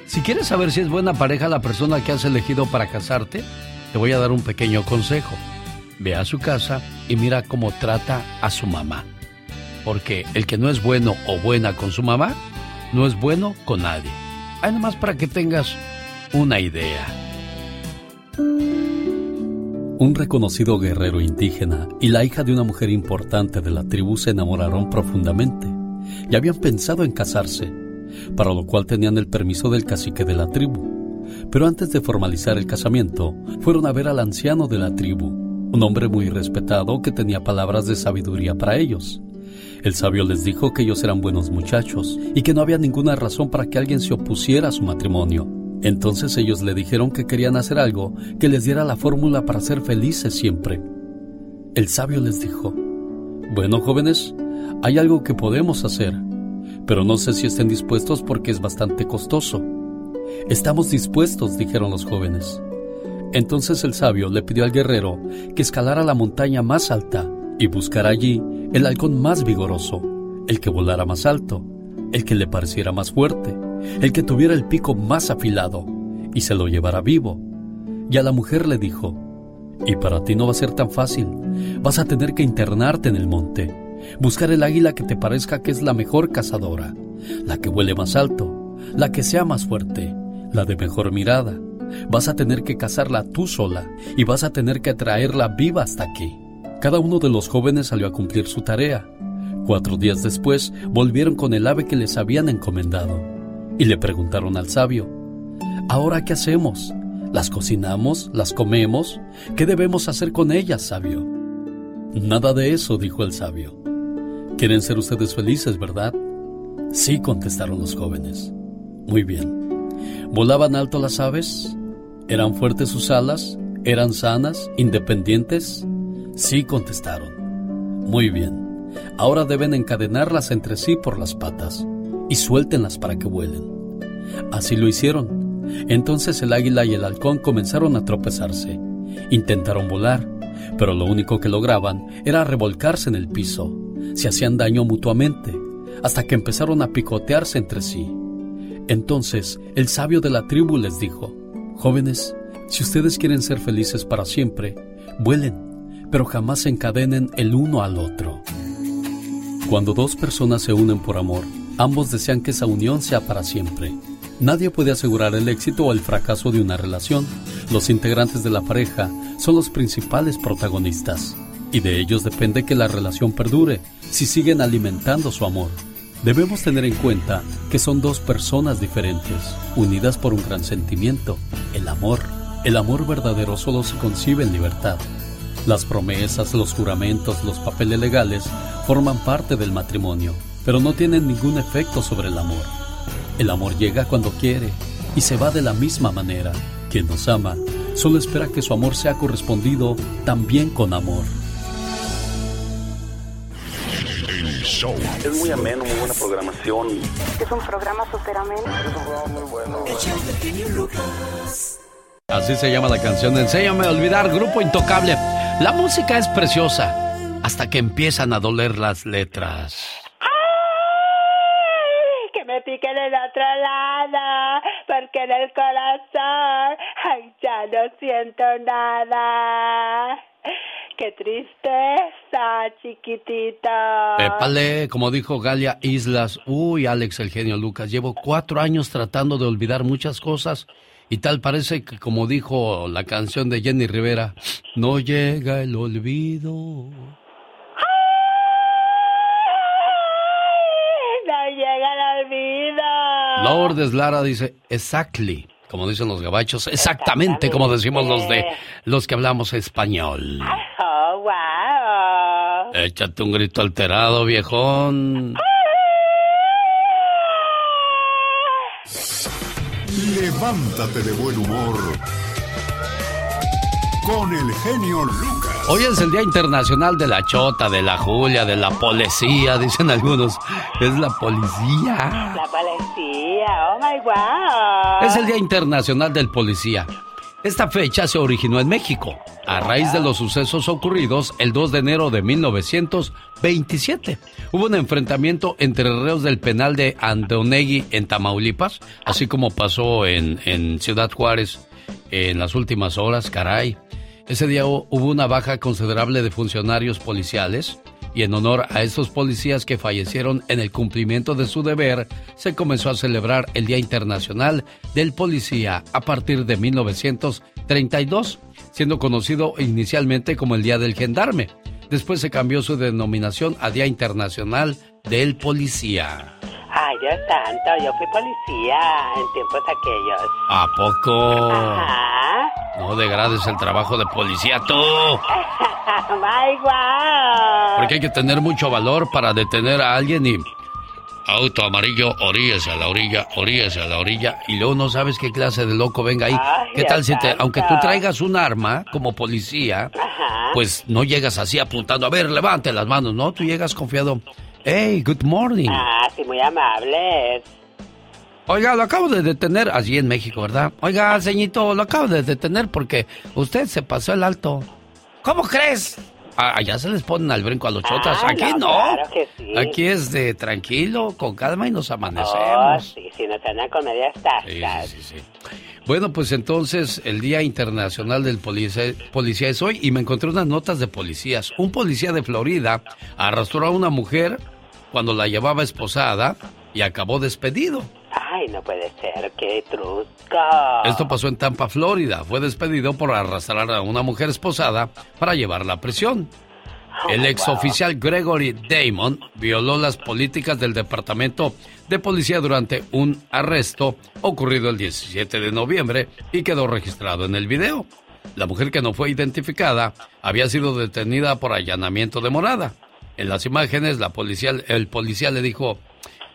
Si quieres saber si es buena pareja la persona que has elegido para casarte, te voy a dar un pequeño consejo. Ve a su casa y mira cómo trata a su mamá. Porque el que no es bueno o buena con su mamá, no es bueno con nadie. Hay nomás para que tengas una idea. Un reconocido guerrero indígena y la hija de una mujer importante de la tribu se enamoraron profundamente y habían pensado en casarse, para lo cual tenían el permiso del cacique de la tribu. Pero antes de formalizar el casamiento, fueron a ver al anciano de la tribu, un hombre muy respetado que tenía palabras de sabiduría para ellos. El sabio les dijo que ellos eran buenos muchachos y que no había ninguna razón para que alguien se opusiera a su matrimonio. Entonces ellos le dijeron que querían hacer algo que les diera la fórmula para ser felices siempre. El sabio les dijo, bueno jóvenes, hay algo que podemos hacer, pero no sé si estén dispuestos porque es bastante costoso. Estamos dispuestos, dijeron los jóvenes. Entonces el sabio le pidió al guerrero que escalara la montaña más alta y buscara allí el halcón más vigoroso, el que volara más alto, el que le pareciera más fuerte, el que tuviera el pico más afilado y se lo llevara vivo. y a la mujer le dijo, y para ti no va a ser tan fácil, vas a tener que internarte en el monte, buscar el águila que te parezca que es la mejor cazadora, la que vuele más alto, la que sea más fuerte, la de mejor mirada. Vas a tener que cazarla tú sola y vas a tener que traerla viva hasta aquí. Cada uno de los jóvenes salió a cumplir su tarea. Cuatro días después volvieron con el ave que les habían encomendado y le preguntaron al sabio, ¿ahora qué hacemos? ¿Las cocinamos? ¿Las comemos? ¿Qué debemos hacer con ellas, sabio? Nada de eso, dijo el sabio. Quieren ser ustedes felices, ¿verdad? Sí, contestaron los jóvenes. Muy bien. ¿Volaban alto las aves? ¿Eran fuertes sus alas? ¿Eran sanas? ¿Independientes? Sí, contestaron. Muy bien. Ahora deben encadenarlas entre sí por las patas y suéltenlas para que vuelen. Así lo hicieron. Entonces el águila y el halcón comenzaron a tropezarse. Intentaron volar, pero lo único que lograban era revolcarse en el piso. Se hacían daño mutuamente, hasta que empezaron a picotearse entre sí. Entonces el sabio de la tribu les dijo, Jóvenes, si ustedes quieren ser felices para siempre, vuelen, pero jamás se encadenen el uno al otro. Cuando dos personas se unen por amor, ambos desean que esa unión sea para siempre. Nadie puede asegurar el éxito o el fracaso de una relación. Los integrantes de la pareja son los principales protagonistas y de ellos depende que la relación perdure si siguen alimentando su amor. Debemos tener en cuenta que son dos personas diferentes, unidas por un gran sentimiento, el amor. El amor verdadero solo se concibe en libertad. Las promesas, los juramentos, los papeles legales forman parte del matrimonio, pero no tienen ningún efecto sobre el amor. El amor llega cuando quiere y se va de la misma manera. Quien nos ama solo espera que su amor sea correspondido también con amor. Es muy ameno, muy buena programación. Es un programa súper ameno. Es un programa muy bueno. Así se llama la canción Enséñame a olvidar, Grupo Intocable. La música es preciosa hasta que empiezan a doler las letras. que me piquen el otro lado, porque en el corazón, ay, ya no siento nada. Qué tristeza, chiquitita. Épale, como dijo Galia Islas, uy, Alex, el genio Lucas, llevo cuatro años tratando de olvidar muchas cosas y tal parece que, como dijo la canción de Jenny Rivera, no llega el olvido. No llega el olvido. Lourdes Lara dice, exactly, como dicen los gabachos, exactamente como decimos los de los que hablamos español. Oh, wow. Échate un grito alterado, viejón. Levántate de buen humor con el genio Lucas. Hoy es el Día Internacional de la Chota, de la Julia, de la policía, dicen algunos. Es la policía. La policía, oh my wow. Es el Día Internacional del Policía. Esta fecha se originó en México, a raíz de los sucesos ocurridos el 2 de enero de 1927. Hubo un enfrentamiento entre reos del penal de Andonegui en Tamaulipas, así como pasó en, en Ciudad Juárez en las últimas horas, caray. Ese día hu- hubo una baja considerable de funcionarios policiales y en honor a estos policías que fallecieron en el cumplimiento de su deber, se comenzó a celebrar el Día Internacional del Policía a partir de 1932, siendo conocido inicialmente como el Día del Gendarme. Después se cambió su denominación a Día Internacional del Policía. Ay, Dios santo, yo fui policía en tiempos aquellos. ¿A poco? Ajá. No degrades el trabajo de policía tú. my wow. Porque hay que tener mucho valor para detener a alguien y... Auto amarillo, oríllese a la orilla, oríllese a la orilla. Y luego no sabes qué clase de loco venga ahí. Ay, ¿Qué tal si te... Aunque tú traigas un arma como policía, Ajá. pues no llegas así apuntando. A ver, levante las manos, ¿no? Tú llegas confiado. Hey, good morning. Ah, sí, muy amables. Oiga, lo acabo de detener, allí en México, ¿verdad? Oiga, ceñito, lo acabo de detener porque usted se pasó el alto. ¿Cómo crees? Ah, allá se les ponen al brinco a los chotas. Ah, Aquí no. Claro que sí. Aquí es de tranquilo, con calma y nos Oh, amanecemos. sí, sí, nos andan con medias. Sí, sí, sí. Bueno, pues entonces el Día Internacional del Policía, Policía es hoy y me encontré unas notas de policías. Un policía de Florida arrastró a una mujer cuando la llevaba esposada y acabó despedido. Ay, no puede ser, qué trusco. Esto pasó en Tampa, Florida. Fue despedido por arrastrar a una mujer esposada para llevarla a prisión. El exoficial Gregory Damon violó las políticas del Departamento de Policía durante un arresto ocurrido el 17 de noviembre y quedó registrado en el video. La mujer que no fue identificada había sido detenida por allanamiento de morada. En las imágenes, la policía, el policía le dijo,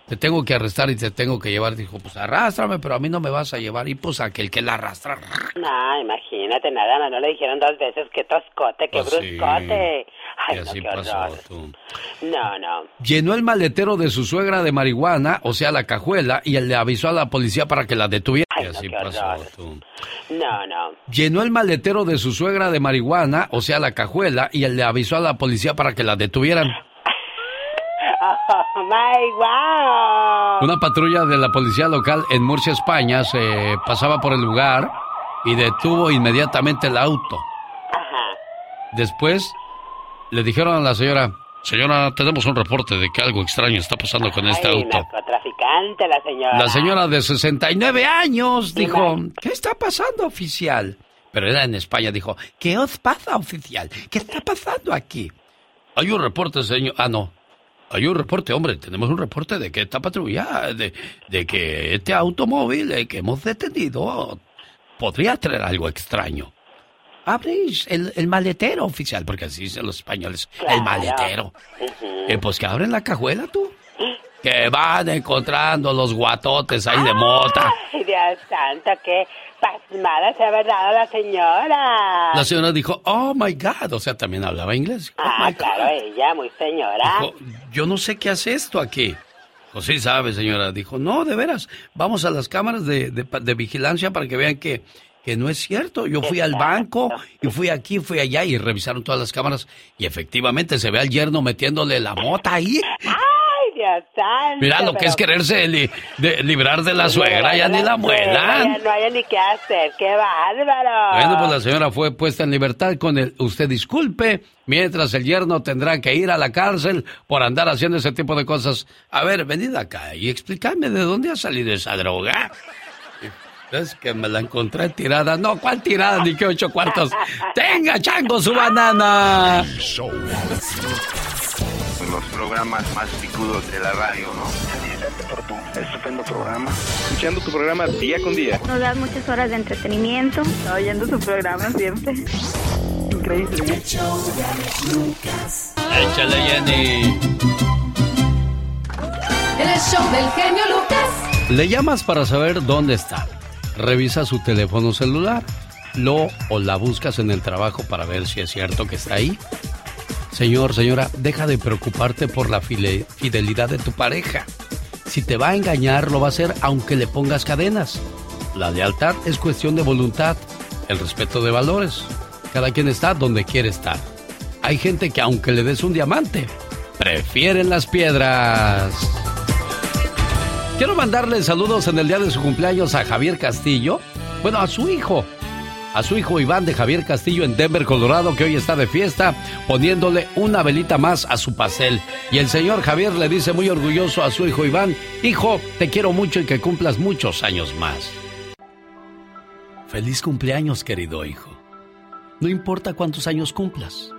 te tengo que arrestar y te tengo que llevar. Dijo, pues arrástrame, pero a mí no me vas a llevar. Y pues aquel que la arrastra. No, imagínate, nada no le dijeron dos veces que toscote, que Pues sí. bruscote. Ay, Y no, así qué pasó, horror. tú. No, no. Llenó el maletero de su suegra de marihuana, o sea, la cajuela, y le avisó a la policía para que la detuviera. Y así pasó. tú. No, no. Llenó el maletero de su suegra de marihuana, o sea, la cajuela, y le avisó a la policía para que la detuvieran. Oh, my wow. Una patrulla de la policía local en Murcia, España, se pasaba por el lugar y detuvo inmediatamente el auto. Después le dijeron a la señora, señora, tenemos un reporte de que algo extraño está pasando con este auto. narcotraficante la señora. La señora de 69 años dijo. ¿qué está pasando, oficial? Pero era en España, dijo, ¿qué os pasa, oficial? ¿Qué está pasando aquí? Hay un reporte, señor. Ah, no. Hay un reporte, hombre, tenemos un reporte de que esta patrulla, de, de que este automóvil eh, que hemos detenido podría traer algo extraño. Abréis el, el maletero oficial, porque así dicen los españoles, el Claro. maletero. Eh, pues que abren la cajuela tú. Que van encontrando los guatotes ahí de mota. Ay, Dios santo, qué pasmada se ha dado la señora. La señora dijo, oh my God, o sea, también hablaba inglés. Oh, Ah, my God. claro, ella, muy señora. Dijo, yo no sé qué hace esto aquí. Pues sí sabe, señora. Dijo, no, de veras, vamos a las cámaras de, de- de vigilancia para que vean que, que no es cierto. Yo fui al banco y fui aquí, fui allá y revisaron todas las cámaras y efectivamente se ve al yerno metiéndole la mota ahí. Ay, Dios santo. Mira lo que es quererse li- de- librar de la suegra, ya ni la muelan. ya No hay ni qué hacer, qué bárbaro. Bueno, pues la señora fue puesta en libertad con el usted disculpe, mientras el yerno tendrá que ir a la cárcel por andar haciendo ese tipo de cosas. A ver, venid acá y explícame de dónde ha salido esa droga. Es que me la encontré tirada. No, ¿cuál tirada? Ni que ocho cuartos. ¡Tenga, chango, su banana! Los programas más picudos de la radio, ¿no? Tu estupendo programa. Escuchando tu programa día con día. Nos das muchas horas de entretenimiento. oyendo su programa siempre. Increíble. Échale, Jenny. El show del genio Lucas. Le llamas para saber dónde está. Revisa su teléfono celular. Lo o la buscas en el trabajo para ver si es cierto que está ahí. Señor, señora, deja de preocuparte por la fidelidad de tu pareja. Si te va a engañar, lo va a hacer aunque le pongas cadenas. La lealtad es cuestión de voluntad, el respeto de valores. Cada quien está donde quiere estar. Hay gente que aunque le des un diamante, prefieren las piedras. Quiero mandarle saludos en el día de su cumpleaños a Javier Castillo. Bueno, a su hijo. A su hijo Iván de Javier Castillo en Denver, Colorado, que hoy está de fiesta, poniéndole una velita más a su pastel. Y el señor Javier le dice muy orgulloso a su hijo Iván, hijo, te quiero mucho y que cumplas muchos años más. Feliz cumpleaños, querido hijo. No importa cuántos años cumplas.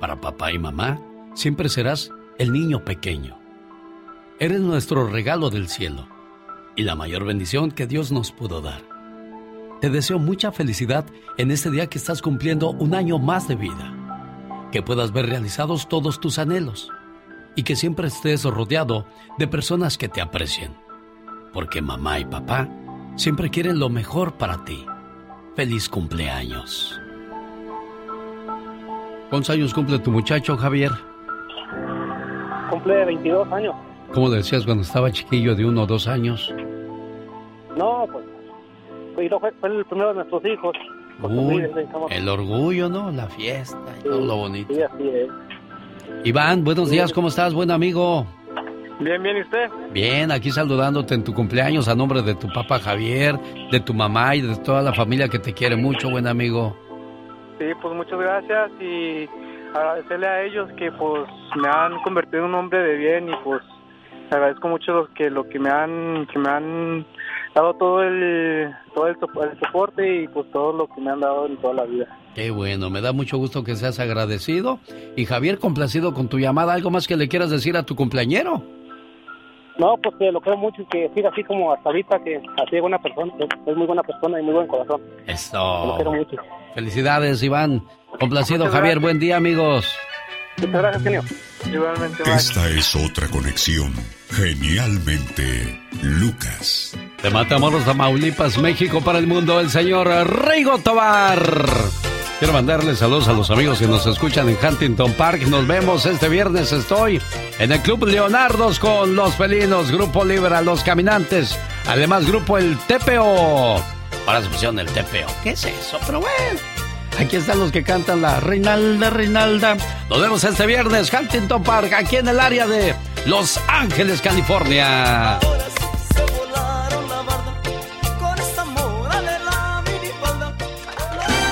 Para papá y mamá, siempre serás el niño pequeño. Eres nuestro regalo del cielo y la mayor bendición que Dios nos pudo dar. Te deseo mucha felicidad en este día que estás cumpliendo un año más de vida. Que puedas ver realizados todos tus anhelos y que siempre estés rodeado de personas que te aprecien. Porque mamá y papá siempre quieren lo mejor para ti. Feliz cumpleaños. ¿Cuántos años cumple tu muchacho, Javier? Cumple 22 años. ¿Cómo decías cuando estaba chiquillo de uno o dos años? No, pues. Fue, fue, fue el primero de nuestros hijos. Uy, el orgullo, ¿no? La fiesta y todo lo bonito. Sí, así es. Iván, buenos días, ¿cómo estás, buen amigo? Bien, bien, ¿y usted? Bien, aquí saludándote en tu cumpleaños a nombre de tu papá Javier, de tu mamá y de toda la familia que te quiere mucho, buen amigo. Sí, pues muchas gracias y agradecerle a ellos que pues me han convertido en un hombre de bien y pues agradezco mucho lo que lo que me han que me han dado todo el todo el, el soporte y pues todo lo que me han dado en toda la vida. Qué bueno, me da mucho gusto que seas agradecido. Y Javier, complacido con tu llamada, ¿algo más que le quieras decir a tu cumpleañero? No, pues que lo quiero mucho y que siga así como hasta ahorita, que así es buena persona, es, es muy buena persona y muy buen corazón. Lo Eso. quiero mucho. Felicidades, Iván. Complacido, Javier. Buen día, amigos. Muchas gracias, genio. Igualmente. Esta es otra conexión. Genialmente, Lucas. De Matamoros, Tamaulipas, México para el mundo, el señor Rigo Tobar. Quiero mandarle saludos a los amigos que nos escuchan en Huntington Park. Nos vemos este viernes. Estoy en el Club Leonardos con Los Felinos, Grupo Libra, Los Caminantes. Además, Grupo El TPO. Para su opción, el TPO. ¿Qué es eso? Pero bueno. Aquí están los que cantan la Reinalda, Reinalda. Nos vemos este viernes, Huntington Park, aquí en el área de Los Ángeles, California.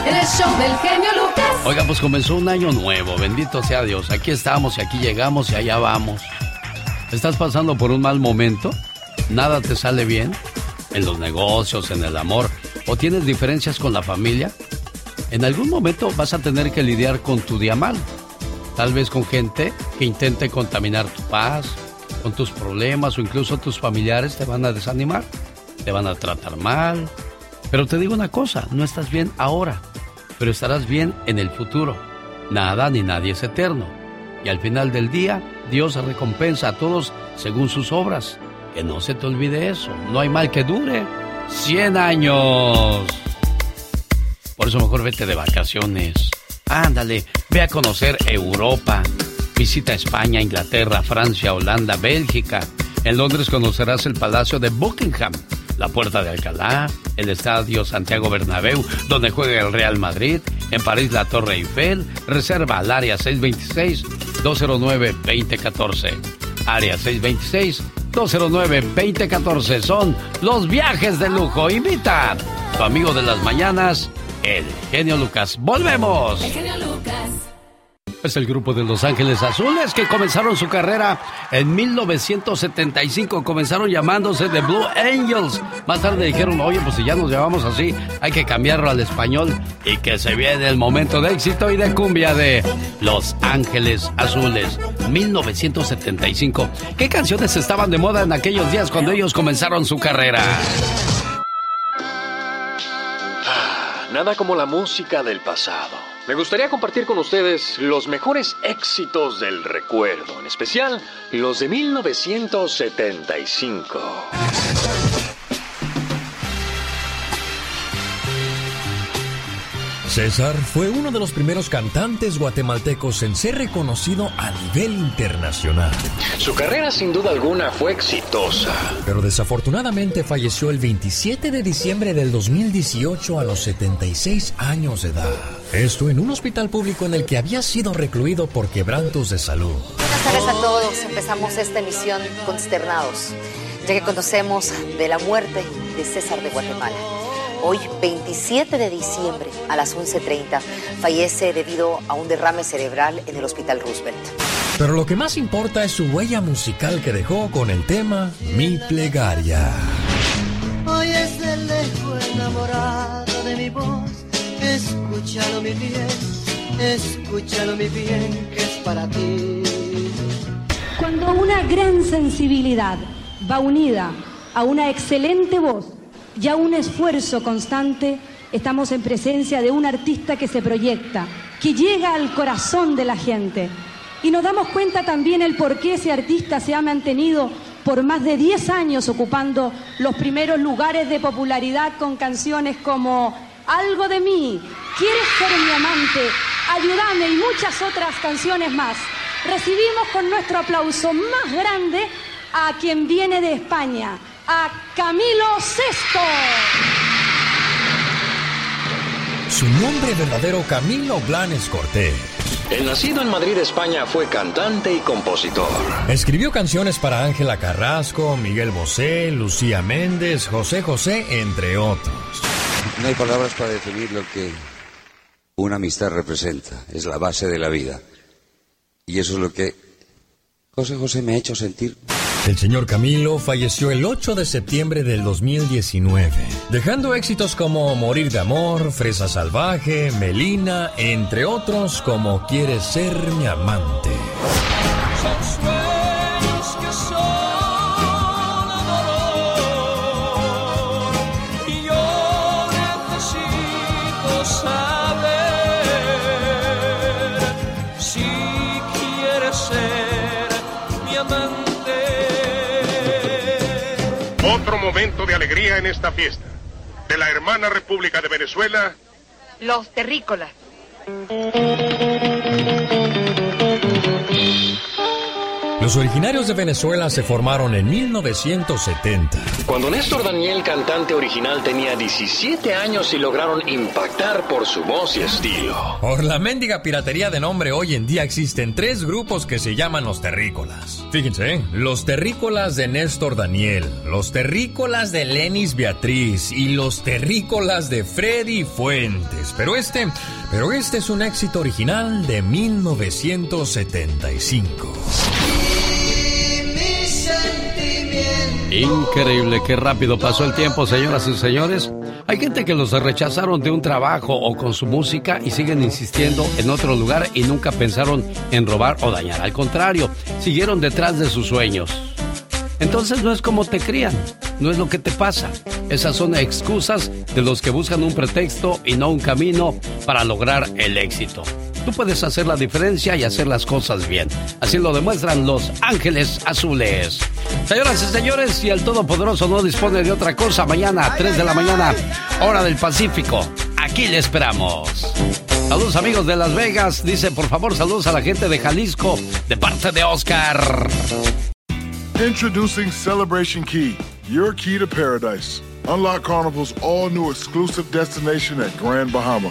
El show del genio Lucas. Oiga, pues comenzó un año nuevo, bendito sea Dios. Aquí estamos y aquí llegamos y allá vamos. ¿Estás pasando por un mal momento? ¿Nada te sale bien? ¿En los negocios, en el amor? ¿O tienes diferencias con la familia? En algún momento vas a tener que lidiar con tu día mal. Tal vez con gente que intente contaminar tu paz, con tus problemas o incluso tus familiares te van a desanimar, te van a tratar mal. Pero te digo una cosa, no estás bien ahora, pero estarás bien en el futuro. Nada ni nadie es eterno. Y al final del día, Dios recompensa a todos según sus obras. Que no se te olvide eso. No hay mal que dure 100 años. Por eso mejor vete de vacaciones. Ándale, ve a conocer Europa. Visita España, Inglaterra, Francia, Holanda, Bélgica. En Londres conocerás el Palacio de Buckingham, la Puerta de Alcalá, el Estadio Santiago Bernabéu, donde juega el Real Madrid. En París, la Torre Eiffel. Reserva al área 626-209-2014. Área 626-209-2014. Son los viajes de lujo. Invita tu amigo de las mañanas, el genio Lucas. ¡Volvemos! El genio Lucas. Es el grupo de Los Ángeles Azules que comenzaron su carrera en 1975. Comenzaron llamándose The Blue Angels. Más tarde dijeron, oye, pues si ya nos llamamos así, hay que cambiarlo al español. Y que se viene el momento de éxito y de cumbia de Los Ángeles Azules. 1975. ¿Qué canciones estaban de moda en aquellos días cuando ellos comenzaron su carrera? Nada como la música del pasado. Me gustaría compartir con ustedes los mejores éxitos del recuerdo, en especial los de 1975. César fue uno de los primeros cantantes guatemaltecos en ser reconocido a nivel internacional. Su carrera sin duda alguna fue exitosa. Pero desafortunadamente falleció el 27 de diciembre del 2018 a los 76 años de edad. Esto en un hospital público en el que había sido recluido por quebrantos de salud. Buenas tardes a todos. Empezamos esta emisión consternados, ya que conocemos de la muerte de César de Guatemala. Hoy, 27 de diciembre, a las 11.30, fallece debido a un derrame cerebral en el Hospital Roosevelt. Pero lo que más importa es su huella musical que dejó con el tema Mi Plegaria. Hoy es el lejos enamorado de mi voz. Escúchalo, mi bien, escúchalo, mi bien, que es para ti. Cuando una gran sensibilidad va unida a una excelente voz y a un esfuerzo constante, estamos en presencia de un artista que se proyecta, que llega al corazón de la gente. Y nos damos cuenta también el por qué ese artista se ha mantenido por más de 10 años ocupando los primeros lugares de popularidad con canciones como Algo de mí, Quieres ser mi amante, Ayúdame y muchas otras canciones más. Recibimos con nuestro aplauso más grande a quien viene de España, a Camilo Sesto. Su nombre verdadero Camilo Blanes Cortés. El nacido en Madrid, España, fue cantante y compositor. Escribió canciones para Ángela Carrasco, Miguel Bosé, Lucía Méndez, José José, entre otros. No hay palabras para definir lo que una amistad representa. Es la base de la vida. Y eso es lo que José José me ha hecho sentir. El señor Camilo falleció el 8 de septiembre del 2019, dejando éxitos como Morir de Amor, Fresa Salvaje, Melina, entre otros como Quieres ser mi amante. Momento de alegría en esta fiesta. De la hermana República de Venezuela, Los terrícolas. Los originarios de Venezuela se formaron en 1970. Cuando Néstor Daniel, cantante original, tenía 17 años y lograron impactar por su voz y estilo. Por la mendiga piratería de nombre, hoy en día existen tres grupos que se llaman los terrícolas. Fíjense, ¿eh? los terrícolas de Néstor Daniel, los terrícolas de Lenis Beatriz y los terrícolas de Freddy Fuentes. Pero este, pero este es un éxito original de 1975. Increíble, qué rápido pasó el tiempo, señoras y señores. Hay gente que los rechazaron de un trabajo o con su música y siguen insistiendo en otro lugar y nunca pensaron en robar o dañar. Al contrario, siguieron detrás de sus sueños. Entonces no es como te crían, no es lo que te pasa. Esas son excusas de los que buscan un pretexto y no un camino para lograr el éxito. Tú puedes hacer la diferencia y hacer las cosas bien. Así lo demuestran los Ángeles Azules. Señoras y señores, si el Todopoderoso no dispone de otra cosa, mañana a 3 de la mañana, hora del Pacífico, aquí le esperamos. Saludos amigos de Las Vegas. Dice, por favor, saludos a la gente de Jalisco, de parte de Oscar. Introducing Celebration Key, your key to paradise. Unlock Carnival's all new exclusive destination at Grand Bahama,